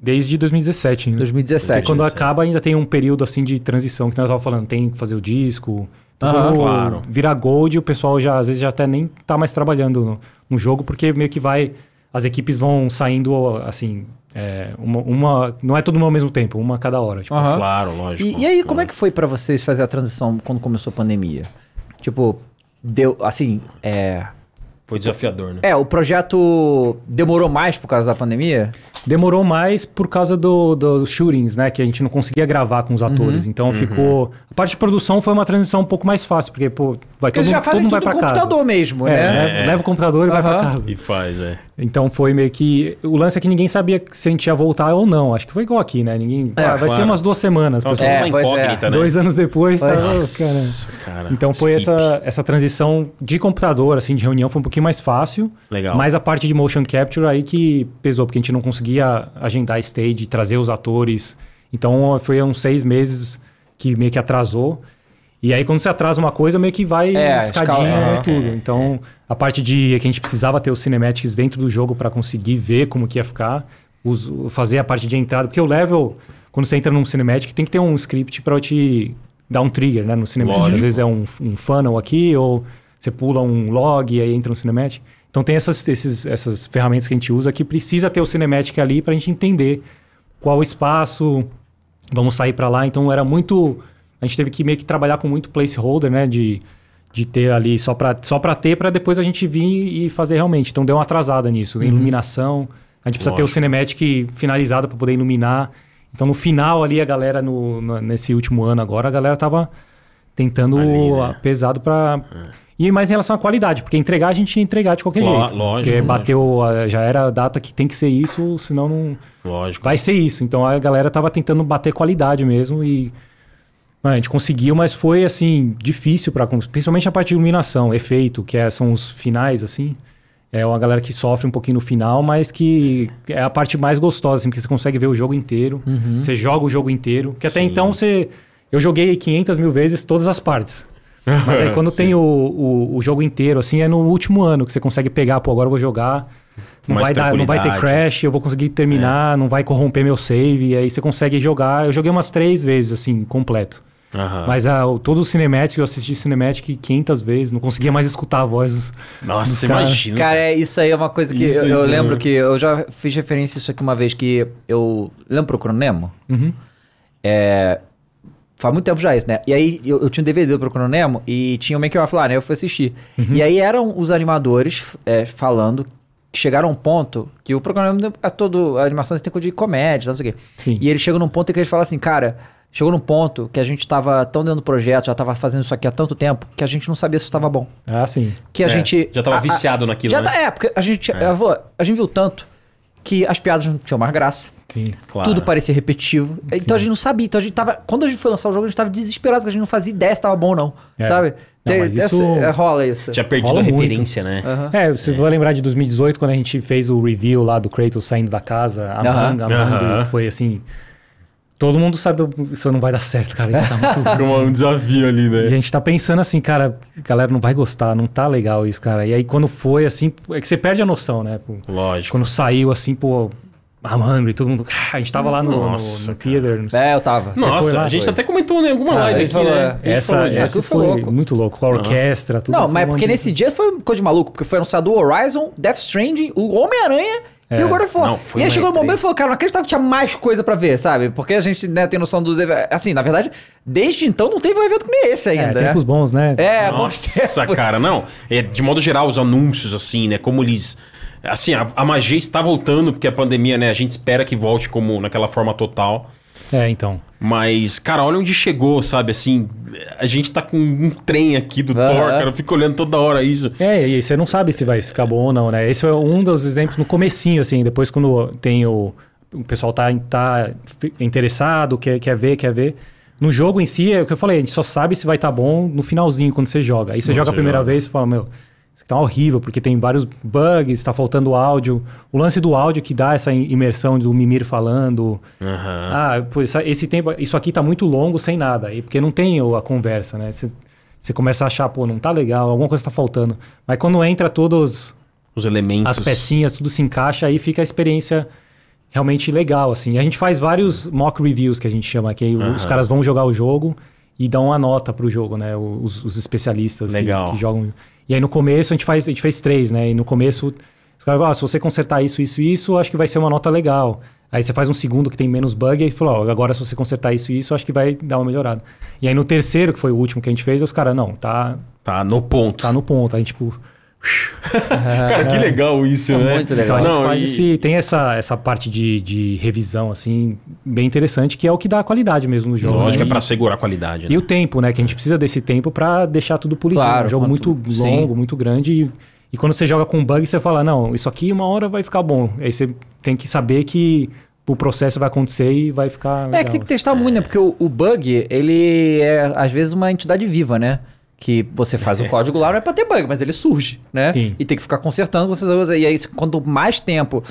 Desde 2017. Né? 2017. E quando acaba ainda tem um período assim de transição que nós estávamos falando, tem que fazer o disco, ah, claro. Virar gold, o pessoal já às vezes já até nem tá mais trabalhando no, no jogo, porque meio que vai. As equipes vão saindo assim. É, uma, uma, não é todo mundo ao mesmo tempo, uma a cada hora. Tipo. Uhum. Claro, lógico. E, e aí, como é que foi para vocês fazer a transição quando começou a pandemia? Tipo, deu assim. É... Foi desafiador, né? É, o projeto demorou mais por causa da pandemia? Demorou mais por causa dos do shootings, né? Que a gente não conseguia gravar com os atores. Uhum. Então uhum. ficou. A parte de produção foi uma transição um pouco mais fácil, porque, pô, vai porque todo, já todo mundo vai pra casa. computador mesmo, é, né? É. Leva o computador e uhum. vai pra casa. E faz, é. Então foi meio que. O lance é que ninguém sabia se a gente ia voltar ou não. Acho que foi igual aqui, né? Ninguém. É, ah, vai claro. ser umas duas semanas. Nossa, é, uma incógnita, é. né? Dois anos depois. Tá, Nossa, cara. Então foi essa, essa transição de computador, assim, de reunião, foi um pouquinho mais fácil. Legal. Mas a parte de motion capture aí que pesou, porque a gente não conseguia agendar stage, trazer os atores. Então foi uns seis meses que meio que atrasou. E aí, quando você atrasa uma coisa, meio que vai é, escadinha escala, e tudo. Então, a parte de que a gente precisava ter os cinematics dentro do jogo para conseguir ver como que ia ficar, os, fazer a parte de entrada. Porque o level, quando você entra num cinematic, tem que ter um script para te dar um trigger né, no cinematic. Lógico. Às vezes é um, um funnel aqui, ou você pula um log e aí entra no cinematic. Então, tem essas, esses, essas ferramentas que a gente usa que precisa ter o cinematic ali para a gente entender qual o espaço, vamos sair para lá. Então, era muito a gente teve que meio que trabalhar com muito placeholder, né? De, de ter ali só para só ter, para depois a gente vir e fazer realmente. Então deu uma atrasada nisso. Uhum. Iluminação. A gente precisa Lógico. ter o cinematic finalizado para poder iluminar. Então no final ali a galera, no, no, nesse último ano agora, a galera tava tentando ali, né? pesado para. É. E mais em relação à qualidade, porque entregar a gente ia entregar de qualquer jeito. Lógico. Porque bateu, já era a data que tem que ser isso, senão não. Lógico. Vai ser isso. Então a galera tava tentando bater qualidade mesmo e Mano, a gente conseguiu, mas foi assim, difícil para principalmente a parte de iluminação, efeito, que é, são os finais, assim. É uma galera que sofre um pouquinho no final, mas que é a parte mais gostosa, assim, porque você consegue ver o jogo inteiro, uhum. você joga o jogo inteiro. Que até Sim. então você. Eu joguei 500 mil vezes todas as partes. Mas aí quando tem o, o, o, jogo inteiro, assim, é no último ano que você consegue pegar, pô, agora eu vou jogar. Não vai, dar, não vai ter crash, eu vou conseguir terminar, é. não vai corromper meu save. E aí você consegue jogar. Eu joguei umas três vezes, assim, completo. Uhum. Mas a, todo o Cinematic, eu assisti Cinematic 500 vezes, não conseguia mais escutar a voz. Nossa, imagina. Cara, é, isso aí é uma coisa que isso, eu, eu lembro que eu já fiz referência a isso aqui uma vez que eu. Lembra Procurando Nemo? Uhum. É, faz muito tempo já isso, né? E aí eu, eu tinha um DVD do Procurando Nemo e tinha o Make-Off lá, né? Eu fui assistir. Uhum. E aí eram os animadores é, falando que chegaram a um ponto que o Procurando é todo. A animação tem coisa de comédia, não sei o quê. Sim. E eles chegam num ponto em que eles falam assim, cara Chegou num ponto que a gente estava tão dentro do projeto, já estava fazendo isso aqui há tanto tempo, que a gente não sabia se estava bom. Ah, sim. Que a é, gente. Já estava viciado naquilo. Já né? tá, é, porque a gente, é. Avô, a gente viu tanto que as piadas não tinham mais graça. Sim, claro. Tudo parecia repetitivo. Sim. Então a gente não sabia. Então a gente tava. Quando a gente foi lançar o jogo, a gente estava desesperado, porque a gente não fazia ideia se estava bom ou não. É. Sabe? Não, Tem, isso... Essa, é, rola isso. Tinha perdido rola a referência, muito. né? Uhum. É, você é. vai lembrar de 2018, quando a gente fez o review lá do Kratos saindo da casa, a uhum. manga, a manga, uhum. foi assim. Todo mundo sabe isso não vai dar certo, cara. Isso tá muito... um desafio ali, né? E a gente tá pensando assim, cara, a galera não vai gostar, não tá legal isso, cara. E aí quando foi assim, é que você perde a noção, né? Pô, Lógico. Quando saiu assim, pô, a Hungry, todo mundo. A gente tava lá no, Nossa, no, no theater. É, eu tava. Nossa, lá, a gente foi. até comentou em alguma cara, live aqui, falou, né? É. Essa, essa foi, louco. muito louco. Com a orquestra, tudo. Não, mas porque nesse dia foi coisa de maluco, porque foi anunciado o Horizon, Death Stranding, o Homem-Aranha é. E o God of War. e aí chegou um momento e falou, cara, não acreditava que tinha mais coisa pra ver, sabe? Porque a gente né, tem noção dos eventos. Assim, na verdade, desde então não teve um evento nem esse ainda. É, tempos né? bons, né? É, Nossa, cara, não. É, de modo geral, os anúncios, assim, né? Como eles. Assim, a, a magia está voltando, porque a pandemia, né? A gente espera que volte como naquela forma total. É, então. Mas, cara, olha onde chegou, sabe? Assim, a gente tá com um trem aqui do Aham. Thor, cara. Eu fico olhando toda hora isso. É, e você não sabe se vai ficar bom ou não, né? Esse é um dos exemplos no comecinho, assim, depois quando tem o... O pessoal tá, tá interessado, quer, quer ver, quer ver. No jogo em si, é o que eu falei, a gente só sabe se vai estar bom no finalzinho, quando você joga. Aí você Quando joga você a primeira joga. vez e fala, meu, isso aqui tá horrível, porque tem vários bugs, tá faltando áudio. O lance do áudio que dá essa imersão do Mimir falando... Aham. Ah, pô, esse tempo, isso aqui tá muito longo sem nada, aí, porque não tem a conversa, né? Você, você começa a achar, pô, não tá legal, alguma coisa tá faltando. Mas quando entra todos Os elementos. as pecinhas, tudo se encaixa, aí fica a experiência realmente legal, assim. A gente faz vários mock reviews que a gente chama, que aí os caras vão jogar o jogo e dão uma nota pro jogo, né? Os, os especialistas que-. Que, jogam. E aí no começo a gente faz, a gente fez três, né? E no começo os caras falam, ah, se você consertar isso, isso, isso, acho que vai ser uma nota legal. Aí você faz um segundo que tem menos bug e ó, agora se você consertar isso, isso, acho que vai dar uma melhorada. E aí no terceiro, que foi o último que a gente fez, os caras, não, tá, Tá no ponto. tá no ponto. Aí tipo, Cara, que legal isso, É né? muito Então legal. a gente Não, faz e- esse, tem essa, essa parte de, de revisão, assim, bem interessante, que é o que dá a qualidade mesmo no jogo. Lógico, né? é pra segurar a qualidade. E Né? o tempo, né? Que a gente precisa desse tempo pra deixar tudo polidinho. Claro, é um jogo quanto- muito sim. longo, muito grande. E, e quando você joga com bug, você fala, não, isso aqui uma hora vai ficar bom. Aí você tem que saber que o processo vai acontecer e vai ficar É legal. que tem que testar muito, né? Porque o, o bug, ele é, às vezes, uma entidade viva, né? Que você faz o código lá, não é pra ter bug, mas ele surge, né? Sim. E tem que ficar consertando. Vocês, e aí, quanto mais tempo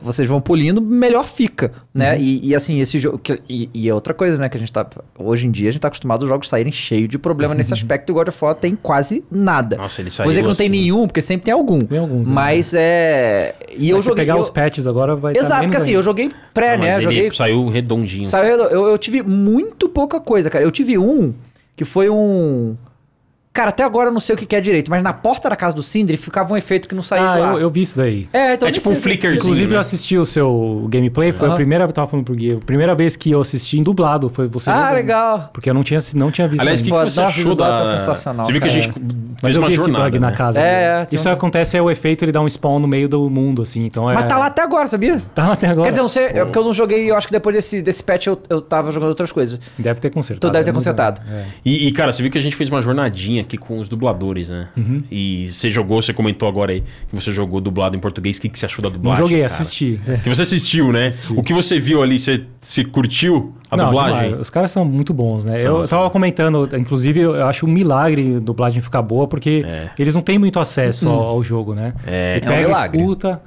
vocês vão polindo, melhor fica, né? E, e, assim, esse jogo... E, e é outra coisa, né? Que a gente tá... Hoje em dia, a gente tá acostumado os jogos saírem cheios de problema nesse aspecto. E o God of War tem quase nada. Nossa, ele Vou saiu dizer que não tem assim. nenhum, porque sempre tem algum. Tem alguns, né? Mas é... E eu Mas se joguei... pegar eu- os patches agora vai tá Exato, porque assim, eu joguei pré, Não, né? mas Joguei saiu redondinho. Saiu, eu, eu tive muito pouca coisa, cara. Eu tive um que foi um. Cara, até agora eu não sei o que que é direito, mas na porta da casa do Sindri ficava um efeito que não saía Ah, lá. eu, eu vi isso daí. É, então É tipo um sei- flickerzinho. Inclusive, né? eu assisti o seu gameplay, foi Aham. a primeira, eu tava falando pro Gui, a primeira vez que eu assisti em dublado, foi você Ah, jogando. legal. Porque eu não tinha, não tinha visto Aliás, o que, que você achou da... é sensacional, Você viu que a cara. gente Mas fez eu uma jornada, bug né? na casa. É, dele. é, Isso um- acontece, é o efeito, ele dá um spawn no meio do mundo, assim, então é... Mas tá lá até agora, sabia? Tá lá até agora. Quer dizer, eu não sei, é porque eu não joguei, eu acho que depois desse, desse patch eu, eu tava jogando outras coisas. Deve ter consertado. Tu deve ter né? consertado. É. E, e, cara, você viu que a gente fez uma jornadinha aqui com os dubladores, né? Uhum. E você jogou, você comentou agora aí que você jogou dublado em português. O que, que você achou da Não dublagem? joguei, cara? assisti. Que você assistiu, né? O que você viu ali, você, você curtiu a Não, dublagem? demais. Os caras são muito bons, né? São, eu são. tava comentando, inclusive, eu acho um milagre a dublagem ficar boa, porque É. eles não têm muito acesso ao, ao jogo, né? É. Ele É um pega, milagre. escuta,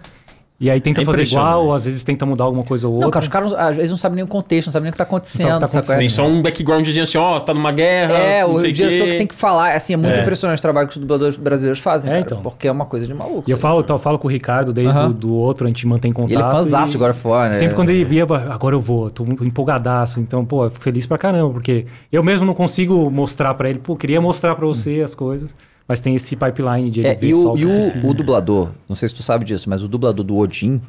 e aí tenta É fazer igual, ou às vezes tenta mudar alguma coisa ou outra. Não, cara, os caras às vezes não sabem nem o contexto, não sabem nem o que tá acontecendo. Não tá é? Tem só um backgroundzinho assim, ó, tá numa guerra, É, não o sei diretor quê. que tem que falar. Assim, é muito É. impressionante o trabalho que os dubladores brasileiros fazem, É, cara, então. Porque é uma coisa de maluco. E eu falo, eu falo com o Ricardo desde Aham. o do outro, a gente mantém contato. E ele é fãzaço agora fora, né? Sempre quando ele via, agora eu vou, tô muito empolgadaço. Então, pô, eu fico feliz pra caramba, porque eu mesmo não consigo mostrar pra ele, pô, queria mostrar pra você as coisas, mas tem esse pipeline de ele É, ver e só o, e o- o dublador, não sei se tu sabe disso, mas o dublador do Odin,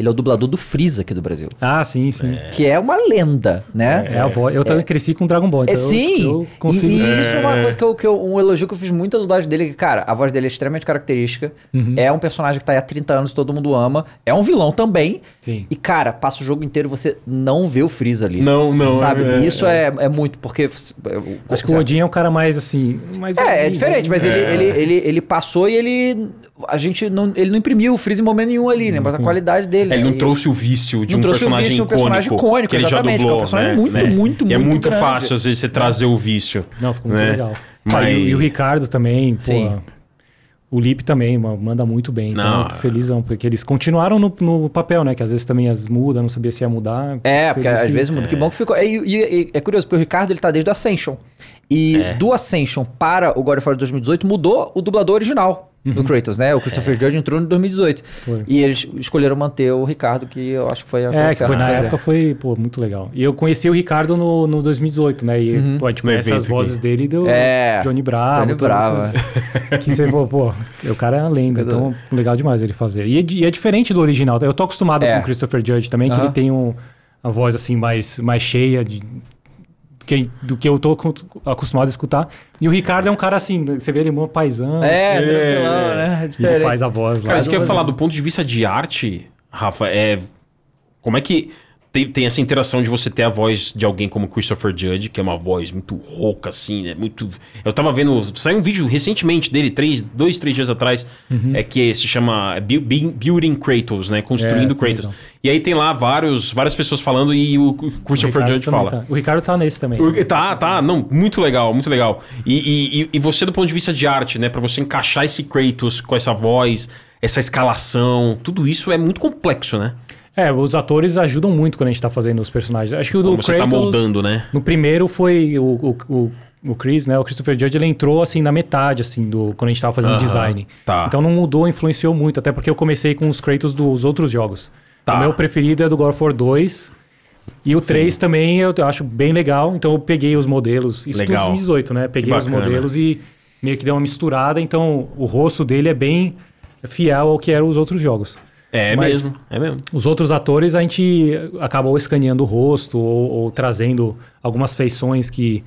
ele é o dublador do Freeza aqui do Brasil. Ah, sim, sim. Que é uma lenda, né? É, a voz. Eu também cresci com Dragon Ball, então É, sim, eu, eu consigo. e, e isso é uma coisa que eu, que eu- um elogio que eu fiz muito a dublagem dele, que, cara, a voz dele é extremamente característica, Uhum. é um personagem que tá aí há 30 anos, todo mundo ama, é um vilão também, Sim. e, cara, passa o jogo inteiro você não vê o Freeza ali. Não, não. Sabe? é, E isso é, é muito, porque... eu- Acho que o Odin é um cara mais assim. Mais É, é diferente, mas ele, É. ele, ele, ele passou e ele. A gente não, ele não imprimiu o Freeza em momento nenhum ali, né? Mas a qualidade dele. É, Ele né? não trouxe o vício de Não um trouxe o personagem vício de um icônico. personagem icônico, que ele já exatamente, dublou, que é um personagem né? muito, Né? muito, E é muito muito grande. fácil, às vezes, você trazer o vício. Não, ficou muito né? legal. Mas... Ah, e, o- e o Ricardo também, pô. O Lipe também ma- manda muito bem. Então, Não, eu tô felizão, porque eles continuaram no, no papel, né? Que às vezes também as muda, não sabia se ia mudar. É, porque às que- vezes muda. Que bom que ficou. E, e- e é curioso, porque o Ricardo ele tá desde o Ascension. E É. do Ascension para o God of War 2018 mudou o dublador original do Kratos, né? O Christopher Judge entrou em 2018. Foi. E eles escolheram manter o Ricardo, que eu acho que foi a É, coisa que foi na fazer. época foi, pô, muito legal. E eu conheci o Ricardo no, no 2018, né? E Uhum. pô, a gente conhece as vozes aqui. dele do É. Johnny Bravo. Johnny Bravo, esses- que você falou, pô, o cara é uma lenda, então legal demais ele fazer. E é, e é diferente do original. Eu tô acostumado É. com o Christopher Judge também, que Aham. ele tem um, a voz assim mais, mais cheia de. Que- do que eu tô acostumado a escutar. E o Ricardo é um cara assim, você vê ele mó paisão. É, assim, né? É e ele faz a voz lá. Cara, isso que eu ia do- falar do ponto de vista de arte, Rafa, é. Como é que. Tem, tem essa interação de você ter a voz de alguém como Christopher Judge, que é uma voz muito rouca, assim, né? Muito. Eu tava vendo. Saiu um vídeo recentemente dele, três, dois, três dias atrás, é que se chama Bu- Bu- Building Kratos, né? Construindo É, Kratos. legal. E aí tem lá vários, várias pessoas falando e o Christopher Ricardo Judge fala. tá. O Ricardo tá nesse também. O- Tá, tá, não, muito legal, muito legal. E, e, e- e você, do ponto de vista de arte, né, Pra você encaixar esse Kratos com essa voz, essa escalação, tudo isso é muito complexo, né? É, os atores ajudam muito quando a gente tá fazendo os personagens. Acho que o do Como você tá Kratos, moldando, né? No primeiro foi o, o, o, o Chris, né? O Christopher Judge, ele entrou assim na metade, assim, do, quando a gente tava fazendo o design. tá. Então não mudou, influenciou muito, até porque eu comecei com os Kratos dos outros jogos. Tá. O meu preferido é do God of War 2. E o 3 também eu acho bem legal, então eu peguei os modelos. Isso Legal. tudo em 2018, né? Peguei os modelos e meio que deu uma misturada, então o rosto dele é bem fiel ao que eram os outros jogos. É Mas- mesmo, é mesmo. Os outros atores a gente acabou escaneando o rosto ou, ou trazendo algumas feições que,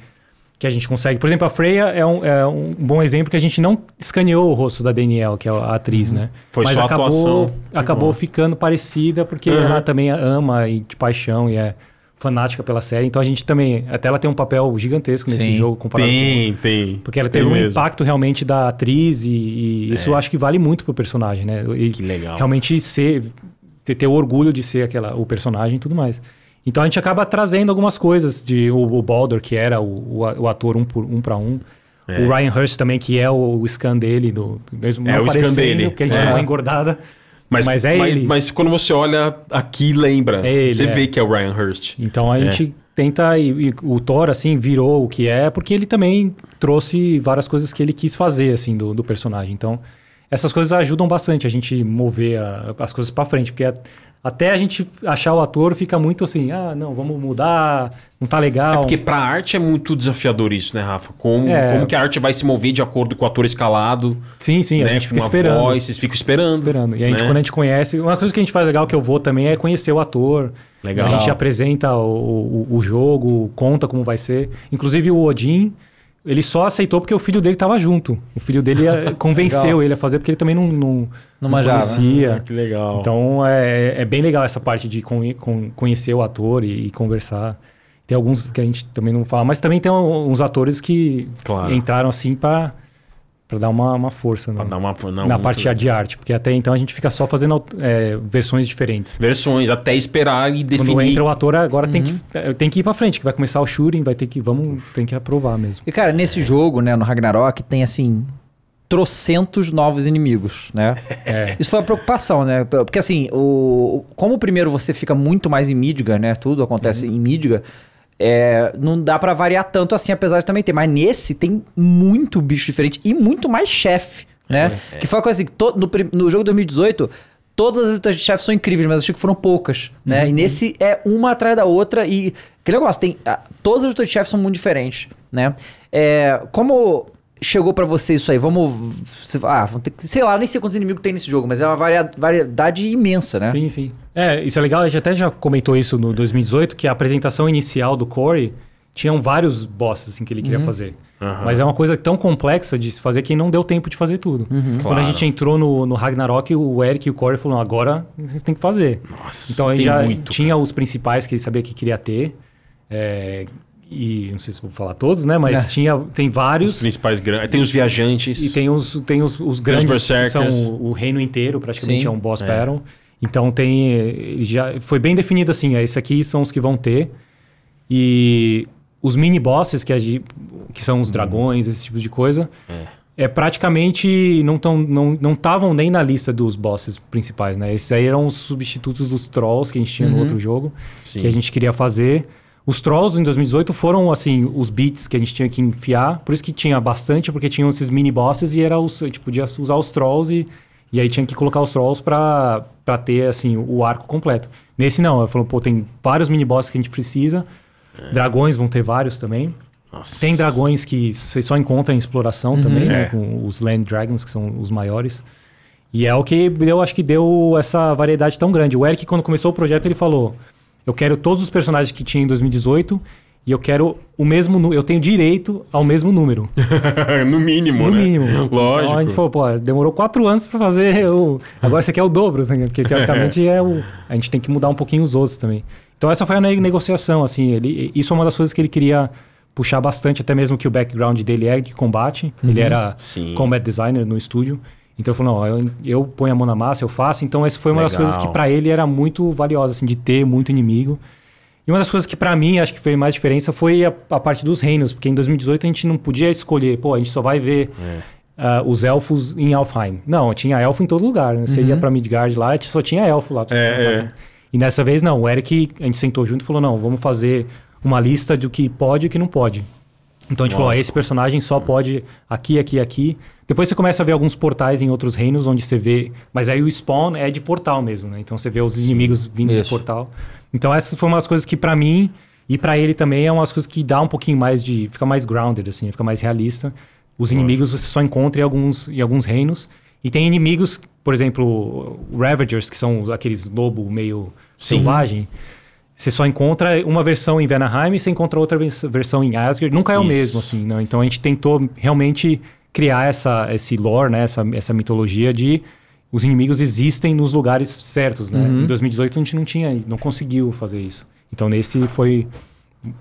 que a gente consegue. Por exemplo, a Freya é um, é um bom exemplo que a gente não escaneou o rosto da Danielle, que é a atriz, né? Uhum. Foi Mas só a acabou, atuação. acabou ficando parecida porque Uhum. ela também ama e de paixão e é fanática pela série. Então a gente também, até ela tem um papel gigantesco nesse Sim. jogo comparado com Tem, tem. porque ela Tem teve um mesmo. impacto realmente da atriz e, e isso eu acho que vale muito pro personagem, né? E Que legal. Realmente ser, ter, ter o orgulho de ser aquela, o personagem e tudo mais. Então a gente acaba trazendo algumas coisas de o, o Baldur, que era o, o, ator um, por, um para um. O Ryan Hurst também, que é o, o scan dele, do, mesmo É, não o scan aparecendo, dele. porque a gente É. deu uma engordada. Mas, Mas é mas, ele. Mas quando você olha aqui, lembra. É ele, você é. vê que é o Ryan Hurst. Então a É. gente tenta. E, e o Thor, assim, virou o que é, porque ele também trouxe várias coisas que ele quis fazer, assim, do, do personagem. Então, essas coisas ajudam bastante a gente mover a- as coisas pra frente, porque a- até a gente achar o ator fica muito assim, ah, não, vamos mudar, não tá legal. É porque pra arte é muito desafiador isso, né, Rafa? Como, É. como que a arte vai se mover de acordo com o ator escalado, Sim, sim, né? a gente com fica uma esperando. voz, vocês ficam esperando. Esperando. E a gente, né? quando a gente conhece, uma coisa que a gente faz legal que eu vou também é conhecer o ator. Legal. A gente apresenta o, o, o jogo, conta como vai ser. Inclusive o Odin, ele só aceitou porque o filho dele estava junto. O filho dele eh, convenceu ele a fazer porque ele também não, não, Não manjava, né? conhecia. Ah, que legal. Então é, é bem legal essa parte de con- con- conhecer o ator e, e conversar. Tem alguns que a gente também não fala, mas também tem uns atores que Claro. entraram assim para dar uma, uma força no- dar uma, não, na parte legal. de arte, porque até então a gente fica só fazendo é, versões diferentes. Versões, até esperar e Quando definir. entra o ator, agora tem, Uhum. que, é, tem que ir pra frente, que vai começar o shooting, vai ter que, vamos, tem que aprovar mesmo. E, cara, nesse jogo, né, no Ragnarok, tem, assim, trocentos novos inimigos, né? É. Isso foi a preocupação, né? Porque, assim, o, como primeiro você fica muito mais em Midgar, né? Tudo acontece em Midgar, é, não dá pra variar tanto assim, apesar de também ter. Mas nesse tem muito bicho diferente e muito mais chefe, né? Que foi uma coisa assim, to- no, no jogo 2018... Todas as lutas de chefe são incríveis, mas eu achei que foram poucas, né? E nesse é uma atrás da outra e... Que negócio, tem... ah, Todas as lutas de chefe são muito diferentes, né? É, como chegou pra você isso aí? Vamos... Ah, vamos ter, sei lá, nem sei quantos inimigos tem nesse jogo, mas é uma varia- variedade imensa, né? Sim, sim. É, isso é legal, a gente até já comentou isso no 2018, que a apresentação inicial do Corey tinham vários bosses assim, que ele queria fazer. Aham. Mas é uma coisa tão complexa de se fazer que não deu tempo de fazer tudo. Quando Claro. a gente entrou no, no Ragnarok, o Eric e o Corey falaram, agora vocês têm que fazer. Nossa, Então ele tem já muito, tinha os principais que ele sabia que queria ter. é, e não sei se vou falar todos, né? Mas É. tinha, tem Os vários. principais grandes. Tem os viajantes. E tem os, tem os, os grandes que são o, o reino inteiro, praticamente Sim. é um boss É. battle. Então tem. Já foi bem definido assim: é, esse aqui são os que vão ter. E os mini bosses, que, a gente- que são os dragões, esse tipo de coisa, é, praticamente não estão não não estavam nem na lista dos bosses principais, né? Esses aí eram os substitutos dos trolls que a gente tinha no outro jogo, Sim. que a gente queria fazer. Os trolls em 2018 foram assim os beats que a gente tinha que enfiar, por isso que tinha bastante, porque tinham esses mini bosses e era os, a gente podia usar os trolls e, e aí tinha que colocar os trolls pra, pra ter assim o arco completo. Nesse não, eu falou, pô, tem vários mini bosses que a gente precisa. Dragões vão ter vários também. Nossa. Tem dragões que você só encontra em exploração também, né? É. Com os Land Dragons, que são os maiores. E é o que eu acho que deu essa variedade tão grande. O Eric, quando começou o projeto, ele falou: Eu quero todos os personagens que tinha em 2018 e eu quero o mesmo número, eu tenho direito ao mesmo número. no mínimo, No né? mínimo. Lógico. Então a gente falou, pô, demorou quatro anos pra fazer o. Agora você quer o dobro, né? porque teoricamente é o. A gente tem que mudar um pouquinho os outros também. Então essa foi a ne- negociação, assim. Ele, isso é uma das coisas que ele queria puxar bastante, até mesmo que o background dele é de combate. Ele era Sim. combat designer no estúdio. Então ele falou, não, eu, eu ponho a mão na massa, eu faço. Então essa foi uma das Legal. coisas que pra ele era muito valiosa, assim, de ter muito inimigo. E uma das coisas que pra mim acho que fez mais diferença foi a, a parte dos reinos, porque em 2018 a gente não podia escolher, pô, a gente só vai ver ah, os elfos em Alfheim. Não, tinha elfo em todo lugar, né? Você ia pra Midgard lá, só tinha elfo lá. pra você É, é. E dessa vez não, o Eric, a gente sentou junto e falou, não, vamos fazer uma lista do que pode e o que não pode. Então a gente falou, ó, esse personagem só pode aqui, aqui, aqui. Depois você começa a ver alguns portais em outros reinos onde você vê. Mas aí o spawn é de portal mesmo, né? Então você vê os inimigos vindo de Isso. portal. Então essas foram umas coisas que pra mim e pra ele também é umas coisas que dá um pouquinho mais de. fica mais grounded, assim, fica mais realista. Os inimigos você só encontra em alguns, em alguns reinos. E tem inimigos, por exemplo, Ravagers, que são aqueles lobo meio Sim. selvagem. Você só encontra uma versão em Vanaheim e você encontra outra vers- versão em Asgard. Nunca é o Isso. mesmo, assim, não. Então a gente tentou realmente criar essa, esse lore, né? Essa, essa mitologia de os inimigos existem nos lugares certos, né? Em 2018 a gente não tinha, não conseguiu fazer isso. Então nesse foi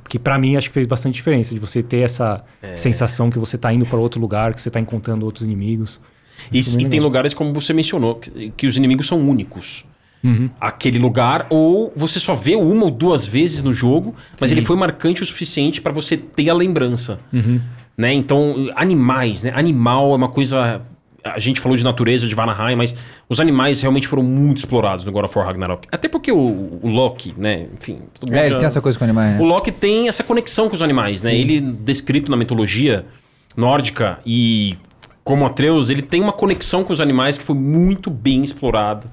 que pra mim acho que fez bastante diferença de você ter essa sensação que você tá indo para outro lugar, que você tá encontrando outros inimigos. E, é e tem lugares, como você mencionou, que, que os inimigos são únicos. Uhum. Aquele lugar, ou você só vê uma ou duas vezes no jogo, mas Sim. ele foi marcante o suficiente para você ter a lembrança. Uhum. Né? Então, animais, né? Animal é uma coisa. A gente falou de natureza, de Vanaheim, mas os animais realmente foram muito explorados no God of War Ragnarok. Até porque o, o Loki, né? Enfim, É, ele já- tem essa coisa com animais, o né? Loki tem essa conexão com os animais, né? Ele, descrito na mitologia nórdica e como Atreus, ele tem uma conexão com os animais que foi muito bem explorada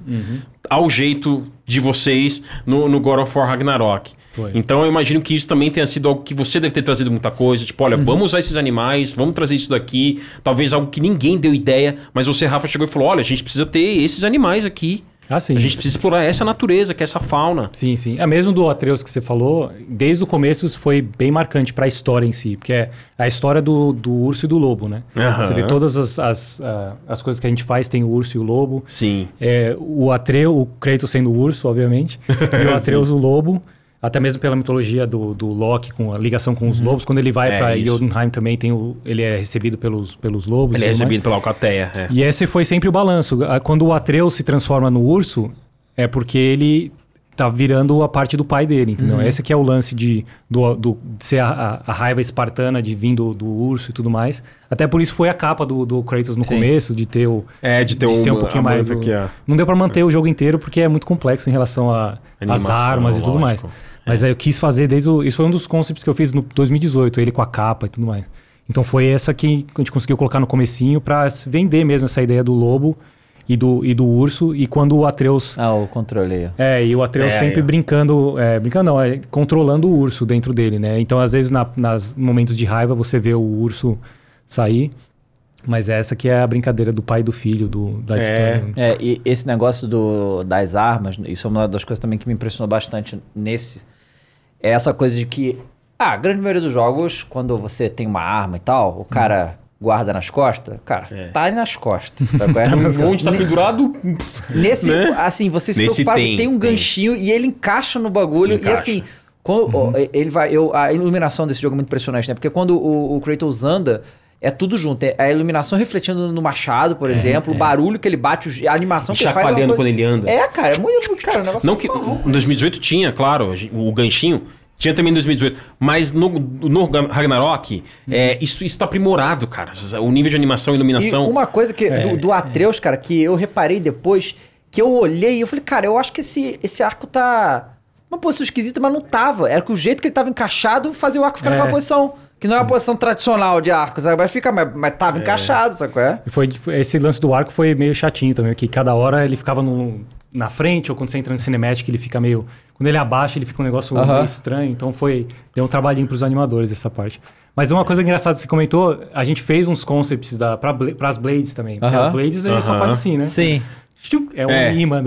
ao jeito de vocês no, no God of War Ragnarok. Foi. Então eu imagino que isso também tenha sido algo que você deve ter trazido muita coisa. Tipo, olha, vamos usar esses animais, vamos trazer isso daqui. Talvez algo que ninguém deu ideia, mas você, Rafa, chegou e falou: olha, a gente precisa ter esses animais aqui. Ah, sim. A gente precisa explorar essa natureza, que é essa fauna. Sim, sim. É mesmo do Atreus que você falou, desde o começo isso foi bem marcante para a história em si, porque é a história do, do urso e do lobo, né? Aham. Você vê todas as, as, ah, as coisas que a gente faz, tem o urso e o lobo. Sim. É, o Atreus, o Kratos sendo o urso, obviamente, e o Atreus o lobo. Até mesmo pela mitologia do, do Loki, com a ligação com os lobos. Quando ele vai É, para. Jotunheim também, tem o, ele é recebido pelos, pelos lobos. Ele é mais. recebido pela Alcateia. É. E esse foi sempre o balanço. Quando o Atreus se transforma no urso, é porque ele tá virando a parte do pai dele, entendeu? Esse que é o lance de, do, do- de ser a, a- raiva espartana de vir do, do urso e tudo mais. Até por isso foi a capa do, do Kratos no Sim. começo, de ter o... É, de ter ser um- um pouquinho mais... o- ó. Não deu pra manter o jogo inteiro porque é muito complexo em relação às armas e tudo mais. lógico. Mas aí eu quis fazer desde o... Isso foi um dos concepts que eu fiz no 2018, ele com a capa e tudo mais. Então foi essa que a gente conseguiu colocar no comecinho pra vender mesmo essa ideia do lobo e do, e do urso. E quando o Atreus... Ah, o controle aí. ó. É, e o Atreus É, sempre aí, ó. brincando... É, brincando não, é controlando o urso dentro dele, né? Então às vezes na, nas momentos de raiva você vê o urso sair. Mas essa que é a brincadeira do pai e do filho, do, da É. história. É, e esse negócio do, das armas, isso é uma das coisas também que me impressionou bastante nesse. É essa coisa de que, ah, a grande maioria dos jogos, quando você tem uma arma e tal, o cara guarda nas costas, cara, É. tá aí nas costas. sabe qual é? Onde tá Ne- pendurado? Nesse, né? assim, você se Nesse preocupa, tem, tem, um tem. ganchinho e ele encaixa no bagulho. Encaixa. E assim, quando, ó, ele vai. Eu, a iluminação desse jogo é muito impressionante, né? Porque quando o, o Kratos anda. É tudo junto. É a iluminação refletindo no machado, por exemplo, o barulho que ele bate, a animação que ele faz. é Chacoalhando quando ele anda. É, cara, é muito. Cara, o negócio Não é que maluco. em 2018 tinha, claro, o ganchinho. Tinha também em 2018. Mas no, no Ragnarok, é, isso, isso tá aprimorado, cara. O nível de animação e iluminação. E uma coisa que, É, do, do Atreus, cara, que eu reparei depois, que eu olhei e eu falei, cara, eu acho que esse, esse arco tá. Uma posição esquisita, mas não tava. Era que o jeito que ele tava encaixado fazia o arco ficar É. naquela posição. Que não é a posição tradicional de arco, sabe? Mas fica, mas, mas tava encaixado, sabe qual é? E Foi, foi- esse lance do arco foi meio chatinho também, que cada hora ele ficava no, na frente, ou quando você entra no cinematic, ele fica meio. Quando ele abaixa, ele fica um negócio Aham. meio estranho. Então foi. Deu um trabalhinho pros animadores essa parte. Mas uma coisa engraçada que você comentou, a gente fez uns concepts da, pra, pras Blades também. Porque Aham. As Blades ele só Aham. faz assim, né? Sim. É um É. imã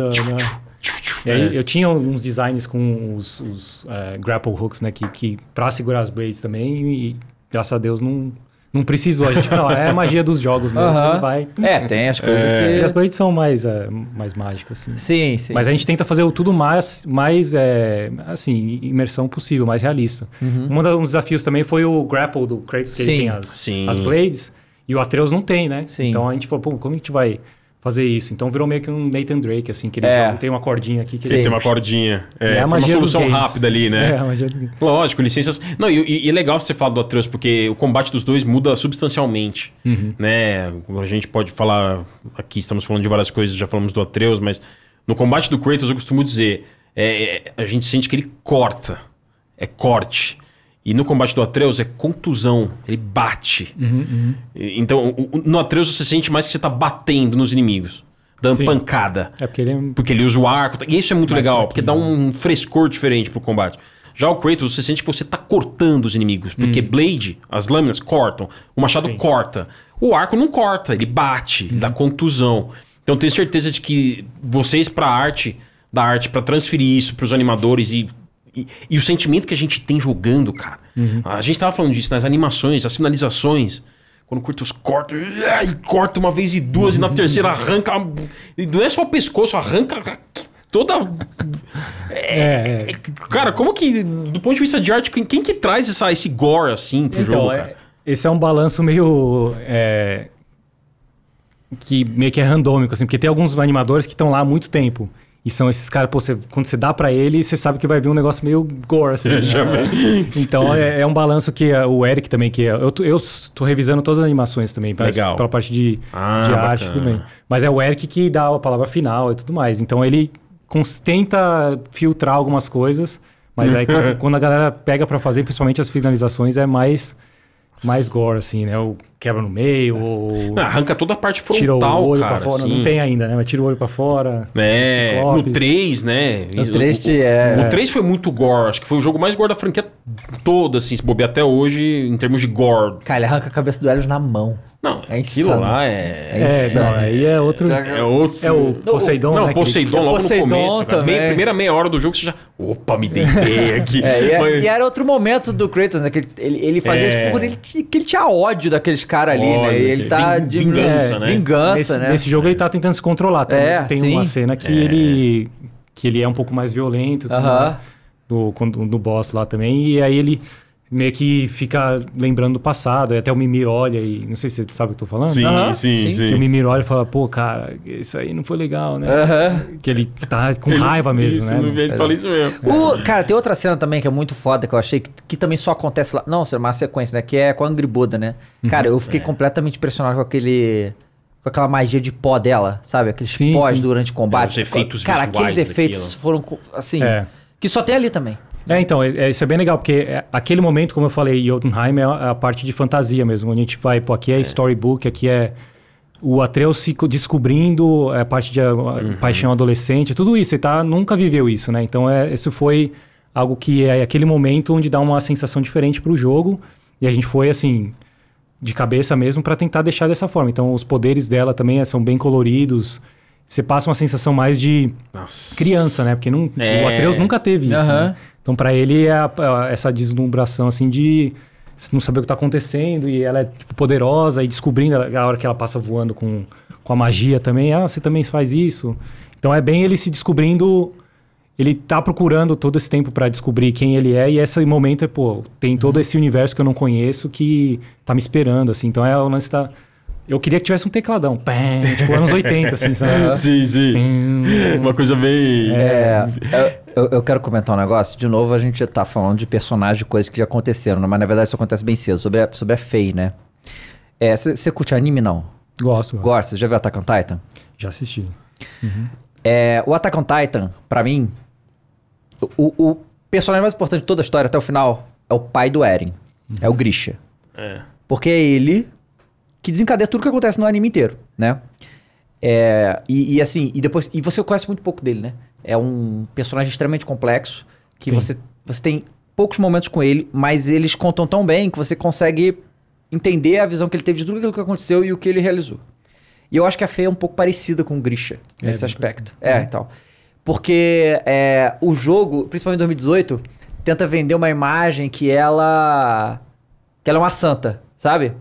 E aí É. eu tinha uns designs com os, os, eh, grapple hooks, né? Que, que pra segurar as blades também e graças a Deus não, não precisou. A gente fala, é a magia dos jogos mesmo. Ele vai... É, tem as coisas E as que. blades são mais, eh, mais mágicas, assim. Sim, sim. Mas a gente tenta fazer o tudo mais, mais é, assim, imersão possível, mais realista. Um dos desafios também foi o grapple do Kratos, que Sim. ele tem as, Sim. as blades, e o Atreus não tem, né? Sim. Então a gente falou, pô, como a gente vai fazer isso? Então virou meio que um Nathan Drake, assim, que ele É. joga- tem uma cordinha aqui que Sim. ele Tem uma cordinha. É, É uma solução games. rápida ali, né? É, a magia dos Lógico, licenças. Não, e, e- e é legal você falar do Atreus, porque o combate dos dois muda substancialmente. Né? A gente pode falar. Aqui estamos falando de várias coisas, já falamos do Atreus, mas no combate do Kratos eu costumo dizer: é, é, a gente sente que ele corta. É corte. E no combate do Atreus é contusão. Ele bate. E- Então, o- o- no Atreus você sente mais que você tá batendo nos inimigos. Dando Sim. pancada. É porque ele é... Porque ele usa o arco. E isso é muito Mais legal, porque dá um frescor diferente pro combate. Já o Kratos, você sente que você tá cortando os inimigos. Porque Blade, as lâminas cortam. O machado Sim. corta. O arco não corta, ele bate, ele dá contusão. Então tenho certeza de que vocês, pra arte, da arte, pra transferir isso pros animadores e, e, e o sentimento que a gente tem jogando, cara. A gente tava falando disso nas animações, as finalizações. Quando o Kratos corta, e corta uma vez e duas, e na terceira arranca. Não é só o pescoço, arranca toda. É, é. Cara, como que, do ponto de vista de arte, quem, quem que traz essa, esse gore assim pro Então, jogo, é- cara? esse é um balanço meio. é, que meio que é randômico, assim, porque tem alguns animadores que estão lá há muito tempo. E são esses caras, pô, você- quando você dá pra ele, você sabe que vai vir um negócio meio gore, assim. né? Então é, é um balanço que é, o Eric também, que é, eu, tô- eu tô revisando todas as animações também, pra- Legal. pela parte de, Ah, de arte bacana. também. Mas é o Eric que dá a palavra final e tudo mais. Então ele tenta filtrar algumas coisas, mas aí quando, quando a galera pega pra fazer, principalmente as finalizações, é mais, mais gore, assim, né? O quebra no meio, ou Ah, arranca toda a parte tira frontal, o olho cara. pra fora. assim. Não tem ainda, né? Mas tira o olho pra fora. É, no Ciclopes. 3, né? No O- 3 o, te- é- o 3 foi muito gore. Acho que foi o jogo mais gore da franquia toda, assim, se bobear até hoje, em termos de gore. Cara, ele arranca a cabeça do Helios na mão. Não, É aquilo insano. lá é. É, insano. não, aí é outro... É outro. É o Poseidon, Não, né? Poseidon É logo Poseidon no começo. Cara. Meia- primeira meia hora do jogo você já. Opa, me deitei aqui. É, e, é- Mas- e era outro momento do Kratos, né? Que ele, ele, fazia É. isso por ele, que ele tinha ódio daqueles caras ali, né? Ódio, E ele tá ving- de vingança, é, né? Vingança, nesse, né? nesse jogo ele tá tentando se controlar. Tem, É, tem sim. uma cena que ele que ele é um pouco mais violento tudo Aham. mais, do, quando- do boss lá também. E aí ele meio que fica lembrando do passado. Aí até o Mimir olha e... Não sei se você sabe o que eu tô falando. Sim, sim, sim. sim. Que o Mimir olha e fala, pô, cara, isso aí não foi legal, né? Aham. Que ele tá com raiva mesmo, isso, né? Ele fala isso mesmo. O, cara, tem outra cena também que é muito foda que eu achei que, que também só acontece lá. Não, é uma sequência, né? Que é com a Angry Buddha, né? Cara, eu fiquei completamente impressionado com aquele. Com aquela magia de pó dela, sabe? Aqueles Sim, pós sim. durante o combate. É, os efeitos Cara, aqueles efeitos daquilo. foram, assim. É. Que só tem ali também. É, então, é, é- isso é bem legal, porque é- aquele momento, como eu falei, Jotunheim é a, a parte de fantasia mesmo, a gente vai, pô, aqui é, storybook, aqui é o Atreus se co- descobrindo, é a parte de a- Uhum. paixão adolescente, tudo isso, ele tá, nunca viveu isso, né? Então, é, isso foi algo que é aquele momento onde dá uma sensação diferente pro jogo, e a gente foi, assim, de cabeça mesmo para tentar deixar dessa forma. Então, os poderes dela também é, são bem coloridos, você passa uma sensação mais de Nossa. criança, né? Porque não, É. o Atreus nunca teve isso, Aham. né? Então, pra ele, é a- a- essa deslumbração, assim, de não saber o que tá acontecendo e ela é tipo, poderosa e descobrindo a hora que ela passa voando com, com a magia também. Ah, você também faz isso. Então, é bem ele se descobrindo... Ele tá procurando todo esse tempo pra descobrir quem ele é e esse momento é, pô, tem todo esse universo que eu não conheço que tá me esperando, assim. Então, é o lance da... Eu queria que tivesse um tecladão. Pam, tipo, anos 80, assim, sabe? Sim, sim. Pam. Uma coisa bem. É, eu, eu- quero comentar um negócio. De novo, a gente tá falando de personagens, de coisas que já aconteceram, né? mas na verdade isso acontece bem cedo, sobre a, sobre a Faye, né? Você curte anime, não? Gosto, gosto. Gosta? Você já viu Attack on Titan? Já assisti. É, o Attack on Titan, pra mim, o, o personagem mais importante de toda a história até o final é o pai do Eren. É o Grisha. É. Porque é ele que desencadeia tudo que acontece no anime inteiro, né? É, e, e assim, e depois. E você conhece muito pouco dele, né? É um personagem extremamente complexo que Sim. você, você tem poucos momentos com ele, mas eles contam tão bem que você consegue entender a visão que ele teve de tudo aquilo que aconteceu e o que ele realizou. E eu acho que a Fê é um pouco parecida com o Grisha É, nesse aspecto. É, então. Porque é, o jogo, principalmente em 2018, tenta vender uma imagem que ela. que ela é uma santa, sabe?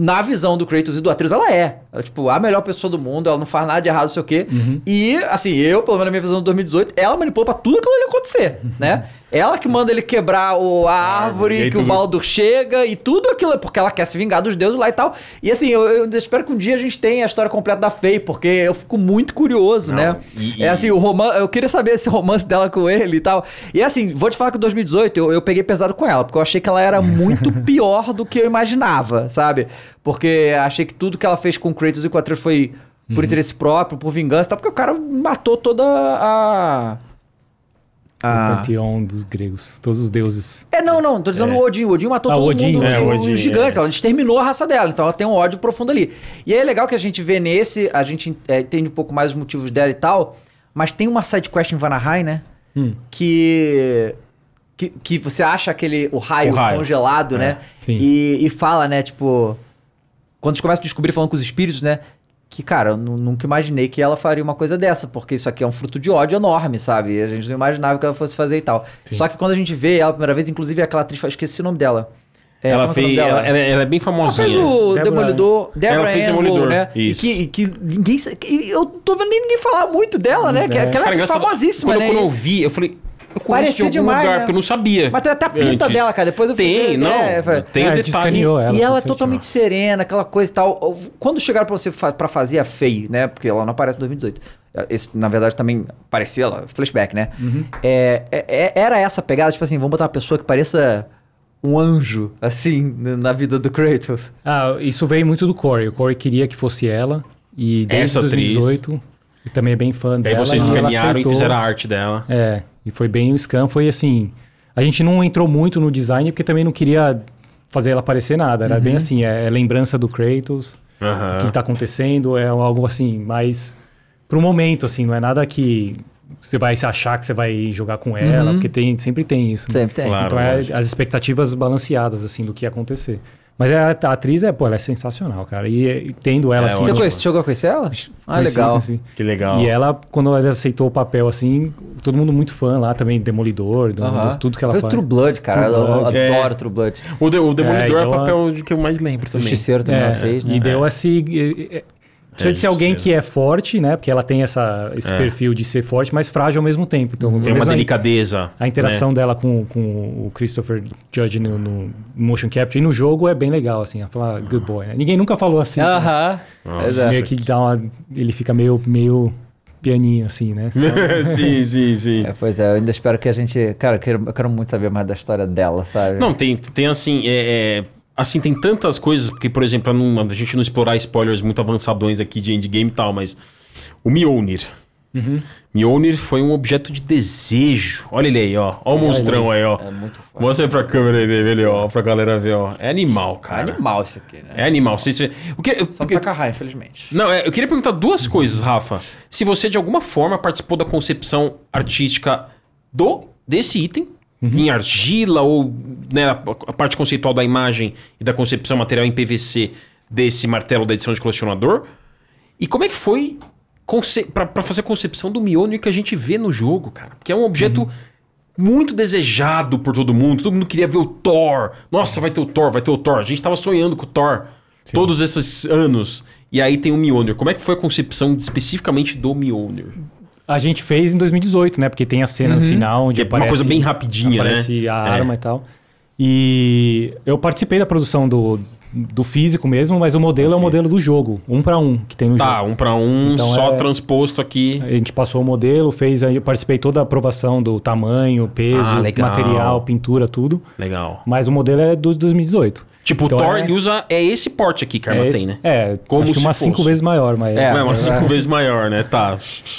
Na visão do Kratos e do Atreus, ela é. Ela, tipo, a melhor pessoa do mundo, ela não faz nada de errado, não sei o quê. E, assim, eu, pelo menos na minha visão de 2018, ela manipula pra tudo aquilo ali acontecer, né? Ela que manda ele quebrar o, a árvore, e aí que o tudo- Baldur chega e tudo aquilo, porque ela quer se vingar dos deuses lá e tal. E assim, eu, eu espero que um dia a gente tenha a história completa da Faye, porque eu fico muito curioso, Não, né? e- É assim, o romance, eu queria saber esse romance dela com ele e tal. E assim, vou te falar que em 2018 eu, eu peguei pesado com ela, porque eu achei que ela era muito pior do que eu imaginava, sabe? Porque achei que tudo que ela fez com o Kratos e com o Atreus foi por interesse próprio, por vingança e tal, porque o cara matou toda a. O a... panteão dos gregos, todos os deuses. É, não, não, tô dizendo o Odin. O Odin matou Ah, todo o Odin, mundo, é, os, o Odin, os gigantes. é. Ela exterminou a raça dela, então ela tem um ódio profundo ali. E aí é legal que a gente vê nesse, a gente é, entende um pouco mais os motivos dela e tal, mas tem uma sidequest em Vanaheim, né? Hum. Que, que. Que você acha aquele. O raio, O raio. congelado, É, né? sim. E, e fala, né, tipo. Quando eles começam a descobrir falando com os espíritos, né? Que, cara, eu nu- nunca imaginei que ela faria uma coisa dessa, porque isso aqui é um fruto de ódio enorme, sabe? A gente não imaginava que ela fosse fazer e tal. Só que quando a gente vê ela a primeira vez, inclusive aquela atriz, eu esqueci o nome dela. É, ela é que é fez. nome Ela, dela? ela- ela é bem Ela famosinha. fez o Deborah- Demolidor, Deborah Ela fez Ann Demolidor, né? isso. E que, que ninguém... que eu tô vendo nem ninguém falar muito dela, né? Que, É. que ela é famosíssima, quando, né? quando eu vi, eu falei. Eu Parecia de algum demais, lugar, né? porque eu não sabia. Mas tem até a pinta antes. dela, cara. Depois eu fui Tem, não. é, foi- tem É, o detalhe. ela. e ela é totalmente serena, aquela coisa e tal. Quando chegaram pra você fa pra fazer a Faye, né? Porque ela não aparece em 2018. Esse, na verdade, também parecia ela, flashback, né? Uhum. É, é- é- era essa pegada, tipo assim, vamos botar uma pessoa que pareça um anjo, assim, na vida do Kratos. Ah, isso veio muito do Corey. O Corey queria que fosse ela. E desde Essa atriz. 2018, e também é bem fã Daí dela. vocês e ela escanearam e fizeram a arte dela. É, e foi bem o scan, foi assim. A gente não entrou muito no design porque também não queria fazer ela parecer nada. Era Uhum. bem assim, é, é lembrança do Kratos, Aham. o que tá acontecendo, é algo assim, mais pro momento, assim, não é nada que você vai se achar que você vai jogar com ela, porque tem, sempre tem isso. né? Sempre tem. Claro. Então é as expectativas balanceadas, assim, do que ia acontecer. Mas a, a atriz, é, pô, ela é sensacional, cara. E, e tendo ela É, assim. Você conhece, chegou a conhecer ela? Ah, conheci, legal. conheci. Que legal. E ela, quando ela aceitou o papel, assim, todo mundo muito fã lá também, Demolidor, do- Aham. tudo que ela Fez faz. True Blood, cara. True eu Blood. adoro É. True Blood. O, de- o Demolidor é, então o a- papel de que eu mais lembro também. Justiceiro também ela fez, né? E deu esse. Precisa É, de ser alguém que é forte, né? Porque ela tem essa, esse É. perfil de ser forte, mas frágil ao mesmo tempo. Então, Tem uma delicadeza. A interação né? dela com, com o Christopher Judge no, no motion capture e no jogo é bem legal, assim. Ela fala good boy, né? Ninguém nunca falou assim. Aham. Nossa. Exato. Meio que dá uma... Ele fica meio, meio pianinho, assim, né? Só- sim, sim, sim. É, pois é, eu ainda espero que a gente. Cara, eu quero, eu quero muito saber mais da história dela, sabe? Não, tem, tem assim, é, é, assim, tem tantas coisas, porque, por exemplo, pra não- a gente não explorar spoilers muito avançadões aqui de endgame e tal, mas o Mjolnir. Uhum. Mjolnir foi um objeto de desejo. Olha ele aí, ó. Olha o monstrão aí, ó. É muito foda. Mostra aí pra câmera aí dele, ó, pra galera ver, ó. É animal, É cara. animal isso aqui, né? É animal. Vocês... O que, Só porque- não tá carrar, infelizmente. Não, é, eu queria perguntar duas coisas, Rafa. Se você de alguma forma participou da concepção artística do desse item, em argila, ou né, a, parte conceitual da imagem e da concepção material em PVC desse martelo da edição de colecionador. E como é que foi pra fazer a concepção do Mjolnir que a gente vê no jogo, cara? Porque é um objeto muito desejado por todo mundo. Todo mundo queria ver o Thor. Nossa, vai ter o Thor, vai ter o Thor. A gente tava sonhando com o Thor todos esses anos. E aí tem o Mjolnir. Como é que foi a concepção especificamente do Mjolnir? A gente fez em 2018, né? Porque tem a cena no final onde Que é uma aparece, coisa bem rapidinha, né? aparece a É. arma e tal. E eu participei da produção do, do físico mesmo, mas o modelo é o modelo do jogo, um para um que tem no Tá, jogo. um pra um, Então só é- transposto aqui. A gente passou o modelo, fez, aí eu participei toda a aprovação do tamanho, peso, Ah, material, pintura, tudo. Legal. Mas o modelo é do 2018. Tipo, Então o Thor é- ele usa. É esse porte aqui que a arma é, tem, esse- né? É, Como acho que umas cinco vezes maior, mas É, É, umas é. cinco vezes maior, né? Tá.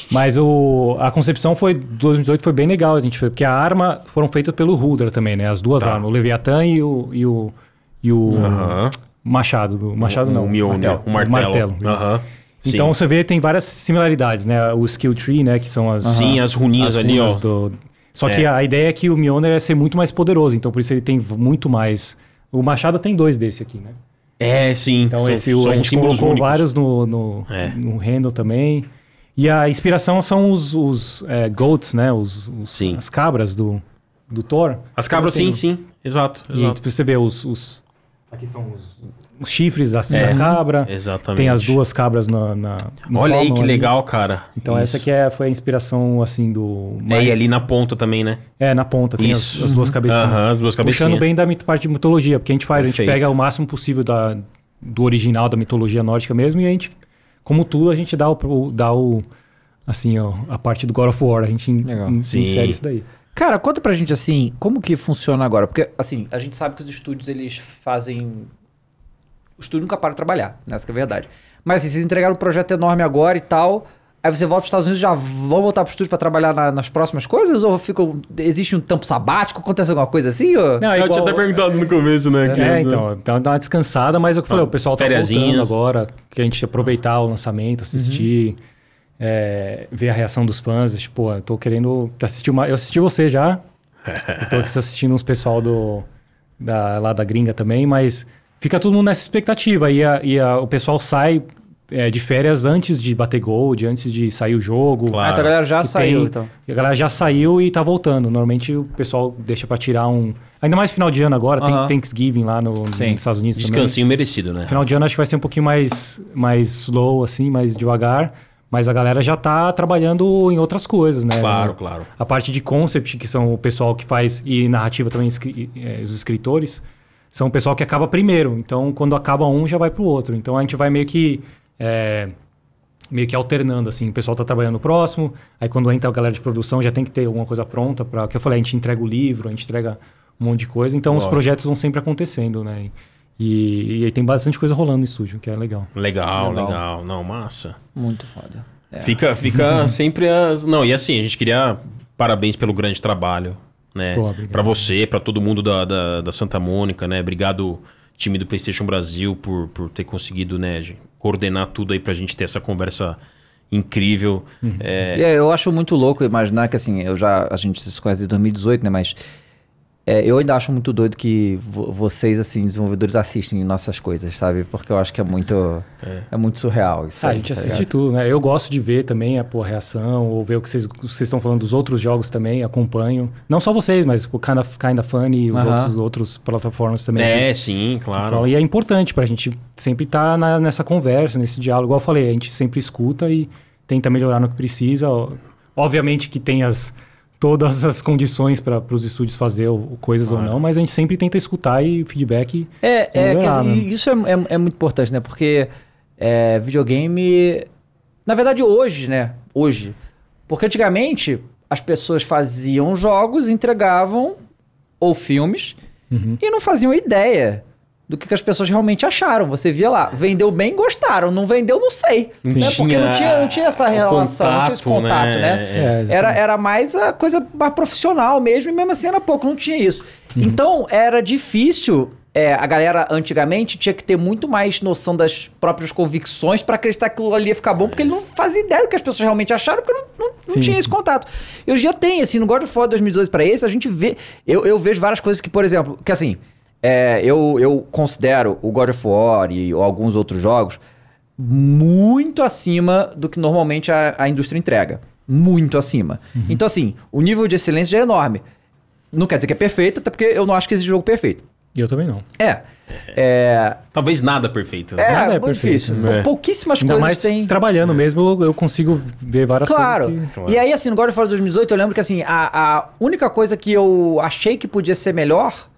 Mas o, a concepção foi 2018 foi bem legal, a gente foi, porque a arma foram feitas pelo Ruder também, né? As duas Tá. armas, o Leviatã e o e o, e o Aham. Machado, do Machado não, O Mjolnir, o martelo. né? Aham. Sim. Então você vê tem várias similaridades, né? O skill tree, né, que são as Sim, as runinhas as ali, runas ó. do- Só É. que a ideia é que o Mjolnir é ser muito mais poderoso, então por isso ele tem muito mais. O Machado tem dois desse aqui, né? É, sim. Então são, esse o- são a gente símbolos colocou únicos. vários no, no, É. no Randall também. E a inspiração são os, os é, goats, né? Os, os- Sim. As cabras do, do Thor. As cabras, Tem- sim, sim. Exato. E exato. você vê os, os- Aqui são os, os chifres assim, É. da cabra. Exatamente. Tem as duas cabras na. na no Olha aí que ali. legal, cara. Então Isso. essa aqui é, foi a inspiração, assim, do... É, mais- e ali na ponta também, né? É, na ponta, tem as, Isso. as duas cabecinhas. Aham, as duas cabecinhas. Puxando bem da parte de mitologia, porque a gente faz, a Perfeito. gente pega o máximo possível da, do original da mitologia nórdica mesmo, e a gente, como tudo, a gente dá o, dá o assim, ó, a parte do God of War, a gente in- Legal. in- insere isso daí. Cara, conta pra gente assim, como que funciona agora? Porque, assim, a gente sabe que os estúdios, eles fazem... O estúdio nunca para de trabalhar, né? essa que é a verdade. Mas, assim, vocês entregaram um projeto enorme agora e tal... Aí você volta para os Estados Unidos já vão voltar pro estúdio para trabalhar na- nas próximas coisas? Ou fica, existe um tempo sabático? Acontece alguma coisa assim? Ou... Não, Eu tinha igual- até perguntado no começo, né? que É, né? então, então dá uma descansada, mas é o que eu falei, o pessoal tá voltando agora, que a gente aproveitar o lançamento, assistir, Uhum. é, ver a reação dos fãs, tipo, pô, eu tô querendo assistir uma... Eu assisti você já, eu tô aqui assistindo uns pessoal do, da, lá da gringa também, mas fica todo mundo nessa expectativa, e, a- e a- o pessoal sai é, de férias antes de bater gold, antes de sair o jogo. Claro. Ah, então a galera já que saiu, tem- então. E a galera já saiu e tá voltando. Normalmente o pessoal deixa pra tirar um. Ainda mais final de ano agora, Aham. tem Thanksgiving lá no, nos. Estados Unidos também. Descansinho merecido, né? Final de ano acho que vai ser um pouquinho mais, mais slow, assim, mais devagar. Mas a galera já tá trabalhando em outras coisas, né? Claro, claro. A parte de concept, que são o pessoal que faz, e narrativa também, eh, os escritores, são o pessoal que acaba primeiro. Então, quando acaba um, já vai pro outro. Então, a gente vai meio que. eh, meio que alternando, assim. O pessoal tá trabalhando no próximo, aí quando entra a galera de produção já tem que ter alguma coisa pronta para que eu falei, a gente entrega o livro, a gente entrega um monte de coisa. Então, os Lógico. projetos vão sempre acontecendo, né? E, e aí tem bastante coisa rolando no estúdio, que é legal. Legal, Legal. legal. Não, massa. Muito foda. É. Fica, fica sempre as. Não, e assim, a gente queria. Parabéns pelo grande trabalho, né? Pra você, pra todo mundo da, da, da Santa Mônica, né? Obrigado, time do PlayStation Brasil, por, por ter conseguido, né, coordenar tudo aí pra gente ter essa conversa incrível. É, E é, eu acho muito louco imaginar que assim, eu já a gente se conhece desde 2018, né, mas é, eu ainda acho muito doido que vo- vocês assim, desenvolvedores assistem nossas coisas, sabe? Porque eu acho que é muito é, muito surreal isso. Ah, a aí, gente tá assiste ligado? tudo, né? Eu gosto de ver também a pô, a reação, ou ver o que vocês, estão falando dos outros jogos também, acompanho. Não só vocês, mas o Kinda, Kinda Funny e os Aham. outros, outros plataformas também. é, sim, claro. E é importante pra gente sempre estar nessa conversa, nesse diálogo. Igual eu falei, a gente sempre escuta e tenta melhorar no que precisa. Obviamente que tem as, todas as condições para os estúdios fazer o- coisas ou não, mas a gente sempre tenta escutar e feedback. É, é, dizer, né? isso é, é- é muito importante, né? Porque é, videogame. Na verdade, hoje, né? Hoje. Porque antigamente as pessoas faziam jogos, entregavam ou filmes Uhum. e não faziam ideia do que, que as pessoas realmente acharam. Você via lá, vendeu bem, gostaram. Não vendeu, não sei. Não né? Porque não tinha, não tinha essa relação, não tinha esse contato, contato, né? né? É, exatamente. Era, era mais a coisa mais profissional mesmo, e mesmo assim era pouco, não tinha isso. Então era difícil. é, a galera antigamente tinha que ter muito mais noção das próprias convicções pra acreditar que aquilo ali ia ficar bom, porque ele não fazia ideia do que as pessoas realmente acharam, porque não, não, não tinha esse contato. Eu já tenho, assim, no God of War 2012 pra esse, a gente vê. Eu, eu vejo várias coisas que, por exemplo, que assim, é, eu, eu considero o God of War e alguns outros jogos muito acima do que normalmente a, a indústria entrega. Muito acima. Então, assim, o nível de excelência já é enorme. Não quer dizer que é perfeito, até porque eu não acho que existe jogo perfeito. E eu também não. É. É, Talvez nada perfeito. né? é, Nada é muito perfeito, difícil. né? Pouquíssimas Ainda coisas mais têm. trabalhando mesmo, eu- consigo ver várias Claro. coisas. que- E aí, assim, no God of War 2018, eu lembro que, assim, a, a única coisa que eu achei que podia ser melhor,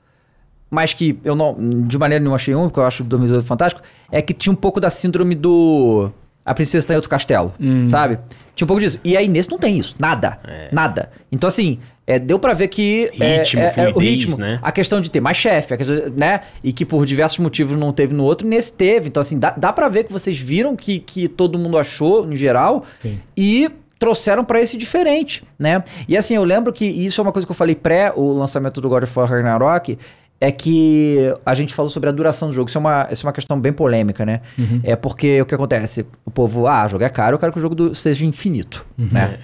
mas que eu não, de maneira nenhuma achei um, porque eu acho o 2018 fantástico, é que tinha um pouco da síndrome do... A princesa está em outro castelo, Hum. sabe? Tinha um pouco disso. E aí, nesse não tem isso. Nada. Nada. Então, assim, é, deu pra ver que... é, Ritmo, é, é, o fluidez, ritmo, né? a questão de ter mais chefe, questão, né? E que por diversos motivos não teve no outro, nesse teve. Então, assim, dá, dá pra ver que vocês viram que, que todo mundo achou, no geral, Sim. e trouxeram pra esse diferente, né? E assim, eu lembro que isso é uma coisa que eu falei pré o lançamento do God of War Ragnarok, é que a gente falou sobre a duração do jogo. Isso é uma, isso é uma questão bem polêmica, né? É porque o que acontece? O povo, ah, o jogo é caro, eu quero que o jogo do- seja infinito, né?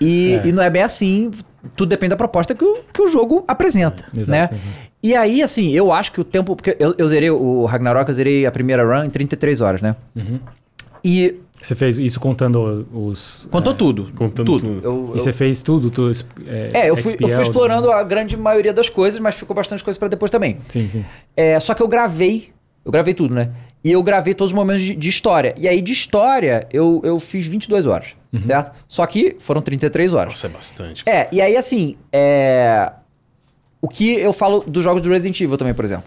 E, e não é bem assim, tudo depende da proposta que o, que o jogo apresenta, Exato, né? exato. E aí, assim, eu acho que o tempo... Porque eu, eu zerei o Ragnarok, eu zerei a primeira run em 33 horas, né? Uhum. E Você fez isso contando os. Contou tudo. Contando tudo. tudo. Eu- E eu- você fez tudo? Tu, É, eu fui, eu fui XPL, explorando a grande maioria das coisas, mas ficou bastante coisa pra depois também. Sim, sim. É, só que eu gravei, eu gravei tudo, né? E eu gravei todos os momentos de, de história. E aí, de história, eu, eu fiz 22 horas, certo? Só que foram 33 horas. Nossa, é bastante. É, e aí, assim, é... o que eu falo dos jogos do Resident Evil também, por exemplo.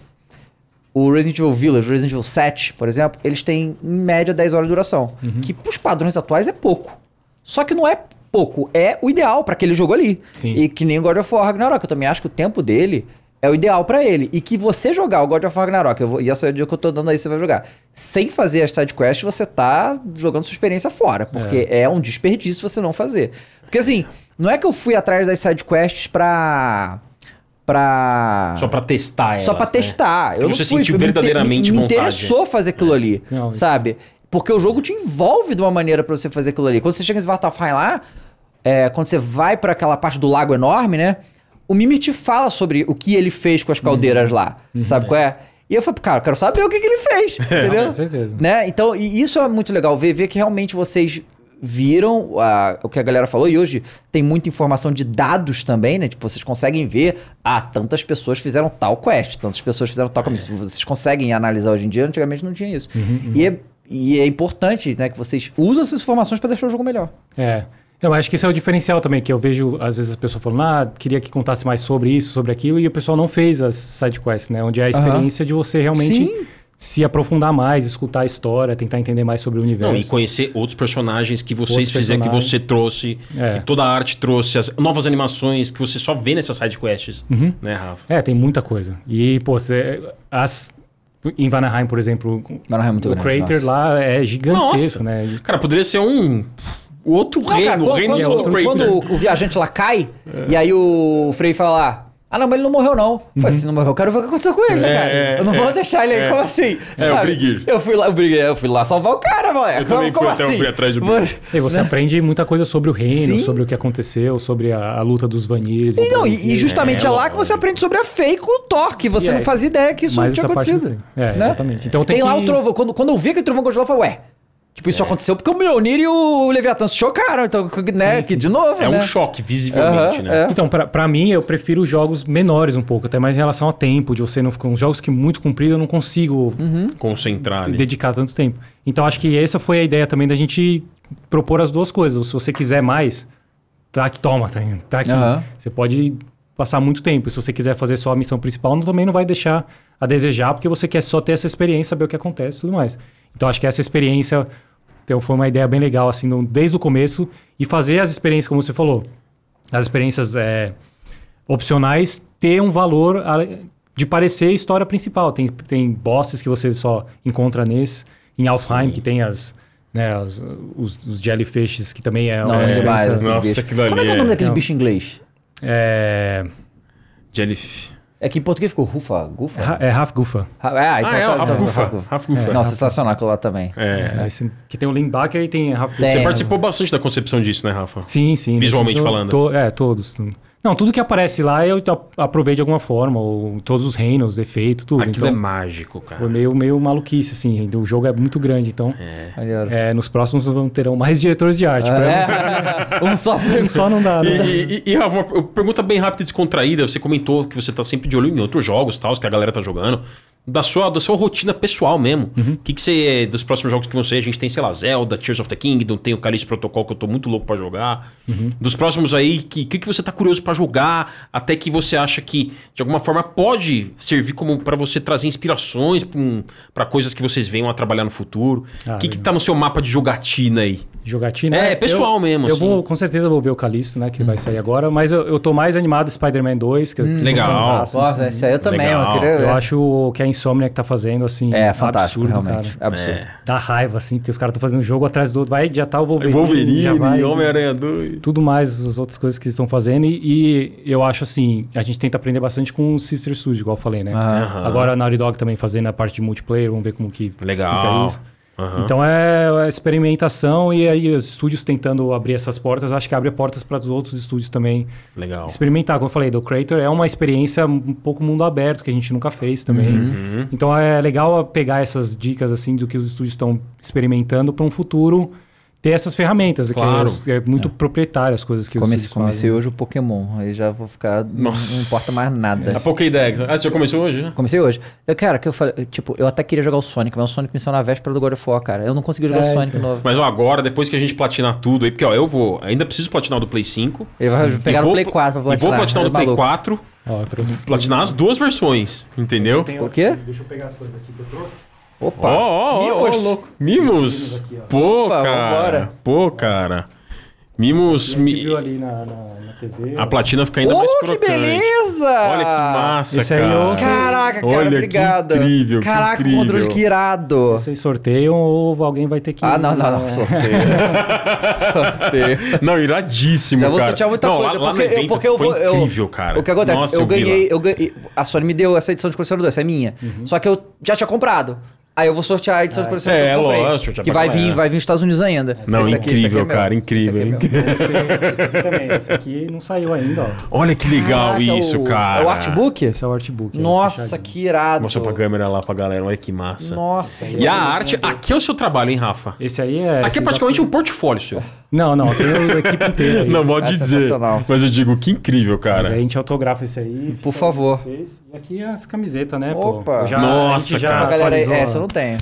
O Resident Evil Village, o Resident Evil 7, por exemplo, eles têm em média 10 horas de duração. Que pros padrões atuais é pouco. Só que não é pouco, é o ideal pra aquele jogo ali. Sim. E que nem o God of War Ragnarok, eu também acho que o tempo dele é o ideal pra ele. E que você jogar o God of War Ragnarok, eu vou, e essa é a dica que eu tô dando aí, você vai jogar, sem fazer as sidequests, você tá jogando sua experiência fora. Porque é. um desperdício você não fazer. Porque assim, não é que eu fui atrás das sidequests pra. Pra. Só pra testar ela. Só pra testar. Que Eu não você fui, sentiu verdadeiramente me, me vontade. interessou fazer aquilo ali, Não, sabe? Porque o jogo te envolve de uma maneira pra você fazer aquilo ali. Quando você chega em Svartalfheim lá, é, quando você vai pra aquela parte do lago enorme, né? O Mimir te fala sobre o que ele fez com as caldeiras lá, sabe qual é? E eu falei, cara, eu quero saber o que, que ele fez, entendeu? Com certeza. Né? Então, e isso é muito legal, ver, ver que realmente vocês viram a- o que a galera falou e hoje tem muita informação de dados também, né? Tipo, vocês conseguem ver, ah, tantas pessoas fizeram tal quest, tantas pessoas fizeram tal caminho. Vocês conseguem analisar hoje em dia, antigamente não tinha isso. E, é, e é importante, né, que vocês usem essas informações para deixar o jogo melhor. É. Eu acho que esse é o diferencial também, que eu vejo, às vezes, as pessoas falando, ah, queria que contasse mais sobre isso, sobre aquilo, e o pessoal não fez as sidequests, né? Onde é a experiência de você realmente Sim. Se aprofundar mais, escutar a história, tentar entender mais sobre o universo. Não, e conhecer outros personagens que vocês Outros fizeram, que você trouxe, É. que toda a arte trouxe, as novas animações que você só vê nessas sidequests, Uhum. né, Rafa? É, tem muita coisa. E, pô, você, as, em Vanaheim, por exemplo, Vanaheim é muito o grande, crater nossa. lá é Nossa. gigantesco, né? E- Cara, poderia ser um o outro Não, reino, cara, o quando, reino quando, só do quando o, o viajante lá cai, e aí o Frei fala lá. Ah, não, mas ele não morreu, não. Eu Falei, se não morreu, eu quero ver o que aconteceu com ele, né, É, cara? é, eu não vou é, deixar ele aí, é. como assim? É, o Briguir. Eu fui lá, eu briguei, eu fui lá salvar o cara, moleque. Eu também como fui até o assim? Atrás do Briguir. Você- E você aprende muita coisa sobre o reino, Sim. sobre o que aconteceu, sobre a, a luta dos Vanires. E, não, e, e justamente é, É, lá que você aprende sobre a fake com o Thor, que você não é, fazia ideia que isso tinha parte acontecido. tem. É, né? exatamente. Então tem, Tem lá que- o trovão. Quando, quando eu vi aquele trovão congelado, eu falei, ué. Tipo, É. isso aconteceu porque o Mjolnir e o Leviatã se chocaram. Então, né? Sim, que sim. de novo, É né? um choque, visivelmente, Aham, né? é. Então, pra, pra mim, eu prefiro jogos menores um pouco, até mais em relação ao tempo, de você não ficar. Uns jogos que muito comprido eu não consigo Uhum. Concentrar ali. dedicar tanto tempo. Então, acho que essa foi a ideia também da gente propor as duas coisas. Se você quiser mais, tá aqui, toma, tá, tá aqui. Aham. Você pode passar muito tempo. Se você quiser fazer só a missão principal, também não vai deixar a desejar, porque você quer só ter essa experiência, saber o que acontece e tudo mais. Então, acho que essa experiência então, foi uma ideia bem legal, assim, desde o começo. E fazer as experiências, como você falou, as experiências é, opcionais ter um valor de parecer a história principal. Tem, tem bosses que você só encontra nesse. Em Alfheim, que tem as, né, as- os, os jellyfishes, que também é Não, uma é aquele Nossa, aquilo ali Como é que é o é- nome daquele Não. bicho em inglês? É, Jellyfish. É que em português ficou Rufa, Gufa? Ha- é Half Gufa. Ah, ah, então, Ah, é, tá- então, Gufa. Rafa Gufa. Gufa. Não, sensacional aquilo lá também. É. É, esse- que tem o Linebacker e tem Half Gufa. Você participou bastante da concepção disso, né, Rafa? Sim, sim. Visualmente falando. to- é, todos. Não, tudo que aparece lá eu aproveito de alguma forma. Ou todos os reinos, efeito, tudo. Aquilo então, é mágico, cara. foi meio, meio maluquice, assim. O jogo é muito grande, então... Maneiro. é, nos próximos vão terão mais diretores de arte. É. um só foi. Só não dá, E, né? e, e, Rafa, uma pergunta bem rápida e descontraída. Você comentou que você tá sempre de olho em outros jogos, tal, que a galera tá jogando. Da sua, da sua rotina pessoal mesmo. O que, que você. Dos próximos jogos que você. A gente tem, sei lá, Zelda, Tears of the Kingdom, tem o Calixto Protocol que eu tô muito louco pra jogar. Dos próximos aí, o que, que, que você tá curioso pra jogar? Até que você acha que, de alguma forma, pode servir como para você trazer inspirações pra, um, coisas que vocês venham a trabalhar no futuro. O Ah, que, que tá no seu mapa de jogatina aí? Jogatina. É, eu- pessoal mesmo, Eu assim. vou, com certeza, vou ver o Calisto, né? Que vai sair agora. Mas eu, eu tô mais animado Spider-Man 2. Que eu, sou legal. assim. Nossa, esse aí eu também, Legal. eu queria Eu acho que a Insomnia que tá fazendo, assim... É, fantástico, absurdo, realmente. cara. Absurdo. Dá raiva, assim, porque os caras estão fazendo um jogo atrás do outro. Vai adiantar o Wolverine. Wolverine, já vai, Homem-Aranha 2. Tudo mais, as outras coisas que eles estão fazendo. E, e eu acho, assim, a gente tenta aprender bastante com o Sister Studio, igual eu falei, né? Aham. Agora a Naughty Dog também fazendo a parte de multiplayer. Vamos ver como que Legal. fica isso. Aham. Então é a experimentação e aí os estúdios tentando abrir essas portas, acho que abre portas para os outros estúdios também Legal. experimentar. Como eu falei, do Creator é uma experiência um pouco mundo aberto que a gente nunca fez também. Uhum. Então é legal pegar essas dicas assim do que os estúdios estão experimentando para um futuro ter essas ferramentas, Claro. que é, é muito proprietário as coisas que Comecei, comecei hoje o Pokémon, aí já vou ficar. Não, não importa mais nada. A Pokédex. Ah, você já começou hoje, né? Comecei hoje. Eu, cara, que eu falei, tipo, eu até queria jogar o Sonic, mas o Sonic me saiu na véspera do God of War, cara. Eu não consegui jogar É, o Sonic então. novo. Mas ó, agora, depois que a gente platinar tudo aí, porque ó, eu vou. Ainda preciso platinar o do Play 5. Ele vai pegar o vou Play pl- 4 pra E vou platinar o é do Play maluco. 4. Ó, eu trouxe Platinar as duas versões, entendeu? O quê? Deixa eu pegar as coisas aqui que eu trouxe. Opa! ó, ó, ó, Mimos. louco. Mimos. aqui. Pô, Opa, cara. vambora. Pô, cara. Mimos. A mi- viu ali na, na, na TV. A ó. platina fica ainda mais Oh, que crocante. beleza! Olha que massa, Esse aí cara. eu- Caraca, cara, Olha que obrigado. incrível, que Caraca, incrível. controle que irado. Vocês sorteiam ou alguém vai ter que. Ah, não, não, não. Sorteio. Sorteio. Não, iradíssimo, Já vou cara. sortear muita não, coisa. Lá, lá porque, evento eu, porque eu foi vou. eu- incrível, cara. O que acontece? Nossa, eu, lá. ganhei, eu ganhei. A Sony me deu essa edição de colecionador, essa é minha. Só que eu já tinha comprado. Aí eu vou sortear a edição de colecionador É, que eu comprei. lógico, já que vai vir, vai vir nos Estados Unidos ainda. Não, Esse aqui- esse incrível, aqui é cara, incrível, Esse aqui é. Esse, esse aqui também. Esse aqui não saiu ainda, ó. Olha que legal Caraca, isso, o- cara. É o artbook? Esse é o artbook. é Nossa, que irado. Mostra pra câmera lá pra galera, olha que massa. Nossa. que E a arte, aqui é o seu trabalho, hein, Rafa? Esse aí é. Aqui esse é praticamente um portfólio seu. Não, não, tem a equipe inteira aí. Não, pode É dizer. Mas eu digo, que incrível, Mas cara. a gente autografa esse aí. Por favor. vocês. E aqui as camisetas, né, Opa. pô? Já, Nossa, a já cara. A galera, atualizou essa eu a- não tenho.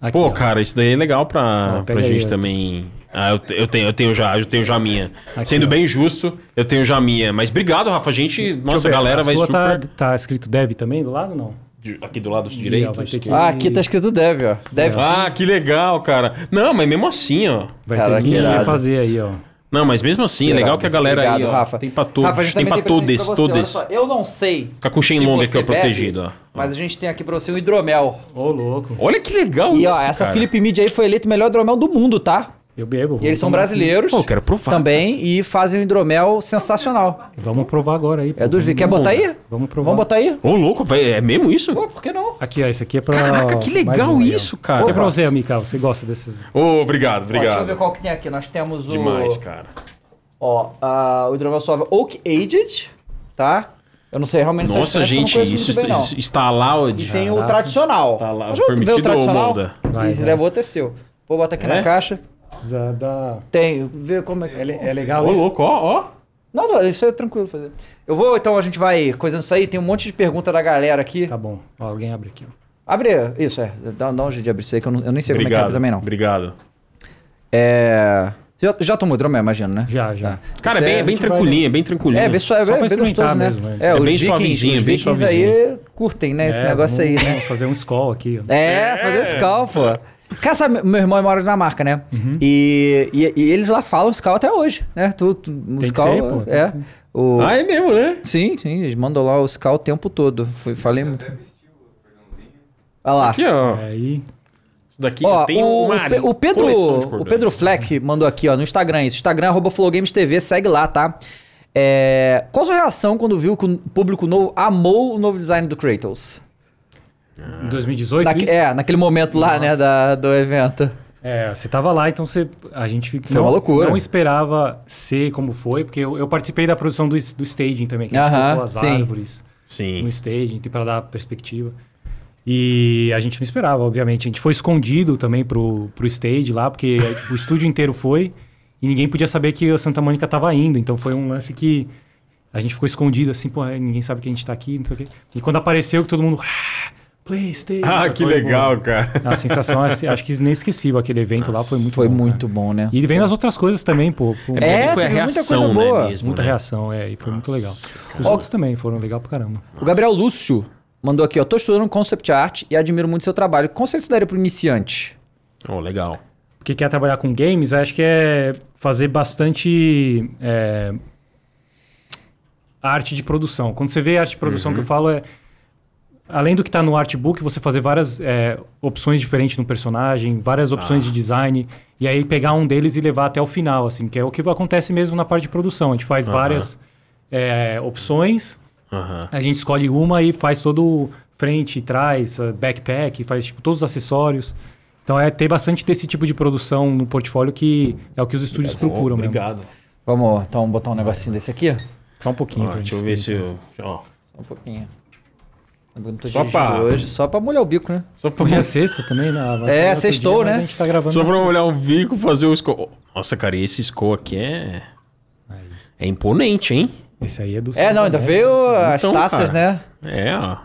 aqui, Pô, ó. cara, isso daí é legal pra, Ó, pra aí, gente ó. também. Ah, eu, eu tenho, eu tenho já, eu tenho já a minha. Aqui, Sendo ó. bem justo, eu tenho já a minha. Mas obrigado, Rafa. A gente, Deixa nossa, a galera vai sua super. Tá, tá escrito dev também do lado ou não? Aqui do lado direito. que- Ah, aqui tá escrito Dev, ó. Dev Ah, que legal, cara. Não, mas mesmo assim, ó. Vai Caraca, ter que irado. fazer aí, ó. Não, mas mesmo assim, é legal que a galera aí, Obrigado, ó, Rafa. tem pra todos, Rafa, a gente tem pra todos, pra todos. só, Eu não sei. Fica com o Shenlong aqui, ó, bebe, protegido, ó. Mas a gente tem aqui pra você um hidromel. Ô, louco. Olha que legal E isso, ó, essa cara. Philip Mead aí foi eleito o melhor hidromel do mundo, tá? Eu bebo. E eles são brasileiros. Pô, eu quero provar. Também e fazem um hidromel sensacional. Vamos provar agora aí. pô. É dos Quer botar aí? Vamos provar. Vamos botar aí? Ô, louco, vai- é mesmo isso? Pô, por que não? Aqui, ó, esse aqui é pra... Caraca, que legal um isso, cara. Aqui é pra você, Amical. Você gosta desses... Ô, obrigado, Ó, deixa eu ver obrigado. qual que tem aqui. Nós temos o. Demais, cara. Ó, a- o hidromel suave Oak Aged, tá? Eu não sei realmente se é gente, isso, bem, isso está loud. E tem o tradicional. Tá lá, Mas vamos ver o tradicional? molda? Vai, e se vai. levou até seu. Vou botar aqui É? na caixa. Precisa dar... Tem, ver como é que. É, é legal Ô, isso? louco, ó, ó. Não, não, isso é tranquilo fazer. Eu vou, então a gente vai coisando isso aí. Tem um monte de pergunta da galera aqui. Tá bom. Ó, alguém abre aqui, ó. Abre, isso, é. Dá, dá um jeito de abrir isso aí, que eu, não- eu nem sei como é que Obrigado, abre também, não. obrigado. É. Você já, já tomou hidromel, imagino, né? Já, já. Tá. Cara, é bem, é bem tranquilinho, é bem tranquilinho. É, bem suave, Só é pra bem gostoso, experimentar né? mesmo, é, é os bem vikings, suavezinho, bem vikings aí curtem, né, esse É, negócio vamos- aí, né? Fazer um skull aqui, ó. É, fazer Skull, pô. Cara, sabe, meu irmão mora na marca, né? Uhum. E, e, e eles lá falam Skull até hoje, né? Tu, tu, o que Skull, ser, pô, tem é. ser. O, Ah, é mesmo, né? Sim, sim, eles mandam lá o Skull o tempo todo. Foi, falei muito. Olha lá. Aqui, ó. É, Aí... Isso daqui Ó, tem o, uma Pe- o Pedro, o. Pedro Fleck mandou aqui, ó, no Instagram isso. Instagram, arroba FlowGamesTV, segue lá, tá? É, qual a sua reação quando viu que o público novo amou o novo design do Kratos? Em 2018, Naque- isso? é, naquele momento lá, né, Nossa. da, do evento. É, você tava lá, então você, a gente Foi uma loucura. não esperava ser como foi, porque eu, eu participei da produção do, do staging também, que a gente colocou as sim. árvores Sim. no staging, para dar perspectiva. E a gente não esperava, obviamente. A gente foi escondido também pro, pro stage lá, porque o estúdio inteiro foi e ninguém podia saber que a Santa Mônica tava indo. Então foi um lance que a gente ficou escondido assim, pô, ninguém sabe que a gente tá aqui, não sei o quê. E quando apareceu que todo mundo. Ah, PlayStation! Ah, que Foi, legal, pô, cara. A sensação, assim, acho que inesquecível aquele evento lá, foi muito Foi bom, cara. muito bom, né? E vem as outras coisas também, pô. pô, É, porque É, foi a teve muita reação, coisa né, boa. mesmo, muita né? reação, é, e foi muito legal. Os outros também foram legal pra caramba. O Gabriel Lúcio mandou aqui, ó. Tô estudando concept art e admiro muito seu trabalho. Qual conselho você daria pro iniciante? Oh, legal. Porque quer trabalhar com games, acho que é fazer bastante é, arte de produção. Quando você vê arte de produção que eu falo é além do que está no artbook, você fazer várias é, opções diferentes no personagem, várias opções de design, e aí pegar um deles e levar até o final, assim, que é o que acontece mesmo na parte de produção. A gente faz Aham. várias é, opções, Aham. a gente escolhe uma e faz todo o frente, trás, backpack, faz tipo, todos os acessórios. Então é ter bastante desse tipo de produção no portfólio que é o que os estúdios procuram mesmo. Obrigado. Vamos, então, botar um negocinho desse aqui? Só um pouquinho. Pra deixa eu gente ver se eu... Só um pouquinho. Eu não tô Só pra- hoje, só pra molhar o bico, né? Só pra, Hoje é sexta também, né? Vai É, sextou, dia, né? A gente tá gravando. só pra sexta. olhar um bico fazer o Skull. Nossa, cara, e esse Skull aqui é. É imponente, hein? Esse aí é do É, não, ainda Santos, veio as Então, taças, cara. né? É, ó.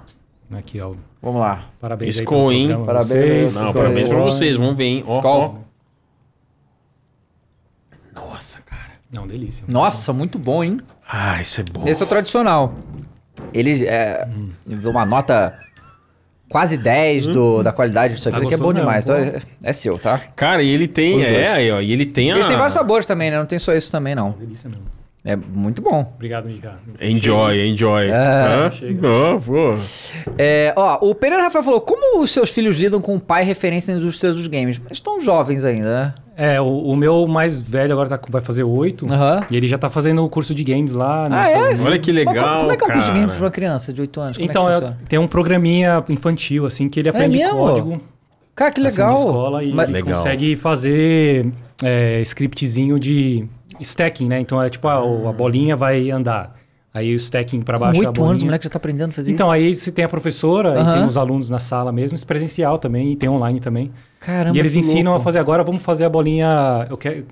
né? Aqui, ó. Vamos lá. Parabéns aí Skol, pelo hein? Parabéns. vocês. Não, Skull. parabéns pra vocês, vamos ver, hein? Ó. Nossa, cara. Não, delícia. Nossa, muito bom, hein? Ah, isso é bom. Esse é o tradicional. Ele é, deu uma nota quase 10 do, da qualidade disso aqui. Tá Isso aqui é bom demais. mesmo, Então é, é seu, tá? Cara, e ele tem. Os dois. É, aí, ó. E ele tem a. Eles têm vários sabores também, né? Não tem só isso também, não. Delícia mesmo. É muito bom. Obrigado, Mika. Enjoy, enjoy. É. Hã? Chega. Ó, pô. É, ó, o Pereira Rafael falou: como os seus filhos lidam com o pai referência na indústria dos games? Eles estão jovens ainda, né? É, o, o meu mais velho agora tá, vai fazer oito. Aham. E ele já tá fazendo o curso de games lá. nos Ah, é? Olha que Mas legal. como é que é um curso de cara. games pra uma criança de 8 anos? Como Então, é que é- funciona? tem um programinha infantil, assim, que ele aprende mesmo? código. Cara, que assim, legal. de escola e Mas- ele Legal. consegue fazer é, scriptzinho de stacking, né? Então é tipo, a, o- a bolinha vai andar. Aí o stacking pra com baixo a 8 bolinha. anos o moleque já tá aprendendo a fazer Então, isso. aí você tem a professora e Aham. tem os alunos na sala mesmo, isso presencial também, e tem online também. Caramba, e eles ensinam louco. a fazer agora, vamos fazer a bolinha. Eu quero...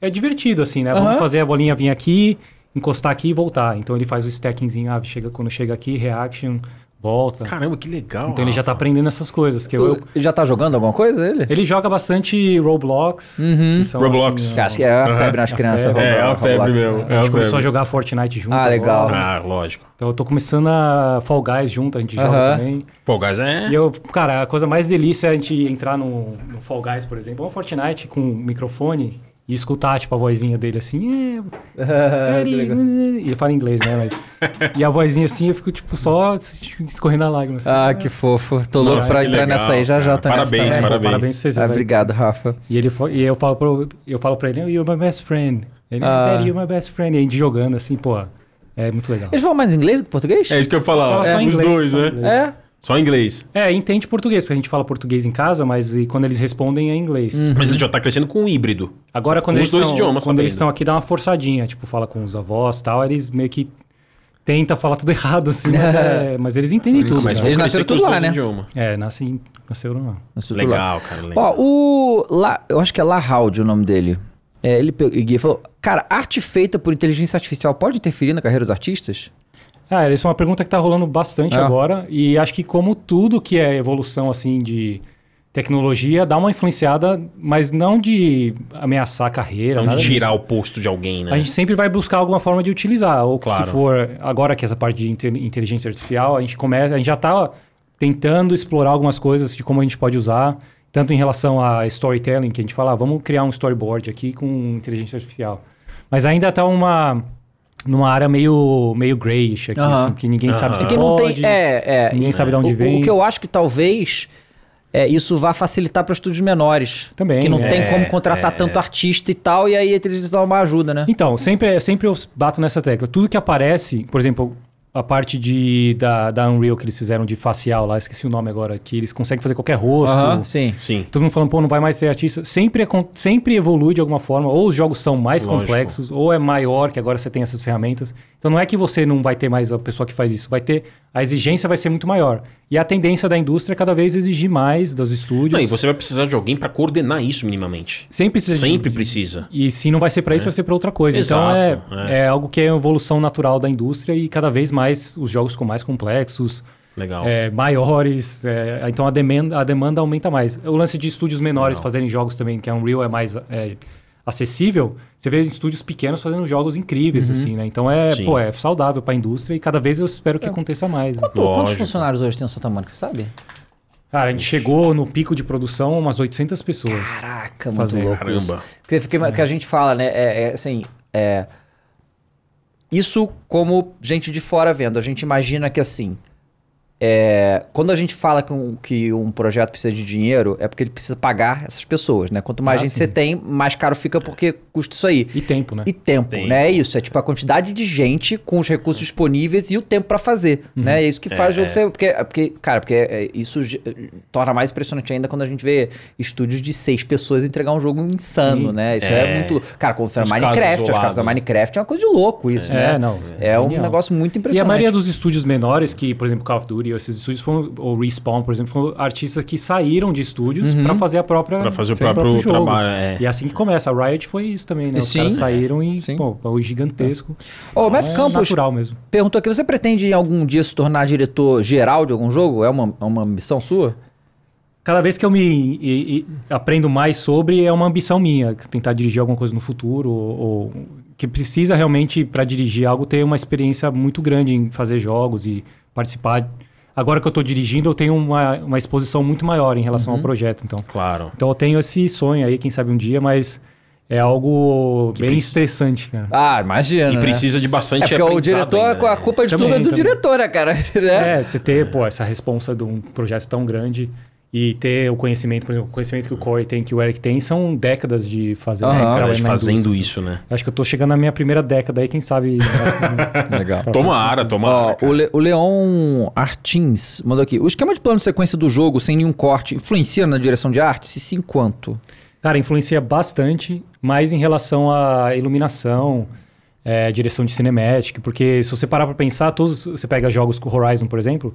É divertido, assim, né? Aham. Vamos fazer a bolinha vir aqui, encostar aqui e voltar. Então ele faz o stackingzinho, ah, chega, quando chega aqui, reaction, volta. Caramba, que legal. então ele já tá aprendendo essas coisas. Que eu, eu- Ele já tá jogando alguma coisa, ele? ele joga bastante Roblox. Uhum. que são, Roblox. assim, acho que é a febre nas A crianças. febre. É, é a febre Roblox, mesmo. né? A gente É, começou a jogar Fortnite junto. Ah, legal. agora. Ah, lógico. Então eu tô começando a Fall Guys junto, a gente joga Aham. também. Pô, guys, é. E eu, cara, a coisa mais delícia é a gente entrar no, no Fall Guys, por exemplo, ou um Fortnite com um microfone e escutar, tipo, a vozinha dele assim. É, Ah, que legal. e ele fala inglês, né? Mas, e a vozinha assim, eu fico, tipo, só escorrendo a lágrima. Assim. Ah, que fofo. Tô louco Nossa, pra entrar legal, nessa aí. Já já cara. tô nessa Parabéns, parabéns. parabéns pra vocês. Ah, velho. obrigado, Rafa. E, ele, e eu, falo pro, eu falo pra ele, you're my best friend. Ele, Ah. Daddy, you're my best friend. E a gente jogando assim, pô, é muito legal. Eles falam mais inglês do que português? É isso que eu ia falar. Fala É, os inglês, dois, né? É? Só inglês. É, entende português, porque a gente fala português em casa, mas e quando eles respondem é inglês. Mas ele já tá crescendo com um híbrido. Agora, quando, os eles, dois estão, idiomas quando eles estão aqui, dá uma forçadinha, tipo, fala com os avós e tal, eles meio que tentam falar tudo errado, assim, mas, é- mas eles entendem tudo. Mas né? Eles nasceram crescer com os tudo lá, né? idiomas. É, nasce, nasceram lá. Lado. Legal, cara. Legal. Ó, o. La, eu acho que é Lahoud o nome dele. É, ele pegou, e Gui falou: Cara, arte feita por inteligência artificial pode interferir na carreira dos artistas? Ah, isso é uma pergunta que tá rolando bastante Ah. agora, e acho que como tudo que é evolução, assim, de tecnologia, dá uma influenciada, mas não de ameaçar a carreira, nada de disso. tirar o posto de alguém, né? A gente sempre vai buscar alguma forma de utilizar. Ou Claro. se for agora que essa parte de inte- inteligência artificial, a gente começa, a gente já está tentando explorar algumas coisas de como a gente pode usar, tanto em relação a storytelling, que a gente fala, ah, vamos criar um storyboard aqui com inteligência artificial. Mas ainda está uma numa área meio meio grayish aqui, assim, que ninguém sabe se. Porque não pode. tem. É, é. ninguém e- sabe de onde o, vem. O que eu acho que talvez é, isso vá facilitar para estúdios menores. Também, Que não é, tem como contratar é. tanto artista e tal, e aí inteligência dá uma ajuda, né? Então, sempre, sempre eu bato nessa tecla. Tudo que aparece, por exemplo, a parte de, da, da Unreal que eles fizeram de facial lá, esqueci o nome agora, que eles conseguem fazer qualquer rosto. Aham, sim. Sim. Todo mundo falando, pô, não vai mais ser artista. Sempre, é sempre evolui de alguma forma. Ou os jogos são mais Lógico. complexos, ou é maior, que agora você tem essas ferramentas. Então não é que você não vai ter mais a pessoa que faz isso. Vai ter. A exigência vai ser muito maior. E a tendência da indústria é cada vez exigir mais dos estúdios. Não, e você vai precisar de alguém pra coordenar isso minimamente. Sempre precisa de- Sempre precisa. E se não vai ser para isso, vai ser para outra coisa. então Exato, é, é. é algo que é uma evolução natural da indústria e cada vez mais os jogos ficam mais complexos, Legal. é, maiores. é, então a demanda, a demanda aumenta mais. O lance de estúdios menores Legal. fazerem jogos também, que a Unreal é mais é, acessível, você vê estúdios pequenos fazendo jogos incríveis, assim, né? Então é, Sim. pô, é saudável para a indústria e cada vez eu espero que aconteça mais. né? Quanto- quantos funcionários hoje tem o Santa Mônica, sabe? Cara, a gente chegou no pico de produção umas 800 pessoas. Caraca, muito louco. Caramba. Que, que, que a gente fala, né? É, é, assim, é, isso como gente de fora vendo. A gente imagina que assim. É, quando a gente fala que um, que um projeto precisa de dinheiro, é porque ele precisa pagar essas pessoas, né? Quanto mais Ah, gente sim. você tem, mais caro fica porque custa isso aí. E tempo, né? E tempo, Tempo. né? É isso. É tipo a quantidade de gente com os recursos disponíveis e o tempo pra fazer, né? É isso que faz o jogo É. ser... Porque, porque cara, porque é, isso torna mais impressionante ainda quando a gente vê estúdios de seis pessoas entregar um jogo insano, Sim. né? Isso é, É. muito... Cara, quando foi Minecraft, as casas da isolados. Minecraft é uma coisa de louco isso, É, né? não. É um negócio muito E a impressionante. maioria dos estúdios menores, que, por exemplo, Call of Duty esses estúdios foram, o Respawn, por exemplo, foram artistas que saíram de estúdios Uhum. pra fazer a própria Pra fazer o feito próprio jogo. trabalho, é. E é assim que começa. A Riot foi isso também, né? Os Sim. caras saíram e, Sim. pô, foi gigantesco. Ô, é Campos natural mesmo. perguntou aqui: você pretende em algum dia se tornar diretor geral de algum jogo? É uma, é uma missão sua? Cada vez que eu me e- e aprendo mais sobre, é uma ambição minha, tentar dirigir alguma coisa no futuro, ou, ou que precisa realmente, para dirigir algo, ter uma experiência muito grande em fazer jogos e participar. Agora que eu estou dirigindo, eu tenho uma, uma exposição muito maior em relação ao projeto. Então, Claro. então eu tenho esse sonho aí, quem sabe um dia, mas é algo Que bem preci- estressante, cara. Ah, imagina. E né? precisa de É bastante porque o diretor, ainda, a né? culpa de Também, tudo é do também. diretor, né, cara? É, você ter, pô, essa responsa de um projeto tão grande e ter o conhecimento, por exemplo, o conhecimento que o Corey tem, que o Eric tem, são décadas de fazer Aham. né, na fazendo indústria. isso, né? Acho que eu tô chegando na minha primeira década aí, quem sabe. Legal. Tomara, tomara. Ó, o, Le- o Leon Artins mandou aqui. O esquema de plano de sequência do jogo, sem nenhum corte, influencia na direção de arte? Se sim, quanto? Cara, influencia bastante, mais em relação à iluminação, é, direção de cinematic, porque se você parar pra pensar, todos, você pega jogos com Horizon, por exemplo,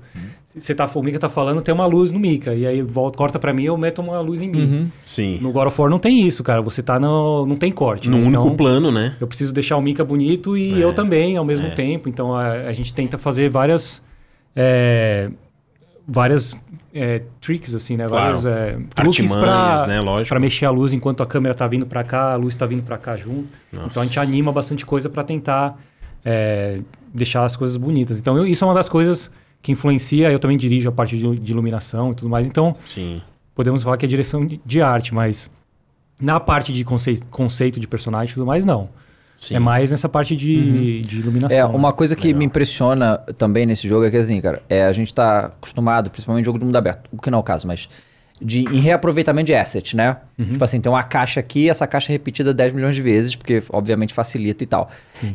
você tá, o Mika tá falando, tem uma luz no Mika, e aí volta, corta pra mim, eu meto uma luz em mim. Sim. No God of War não tem isso, cara, você tá no... não tem corte. Num né? único Então, plano, né? Eu preciso deixar o Mika bonito e É. eu também, ao mesmo É. tempo. Então a, a gente tenta fazer várias. é, várias é, tricks, assim, né? Claro. Vários é, truques pra, né? Lógico. mexer a luz enquanto a câmera tá vindo pra cá, a luz tá vindo pra cá junto. Nossa. Então a gente anima bastante coisa pra tentar é, deixar as coisas bonitas. Então eu- isso é uma das coisas que influencia. Eu também dirijo a parte de, de iluminação e tudo mais. Então Sim. podemos falar que é direção de, de arte, mas na parte de conce- conceito de personagem e tudo mais, não. Sim. É mais nessa parte de, de iluminação. É, uma coisa que Legal. me impressiona também nesse jogo é que, assim, cara, é, a gente tá acostumado, principalmente em jogo de mundo aberto, o que não é o caso, mas de, em reaproveitamento de asset, né? Tipo assim, tem uma caixa aqui, essa caixa é repetida 10 milhões de vezes, porque obviamente facilita e tal.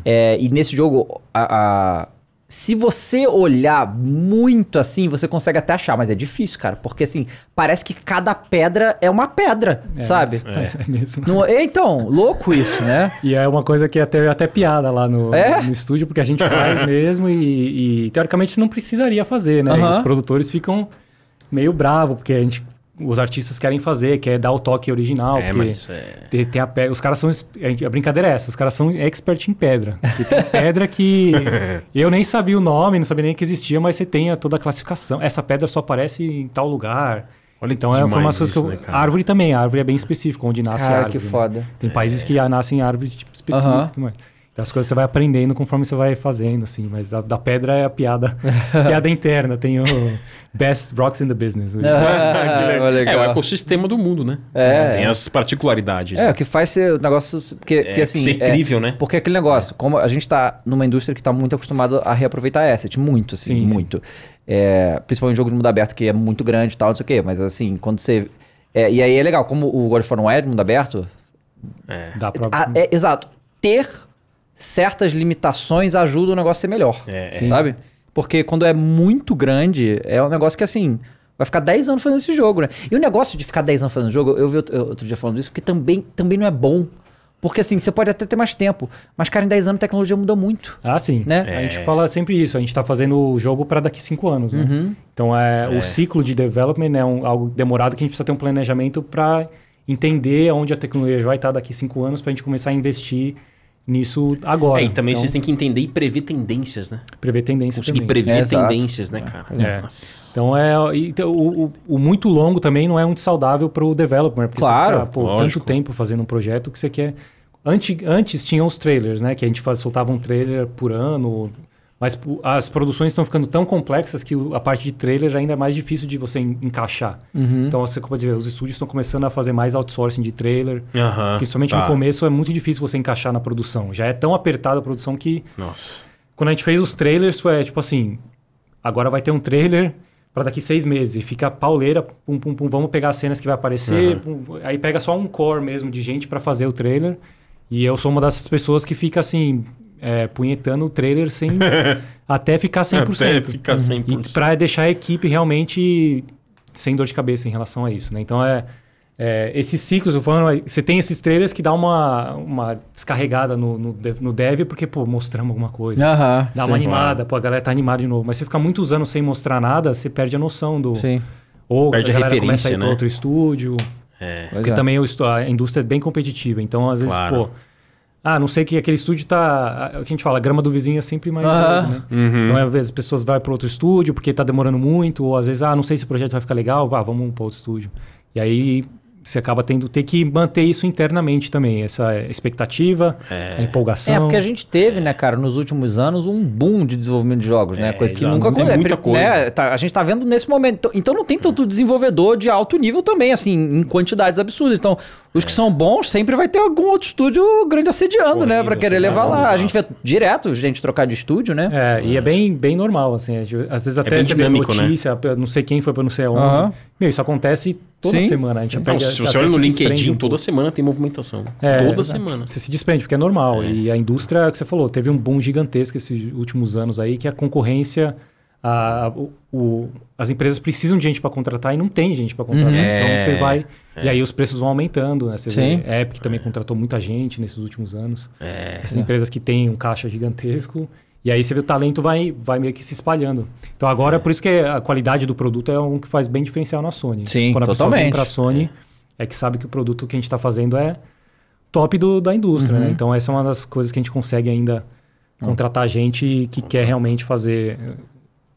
É, e nesse jogo, a, a- se você olhar muito assim, você consegue até achar, mas é difícil, cara, porque assim, parece que cada pedra é uma pedra, É, sabe? mas- É, mesmo. Não- é, então, louco isso, né? E é uma coisa que é até, até piada lá no, É? no estúdio, porque a gente faz mesmo e, e, teoricamente não precisaria fazer, né? Aham. os produtores ficam meio bravos, porque a gente, os artistas querem fazer, quer dar o toque original. É, porque mas é... tem, tem a pe- os caras são. a a brincadeira é essa, os caras são expert em pedra. Porque tem pedra que. eu nem sabia o nome, não sabia nem que existia, mas você tem a- toda a classificação. Essa pedra só aparece em tal lugar. Olha então que é, uma coisa que eu, né, árvore também, a árvore é bem específica, onde nasce a Cara, árvore. que né? foda. Tem países que nascem em árvores tipo, específicas. E tudo mais. Então as coisas você vai aprendendo conforme você vai fazendo, assim. Mas da, da pedra é a piada, piada interna. Tem o Best Rocks in the Business. Ah, legal. É o ecossistema do mundo, né? É. Tem as particularidades. É, o que faz ser o negócio. Porque, É, porque, assim. ser é- incrível, né? Porque aquele negócio, como a gente tá numa indústria que tá muito acostumado a reaproveitar asset, muito, assim, Sim, sim. muito. É, principalmente jogo de mundo aberto, que é muito grande e tal, não sei o quê. Mas assim, quando você. é, e aí é legal, como o God of War não é de mundo aberto. É. Dá pra... a- é, exato. Ter certas limitações ajuda o negócio a ser melhor. É, Sim. sabe? Porque quando é muito grande, é um negócio que assim. Vai ficar 10 anos fazendo esse jogo, né? E o negócio de ficar 10 anos fazendo jogo, eu vi outro, dia falando isso, porque também, também não é bom. Porque assim, você pode até ter mais tempo. Mas, cara, em 10 anos a tecnologia muda muito. Ah, sim. Né? A gente fala sempre isso. A gente está fazendo o jogo para daqui cinco anos. Né? Uhum. Então, é, É. o ciclo de development é um, algo demorado que a gente precisa ter um planejamento para entender onde a tecnologia vai estar daqui cinco anos para a gente começar a investir nisso agora. É, e também então, vocês têm que entender e prever tendências, né? prever tendência Conseguir também. prever É, tendências, né, cara? É. Nossa. Então, é, e, então, o, o- o muito longo também não é muito saudável para o developer. Porque Claro, você fica, pô, tanto tempo fazendo um projeto que você quer... Antes, antes tinham os trailers, né? Que a gente faz, soltava um trailer por ano. Mas as produções estão ficando tão complexas que a parte de trailer ainda é mais difícil de você en- encaixar. Uhum. Então, você pode ver, os estúdios estão começando a fazer mais outsourcing de trailer. Aham. Principalmente tá. no começo é muito difícil você encaixar na produção. Já é tão apertada a produção que Nossa. quando a gente fez os trailers, foi tipo assim: agora vai ter um trailer para daqui seis meses. E fica pauleira, pum, pum, pum, vamos pegar as cenas que vai aparecer. pum, aí pega só um core mesmo de gente para fazer o trailer. E eu sou uma dessas pessoas que fica assim, é, punhetando o trailer sem até ficar 100%. Até ficar 100%. E para deixar a equipe realmente sem dor de cabeça em relação a isso, né? Então é, é, esses ciclos, eu falando, você tem esses trailers que dá uma, uma descarregada no, no, dev, no dev, porque, pô, mostramos alguma coisa. Aham. Dá sim. uma animada, pô, a galera tá animada de novo. Mas você ficar muitos anos sem mostrar nada, você perde a noção do. Sim. Ou Perde a galera começa referência, a ir pra né? outro estúdio. É. Porque é. também a indústria é bem competitiva. Então, às vezes, Claro. pô. Ah, não sei que aquele estúdio tá. O que a gente fala, a grama do vizinho é sempre mais Aham. verde, né? Uhum. Então, às vezes, as pessoas vão para outro estúdio porque tá demorando muito, ou às vezes, ah, não sei se o projeto vai ficar legal, ah, vamos para outro estúdio. E aí você acaba tendo ter que manter isso internamente também, essa expectativa, a empolgação. É, porque a gente teve, né, cara, nos últimos anos um boom de desenvolvimento de jogos, né? É, Coisa que nunca aconteceu. muita coisa. Né? Tá, a gente tá vendo nesse momento. Então, então não tem tanto desenvolvedor de alto nível também, assim, em quantidades absurdas. Então, os que são bons, sempre vai ter algum outro estúdio grande assediando, né? Correndo, Pra querer assim, levar exato, lá. A gente vê direto gente trocar de estúdio, né? É, e é bem, bem normal, assim. a gente- Às vezes até bem você vê dinâmico, né? notícia, não sei quem foi pra não sei aonde. Aham. Meu, isso acontece toda Sim. semana. A gente Então, pega- se você olha no LinkedIn, um toda semana tem movimentação. É, toda exato. semana. Você se desprende, porque é normal. E a indústria, que você falou, teve um boom gigantesco esses últimos anos aí, que a concorrência, a, o- o- as empresas precisam de gente para contratar e não tem gente para contratar. Uhum. Então É, você vai. E aí os preços vão aumentando, né? Você Sim. vê, a Epic também contratou muita gente nesses últimos anos. É. Essas empresas que têm um caixa gigantesco. E aí você vê o talento vai, vai meio que se espalhando. Então agora, por isso que a qualidade do produto é um que faz bem diferencial na Sony. Sim, Quando a pessoa vem totalmente. pra Sony, é. que sabe que o produto que a gente está fazendo é top do, da indústria, Uhum. né? Então essa é uma das coisas que a gente consegue ainda contratar gente que quer realmente fazer...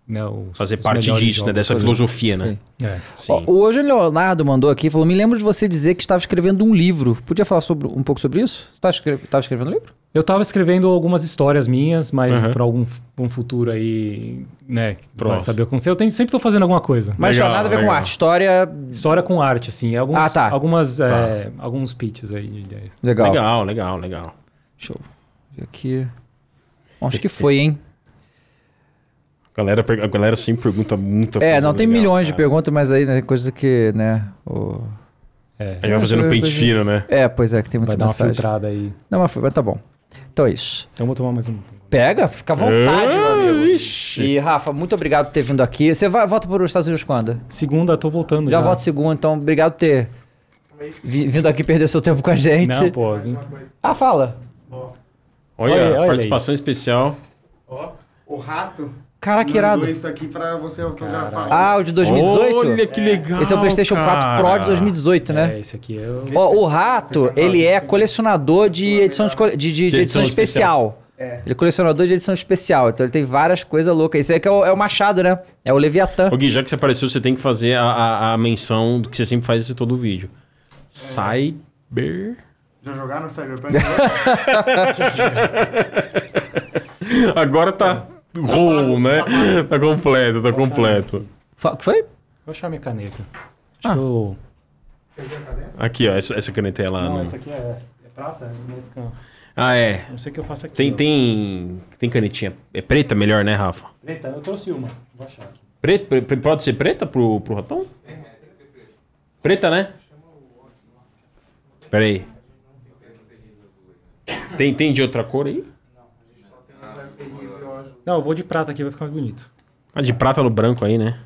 Né, os- Fazer os parte disso, né? Dessa filosofia, né? É. Sim. Ó, O hoje Leonardo mandou aqui, falou: Me lembro de você dizer que estava escrevendo um livro. Podia falar sobre, um pouco sobre isso? Você estava escrevendo um livro? Eu estava escrevendo algumas histórias minhas, mas Aham. para algum um futuro aí, né? Próximo. saber o que. Eu tenho, sempre estou fazendo alguma coisa. Mas Legal, nada a ver com legal. arte. História. História com arte, assim. Alguns, Ah, tá. Algumas, é, alguns pitches aí de ideias. Legal. Legal, legal, legal. Deixa eu ver aqui. Acho que foi, hein? A galera, a galera sempre pergunta muita É, coisa não, tem legal, milhões de cara. perguntas, mas aí, né, coisa que, né. o- É, A gente vai fazendo pente fino, né? É, pois é, que tem muita vai dar uma filtrada aí. Não, mas, foi- mas tá bom. Então é isso. Então eu vou tomar mais um. Pega, fica à vontade, meu Ah, amigo. ixi. E, Rafa, muito obrigado por ter vindo aqui. Você vai, volta para os Estados Unidos quando? Segunda, tô voltando Já já. volto segunda, então obrigado por ter vi- vindo aqui perder seu tempo com a gente. Não, pô. Ah, fala. Olha, Olha, olha participação especial. Ó, o rato Caraca, mandou irado. isso aqui pra você autografar. Ah, o de 2018? Olha que legal. Esse é o PlayStation 4 Pro de cara. 2018, né? É, esse aqui é o... Ó, o Rato, ele é colecionador de edição, de, de- de- de edição edição especial. É. Ele é colecionador de edição especial. Então ele tem várias coisas loucas. Esse aí que é o, é o Machado, né? É o Leviatã. Ô Gui, já que você apareceu, você tem que fazer a, a, a menção do que você sempre faz em todo o vídeo. Cyber... Já jogaram no Cyberpunk? Agora tá roll, né? Tá completo, tá completo. O que foi? Vou achar minha caneta. Ah. Acho que eu... Aqui, ó, essa, essa caneta é lá. Não, no- essa aqui é, é prata? Fica... Ah, é. não sei o que eu faço aqui. Tem, tem, tem canetinha. É preta melhor, né, Rafa? Preta, eu trouxe uma. Vou achar aqui. Preta, pre- pre- pode ser preta pro, pro ratão? Preta, né? Pera aí. Tem, tem de outra cor aí? Não, eu vou de prata aqui, vai ficar mais bonito. Ah, de prata no branco aí, né?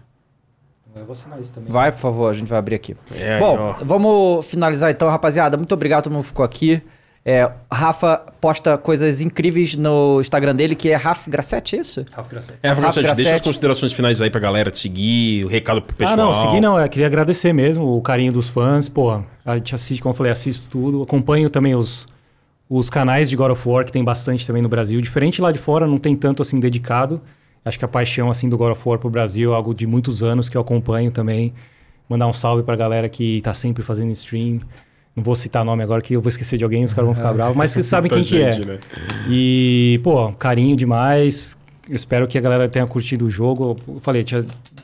Eu vou assinar isso também. Vai, por favor, a gente vai abrir aqui. É, Bom, ó. vamos finalizar então, rapaziada. Muito obrigado, todo mundo ficou aqui. É, Rafa posta coisas incríveis no Instagram dele, que é Rafa Grassetti, é isso? Rafa Grassetti. É, Rafa, Grassetti, deixa as considerações finais aí pra galera te seguir, o recado pro pessoal. Ah, não, segui não. Eu queria agradecer mesmo o carinho dos fãs. Pô, a gente assiste, como eu falei, assisto tudo. Acompanho também os, os canais de God of War, que tem bastante também no Brasil. Diferente lá de fora, não tem tanto assim dedicado. Acho que a paixão assim do God of War pro Brasil é algo de muitos anos que eu acompanho também. Mandar um salve pra galera que tá sempre fazendo stream. Não vou citar nome agora que eu vou esquecer de alguém, os caras vão ficar bravos, mas vocês sabem quem que é. né? E, pô, carinho demais. Eu espero que a galera tenha curtido o jogo. Eu falei, te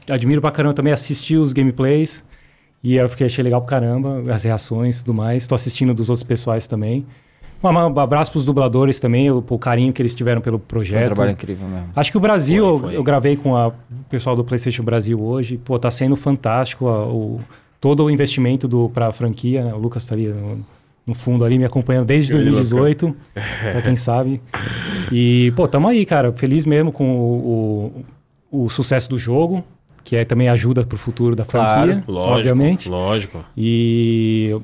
admiro pra caramba também assistir os gameplays. E eu fiquei, achei legal pra caramba, as reações e tudo mais. Tô assistindo dos outros pessoais também. Um abraço pros dubladores também, o, o carinho que eles tiveram pelo Foi um projeto. trabalho incrível mesmo. Acho que o Brasil, Foi, eu- foi. Eu, gravei com a- o pessoal do PlayStation Brasil hoje. Pô, tá sendo fantástico a- o, todo o investimento do, pra franquia. né? O Lucas tá ali no, no fundo ali me acompanhando desde Grande 2018, pra quem sabe. E, pô, tamo aí, cara. Feliz mesmo com o, o, o sucesso do jogo. que é também ajuda pro futuro da Claro, franquia, Lógico, obviamente. lógico. E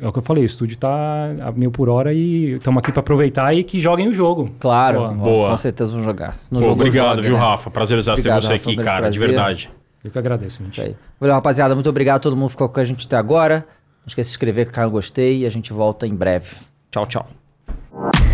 é o que eu falei, o estúdio tá a mil por hora e estamos aqui para aproveitar e que joguem o jogo. Claro, Boa. Boa. com certeza vão jogar. Não Pô, obrigado, joga, viu, né? Rafa? Prazer exato ter você Rafa, aqui, cara, de prazer. verdade. Eu que agradeço, gente. Isso aí. Valeu, rapaziada. Muito obrigado a todo mundo que ficou com a gente até agora. Não esqueça de se inscrever, clicar no gostei e a gente volta em breve. Tchau, tchau.